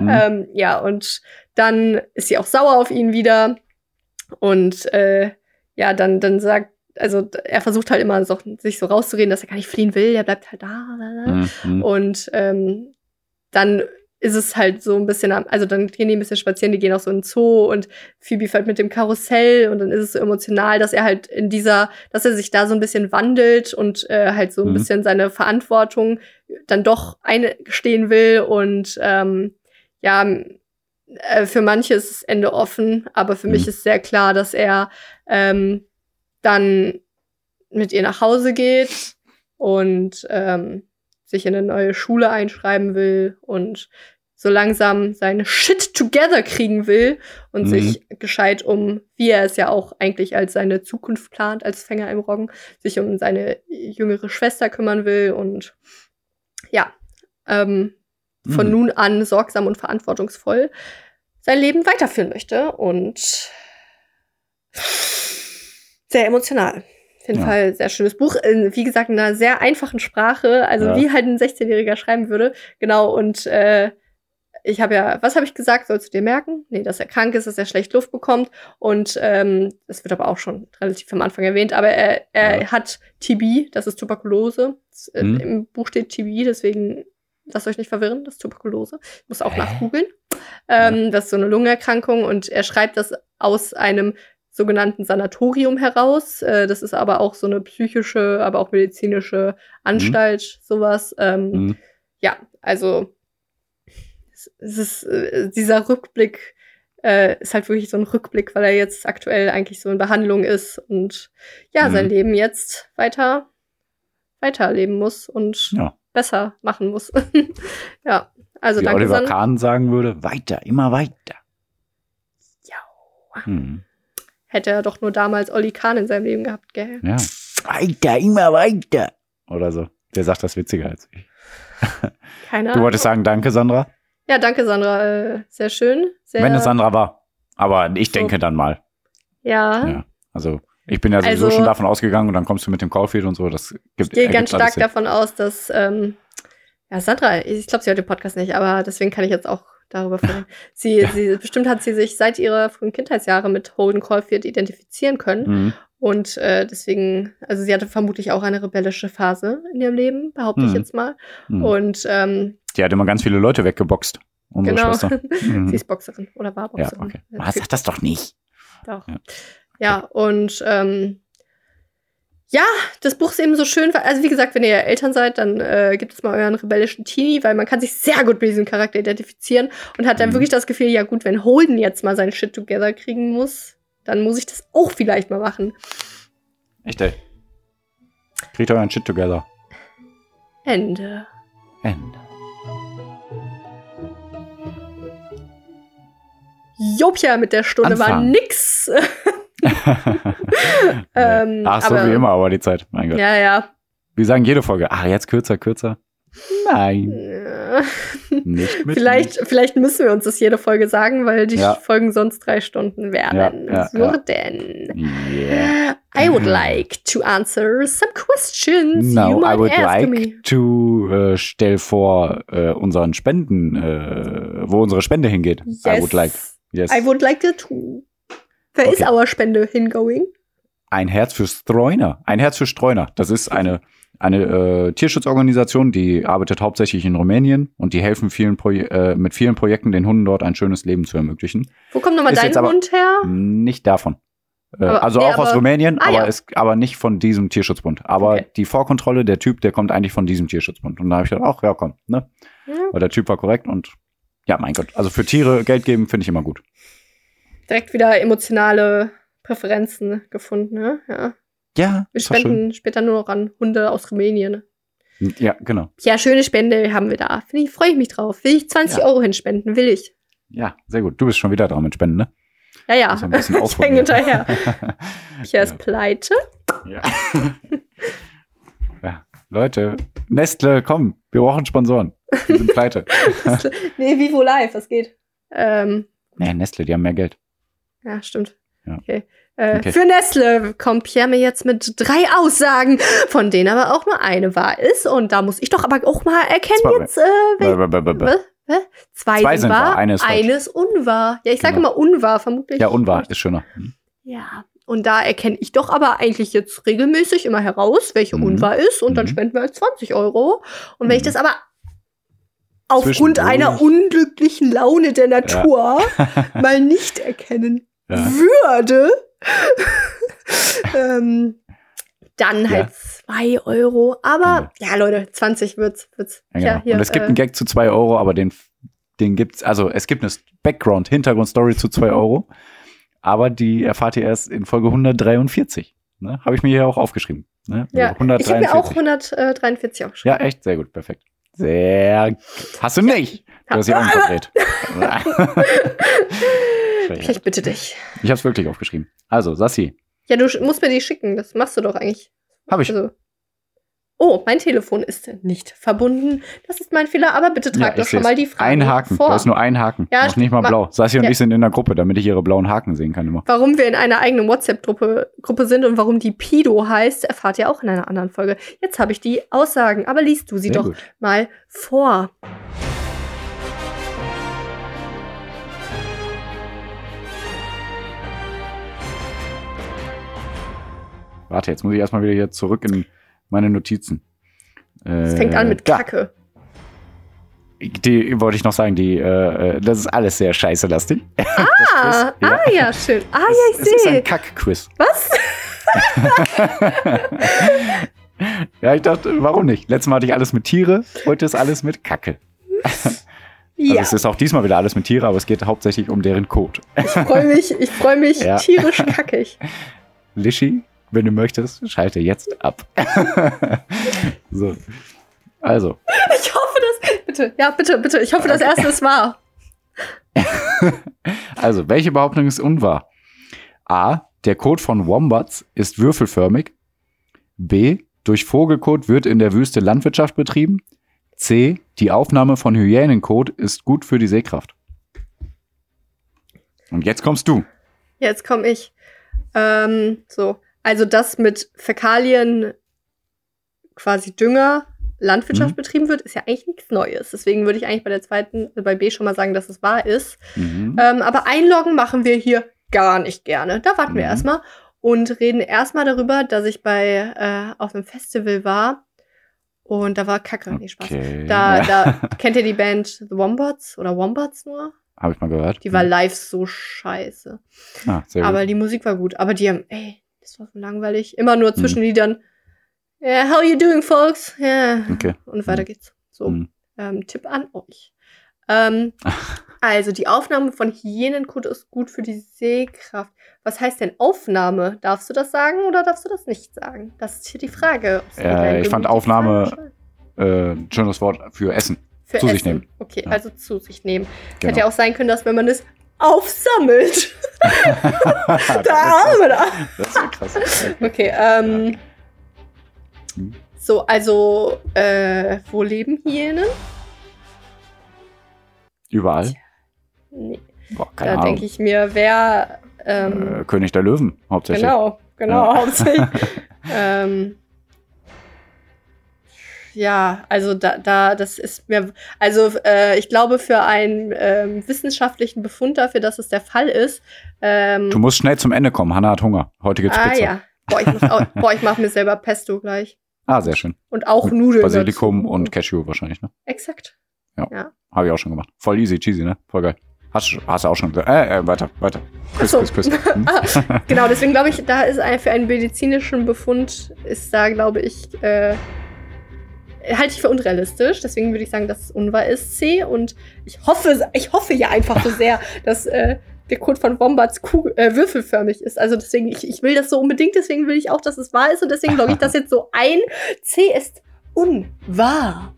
Mhm. Ähm, ja, und dann ist sie auch sauer auf ihn wieder. Und äh, ja, dann, dann sagt, also er versucht halt immer so, sich so rauszureden, dass er gar nicht fliehen will, er bleibt halt da. Mhm, mhm. Und ähm, dann ist es halt so ein bisschen, am- also dann gehen die ein bisschen spazieren, die gehen auch so in den Zoo und Phoebe fährt mit dem Karussell und dann ist es so emotional, dass er halt in dieser, dass er sich da so ein bisschen wandelt und äh, halt so ein Mhm. bisschen seine Verantwortung dann doch eingestehen will und ähm, ja, äh, für manche ist das Ende offen, aber für mich Mhm. ist sehr klar, dass er ähm, dann mit ihr nach Hause geht und ähm, sich in eine neue Schule einschreiben will und so langsam seine Shit together kriegen will und Mhm. sich gescheit um, wie er es ja auch eigentlich als seine Zukunft plant, als Fänger im Roggen, sich um seine jüngere Schwester kümmern will und ja, ähm, von Mhm. nun an sorgsam und verantwortungsvoll sein Leben weiterführen möchte und sehr emotional. Auf jeden Ja. Fall sehr schönes Buch. Wie gesagt, in einer sehr einfachen Sprache, also Ja. wie halt ein 16-Jähriger schreiben würde. Genau, und äh, ich habe ja, was habe ich gesagt? Sollst du dir merken? Nee, dass er krank ist, dass er schlecht Luft bekommt. Und ähm, das wird aber auch schon relativ am Anfang erwähnt. Aber er, er Ja. hat TB, das ist Tuberkulose. Das, äh, Mhm. Im Buch steht TB, deswegen lasst euch nicht verwirren, das ist Tuberkulose. Ich muss auch Hä? nachgoogeln. Ähm, Das ist so eine Lungenerkrankung und er schreibt das aus einem sogenannten Sanatorium heraus. Äh, das ist aber auch so eine psychische, aber auch medizinische Anstalt, sowas. Ähm, Mhm. ja, also es, es ist äh, dieser Rückblick äh, ist halt wirklich so ein Rückblick, weil er jetzt aktuell eigentlich so in Behandlung ist und ja, Mhm. sein Leben jetzt weiter weiterleben muss und Ja. besser machen muss. ja, also Wie danke, Oliver. Kahn sagen würde, weiter, immer weiter. Ja. Hm. Hätte er doch nur damals Olli Kahn in seinem Leben gehabt, gell? Ja. Weiter, immer weiter. Oder so. Der sagt das witziger als ich. Keine Du wolltest sagen, danke, Sandra? Ja, danke, Sandra. Äh, sehr schön. Sehr, Wenn es Sandra war. Aber ich So. denke dann mal. Ja, Ja. Also, ich bin ja sowieso Also- schon davon ausgegangen und dann kommst du mit dem Caulfield und so. Das gibt ich gehe ganz stark davon aus, dass ähm, ja, Sandra, ich glaube, sie hört den Podcast nicht, aber deswegen kann ich jetzt auch darüber fragen. Sie, sie, bestimmt hat sie sich seit ihrer frühen Kindheitsjahre mit Holden Caulfield identifizieren können. Mhm. Und äh, deswegen, also sie hatte vermutlich auch eine rebellische Phase in ihrem Leben, behaupte ich Mhm. jetzt mal. Mhm. Und ähm, Die hat immer ganz viele Leute weggeboxt. Unsere genau, Schwester. Mhm. sie ist Boxerin oder war Ja, Boxerin. okay. Ja, Ah, sag das doch nicht. Doch. Ja. Ja, und ähm, ja, das Buch ist eben so schön, also wie gesagt, wenn ihr Eltern seid, dann äh, gibt es mal euren rebellischen Teenie, weil man kann sich sehr gut mit diesem Charakter identifizieren und hat dann Mhm. wirklich das Gefühl, ja gut, wenn Holden jetzt mal sein Shit together kriegen muss, dann muss ich das auch vielleicht mal machen. Echt, ey. Kriegt euren Shit together. Ende. Ende. Jopja mit der Stunde war Anfang. nix. Ähm, Ach so, aber- wie immer, aber die Zeit. Mein Gott. ja, ja. Wir sagen jede Folge, ach, jetzt kürzer, kürzer. Nein, Ja. nicht mit. Vielleicht, vielleicht müssen wir uns das jede Folge sagen, weil die Ja. Folgen sonst drei Stunden werden Ja, ja, würden. Yeah. I would like to answer some questions No, you might I would ask like me. to äh, stell vor äh, unseren Spenden, äh, wo unsere Spende hingeht. Yes. I would like. Yes. I would like to is Okay. our Spende hingoing? Ein Herz für Streuner. Ein Herz für Streuner. Das ist eine, eine äh, Tierschutzorganisation, die arbeitet hauptsächlich in Rumänien und die helfen vielen Proje äh, mit vielen Projekten den Hunden dort ein schönes Leben zu ermöglichen. Wo kommt nochmal Ist dein Hund her? Nicht davon. Äh, Aber- also nee, auch aus aber- Rumänien, Ah, aber, ja. ist, aber nicht von diesem Tierschutzbund. Aber Okay. die Vorkontrolle, der Typ, der kommt eigentlich von diesem Tierschutzbund. Und da habe ich gedacht, ach ja, komm, ne? Ja, Weil der Typ war korrekt und ja, mein Gott. Also für Tiere Geld geben finde ich immer gut. Direkt wieder emotionale Präferenzen gefunden, ne? Ja. Ja, Wir spenden später nur noch an Hunde aus Rumänien. Ja, genau. Ja, schöne Spende haben wir da. Finde ich, freue ich mich drauf. Will ich 20 Ja. Euro hinspenden? Will ich. Ja, sehr gut. Du bist schon wieder dran mit Spenden, ne? Ja, ja. Muss ein bisschen ich hänge hinterher. Pierre ist Ja. pleite. Ja. ja. Leute, Nestle, komm, wir brauchen Sponsoren. Wir sind pleite. nee, Vivo Live, was geht? Ähm, nee, Nestle, die haben mehr Geld. Ja, stimmt. Ja. Okay. Äh, Okay. Für Nestle kommt Pierre mir jetzt mit drei Aussagen, von denen aber auch nur eine wahr ist. Und da muss ich doch aber auch mal erkennen Zwei- jetzt, äh? Hä? Zwei, Zwei sind wahr, wahr, eine ist falsch. eine ist unwahr. Ja, ich sage Genau. immer unwahr, vermutlich. Ja, unwahr ist schöner. Hm. Ja, und da erkenne ich doch aber eigentlich jetzt regelmäßig immer heraus, welche Mhm. unwahr ist und dann Mhm. spenden wir halt 20 Euro. Und wenn ich Mhm. das aber aufgrund einer unglücklichen Laune der Natur mal nicht erkennen Ja. würde, ähm, dann Ja. halt 2 Euro. Aber ja, Leute, 20 wird's. wird's. Ja, genau. hier, und es gibt äh, einen Gag zu 2 Euro, aber den, den gibt's, also es gibt eine Background, Hintergrundstory zu 2 Euro, aber die erfahrt ihr erst in Folge 143. Ne? Habe ich mir hier auch aufgeschrieben. Ne? ja, Also ich habe mir auch 143. 143 aufgeschrieben. Ja, echt, sehr gut, perfekt. Sehr. Hast du nicht? Du hast die Augen verdreht. Okay, ich bitte dich. ich hab's wirklich aufgeschrieben. Also, Sassi. Ja, du musst mir die schicken. Das machst du doch eigentlich. Hab ich. Also. Oh, mein Telefon ist nicht verbunden. Das ist mein Fehler, aber bitte trag Ja, doch schon mal die Frage Ein Haken. vor. Da ist nur ein Haken. Ja, Noch nicht mal ma- blau. Sassi und Ja. ich sind in der Gruppe, damit ich ihre blauen Haken sehen kann immer. Warum wir in einer eigenen WhatsApp-Gruppe Gruppe sind und warum die Pido heißt, erfahrt ihr auch in einer anderen Folge. Jetzt habe ich die Aussagen, aber liest du sie Sehr doch gut. mal vor. Warte, jetzt muss ich erstmal wieder hier zurück in meine Notizen. Es fängt an mit da. Kacke. Die wollte ich noch sagen, die, äh, äh, das ist alles sehr scheißelastig. Ah, ja. ah ja, schön. Ah ja, ich ist ein sehe. Kack-Quiz. Was? Ja, ich dachte, warum nicht? Letztes Mal hatte ich alles mit Tiere, heute ist alles mit Kacke. Also Ja, es ist auch diesmal wieder alles mit Tiere, aber es geht hauptsächlich um deren Code. ich freue mich, ich freue mich Ja. tierisch kackig. Lischi, wenn du möchtest, schalte jetzt ab. so. Also, Ich hoffe, dass. Bitte, ja, bitte, bitte. Ich hoffe, das erste ist wahr. also, welche Behauptung ist unwahr? A. Der Kot von Wombats ist würfelförmig. B. Durch Vogelkot wird in der Wüste Landwirtschaft betrieben. C. Die Aufnahme von Hyänenkot ist gut für die Sehkraft. Und jetzt kommst du. Jetzt komme ich. Ähm, so. Also, das mit Fäkalien quasi Dünger Landwirtschaft Mhm. betrieben wird, ist ja eigentlich nichts Neues. Deswegen würde ich eigentlich bei der zweiten, also bei B schon mal sagen, dass es wahr ist. Mhm. Ähm, aber einloggen machen wir hier gar nicht gerne. Da warten wir Mhm. erstmal und reden erstmal darüber, dass ich bei äh, auf einem Festival war und da war Kacke, nee, Spaß. Okay. Da, ja. da kennt ihr die Band The Wombats oder Wombats nur? Habe ich mal gehört. Die war live so scheiße. Ah, sehr Aber gut. die Musik war gut. Aber die haben, ey, das war so langweilig. Immer nur Mhm. zwischen Liedern. Yeah, how you doing, folks? Yeah. Okay. Und weiter Mhm. geht's. So, Mhm. ähm, Tipp an euch. Ähm, also, die Aufnahme von Hyänenkot ist gut für die Sehkraft. Was heißt denn Aufnahme? Darfst du das sagen oder darfst du das nicht sagen? Das ist hier die Frage. Ist Ja, ich fand Aufnahme-. Äh, ein schönes Wort für Essen. Für zu sich Essen. nehmen. Okay, Ja. also zu sich nehmen. Genau. Hätte ja auch sein können, dass wenn man es aufsammelt. da haben wir da. Das wäre krass. Okay, ähm. Hm. So, also, äh, wo leben Hyänen? Überall. Nee, Boah, keine da denke ich mir, wer, ähm, äh, König der Löwen, hauptsächlich. genau, genau, Ja. hauptsächlich. ähm, ja, also da, da, das ist mir, also äh, ich glaube für einen ähm, wissenschaftlichen Befund dafür, dass es der Fall ist. Ähm, Du musst schnell zum Ende kommen. Hanna hat Hunger. Heute gibt's ah Pizza. ja, boah, ich, muss auch, boah, ich mache mir selber Pesto gleich Ah, sehr schön. und auch Mit Nudeln. Basilikum dazu. und Cashew wahrscheinlich, ne? Exakt. Habe ich auch schon gemacht. Voll easy, cheesy, ne? Voll geil. Hast, du- hast du auch schon gesagt. Äh, äh, weiter, weiter. Küss, Ach küss, so. küss. Hm? Ah, genau, deswegen glaube ich, da ist ein, für einen medizinischen Befund ist da, glaube ich, äh, halte ich für unrealistisch. Deswegen würde ich sagen, dass es unwahr ist. C. Und ich hoffe, ich hoffe ja einfach so sehr, dass äh, der Code von Wombats Kugel, äh, würfelförmig ist. Also deswegen, ich, ich will das so unbedingt, deswegen will ich auch, dass es wahr ist. Und deswegen logge ich das jetzt so ein. C ist unwahr.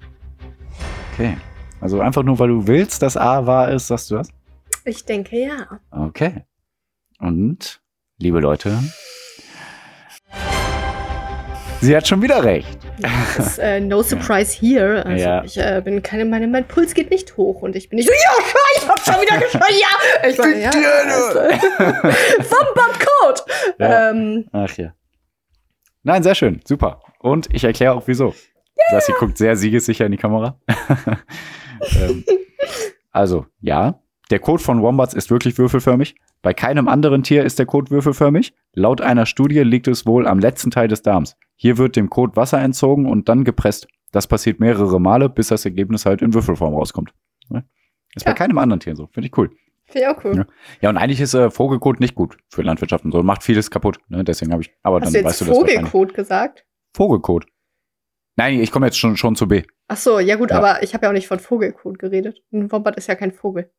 Okay. Also einfach nur, weil du willst, dass A wahr ist, sagst du das? Ich denke ja. Okay. Und, liebe Leute, sie hat schon wieder recht. Das ist äh, no surprise here. Also Ja. ich äh, bin keine, meine, mein Puls geht nicht hoch und ich bin nicht so, ja, ich hab schon wieder geschrien, ja. Ich war, ja, Wombat Code. Ja. Ähm, Ach ja. Nein, sehr schön. Super. Und ich erkläre auch wieso. Sassi guckt sehr siegessicher in die Kamera. ähm, also, ja. Der Kot von Wombats ist wirklich würfelförmig. Bei keinem anderen Tier ist der Kot würfelförmig. Laut einer Studie liegt es wohl am letzten Teil des Darms. Hier wird dem Kot Wasser entzogen und dann gepresst. Das passiert mehrere Male, bis das Ergebnis halt in Würfelform rauskommt. Ne? Ist bei Ja. keinem anderen Tier so. Finde ich cool. Finde ich auch cool. Ja. Ja, und eigentlich ist äh, Vogelkot nicht gut für Landwirtschaft und so. Macht vieles kaputt. Ne? Deswegen habe ich. Aber Hast dann du jetzt weißt du das. Vogelcode gesagt? Vogelkot. Nein, ich komme jetzt schon, schon zu B. Ach so, ja gut, Ja. aber ich habe ja auch nicht von Vogelcode geredet. Ein Wombat ist ja kein Vogel.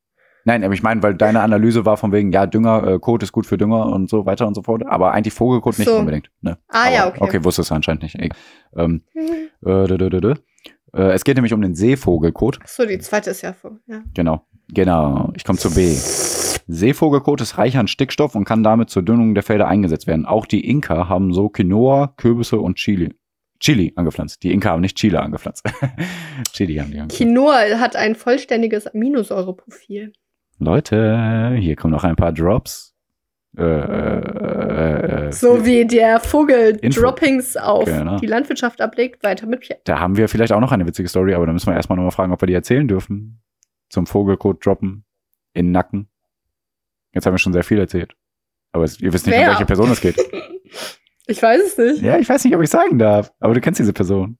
Nein, aber ich meine, weil deine Analyse war von wegen, ja, Dünger, äh, Kot ist gut für Dünger und so weiter und so fort. Aber eigentlich Vogelkot nicht So. unbedingt. Ne? Ah, aber, ja, okay. Okay, wusste es anscheinend nicht. Ähm, äh, dö, dö, dö. Äh, es geht nämlich um den Seevogelkot. Ach so, die zweite ist ja Vogel. Ja. Genau. Genau. Ich komme zu B. Seevogelkot ist reich an Stickstoff und kann damit zur Düngung der Felder eingesetzt werden. Auch die Inka haben so Quinoa, Kürbisse und Chili. Chili angepflanzt. Die Inka haben nicht Chile angepflanzt. Chili haben die angepflanzt. Quinoa hat ein vollständiges Aminosäureprofil. Leute, hier kommen noch ein paar Drops. Äh, äh, äh, So wie der Vogel Info. Droppings auf Genau. die Landwirtschaft ablegt, weiter mit Pierre. Da haben wir vielleicht auch noch eine witzige Story, aber da müssen wir erstmal nochmal fragen, ob wir die erzählen dürfen. Zum Vogelkot droppen. In den Nacken. Jetzt haben wir schon sehr viel erzählt. Aber es, ihr wisst nicht, um Wer? welche Person es geht. Ich weiß es nicht. Ja, ich weiß nicht, ob ich sagen darf. Aber du kennst diese Person.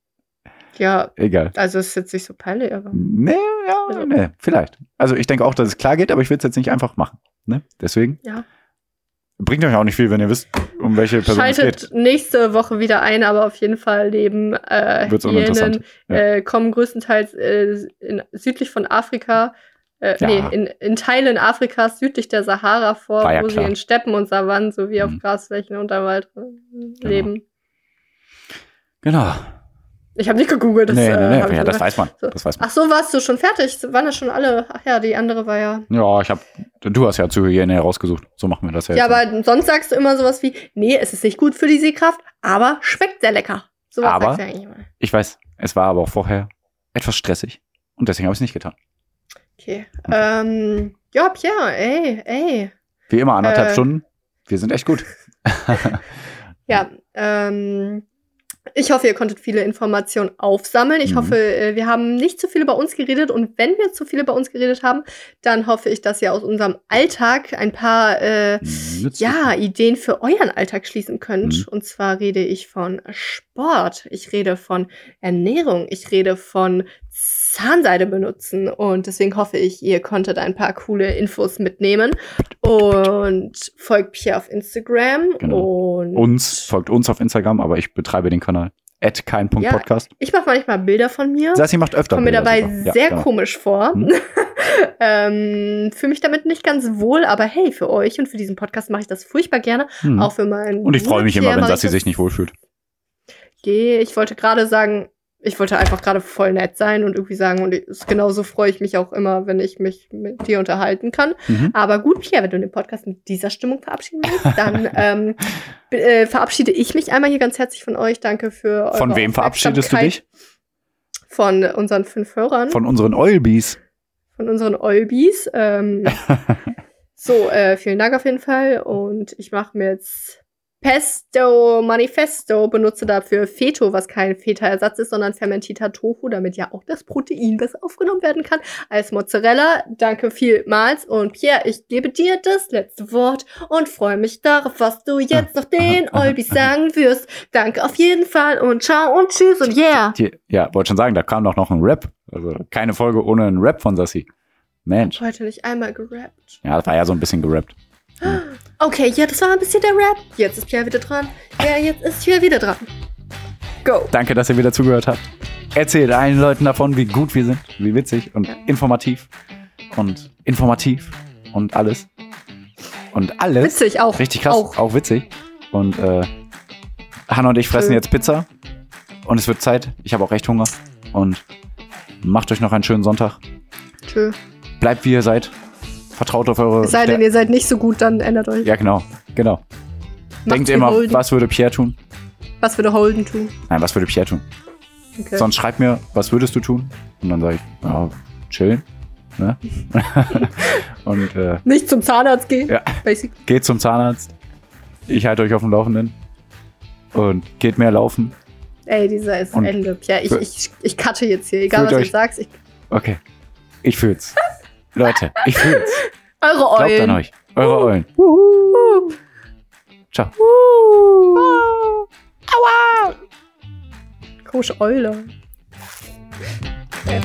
Ja, Egal. also ist jetzt nicht so peinlich, aber. Nee, ja, Also- nee, vielleicht. Also ich denke auch, dass es klar geht, aber ich will es jetzt nicht einfach machen. Ne? Deswegen Ja. bringt euch auch nicht viel, wenn ihr wisst, um welche Person es Schaltet geht. nächste Woche wieder ein, aber auf jeden Fall leben äh, Hyänen. Ja. äh, kommen größtenteils äh, in, südlich von Afrika äh, Ja. nee, in, in Teilen Afrikas südlich der Sahara vor, ja wo klar. sie in Steppen und Savannen sowie auf Mhm. Grasflächen und im Wald äh, leben. Genau. Ich habe nicht gegoogelt. Das, nee, äh, nee, hab nee, ja, das weiß man. So. Das weiß man. Ach so, warst du schon fertig? Waren das schon alle? Ach ja, die andere war ja. Ja, ich habe, du hast ja zu Hygiene herausgesucht. So machen wir das ja Ja, aber sonst sagst du immer sowas wie, nee, es ist nicht gut für die Sehkraft, aber schmeckt sehr lecker. Sowas Aber- sagst du eigentlich immer. Ich weiß, es war aber auch vorher etwas stressig. Und deswegen habe ich es nicht getan. Okay. Ähm, ja, Pierre, ey, ey. Wie immer, anderthalb Äh. Stunden. Wir sind echt gut. Ja, ähm, ich hoffe, ihr konntet viele Informationen aufsammeln. Ich Mhm. hoffe, äh, wir haben nicht zu viel über uns geredet. Und wenn wir zu viel über uns geredet haben, dann hoffe ich, dass ihr aus unserem Alltag ein paar äh, ja, Ideen für euren Alltag schließen könnt. Mhm. Und zwar rede ich von Sport, ich rede von Ernährung, ich rede von Zahnseide benutzen. Und deswegen hoffe ich, ihr konntet ein paar coole Infos mitnehmen. Und folgt Pierre auf Instagram. Genau. Und Uns, folgt uns auf Instagram, aber ich betreibe den Kanal. At kein Punkt Ja. Ich mache manchmal Bilder von mir. Sassi macht öfter Komme mir dabei sogar. Ja, sehr genau. komisch vor. Hm. ähm, fühle mich damit nicht ganz wohl, aber hey, für euch und für diesen Podcast mache ich das furchtbar gerne. Hm. Auch für meinen. Und ich freue mich immer, wenn Sassi sich nicht wohlfühlt. Geh, ich wollte gerade sagen, ich wollte einfach gerade voll nett sein und irgendwie sagen, und ich- genauso freue ich mich auch immer, wenn ich mich mit dir unterhalten kann. Mhm. Aber gut, Pierre, wenn du den Podcast mit dieser Stimmung verabschieden willst, dann ähm, äh, verabschiede ich mich einmal hier ganz herzlich von euch. Danke für eure Von wem verabschiedest du dich? Von unseren fünf Hörern, von, Von unseren Oilbees. unseren Olbis. Ähm, so, äh, vielen Dank auf jeden Fall. Und ich mache mir jetzt Pesto Manifesto, benutze dafür Feto, was kein Feta-Ersatz ist, sondern fermentierter Tofu, damit ja auch das Protein besser aufgenommen werden kann, als Mozzarella. Danke vielmals. Und Pierre, ich gebe dir das letzte Wort und freue mich darauf, was du jetzt noch den Olbis sagen wirst. Danke auf jeden Fall und ciao und tschüss und yeah. Ja, wollte schon sagen, da kam doch noch ein Rap. Also keine Folge ohne einen Rap von Sassi. Mensch. Heute nicht einmal gerappt. Ja, das war ja so ein bisschen gerappt. Okay, ja, das war ein bisschen der Rap. Jetzt ist Pierre wieder dran. Ja, jetzt ist Pierre wieder dran. Go. Danke, dass ihr wieder zugehört habt. Erzählt allen Leuten davon, wie gut wir sind, wie witzig und Ja. informativ und informativ und alles. Und alles. Witzig auch. Richtig krass, auch, Auch. witzig. Und äh, Hanna und ich fressen Schön. jetzt Pizza. Und es wird Zeit. Ich habe auch echt Hunger. Und macht euch noch einen schönen Sonntag. Tschö. Bleibt wie ihr seid. Vertraut auf eure. Es sei denn, ihr seid nicht so gut, dann ändert euch. ja, genau. Genau. Denkt immer, Holden. was würde Pierre tun? Was würde Holden tun? Nein, was würde Pierre tun? Okay. Sonst schreibt mir, was würdest du tun? Und dann sage ich, ja, chillen. Ne? und äh, Nicht zum Zahnarzt gehen. Ja. Basic. geht zum Zahnarzt. Ich halte euch auf dem Laufenden. Und geht mehr laufen. Ey, dieser ist Und Ende. Pierre, ich, ich, ich cutte jetzt hier. Egal, was euch- du sagst. Ich, Okay. Ich fühl's. Leute, ich fühl's. eure Glaubt Eulen. an euch. Eure Eulen. Wuhu. Ciao. Wuhu. Aua. Komische Eule. Ja.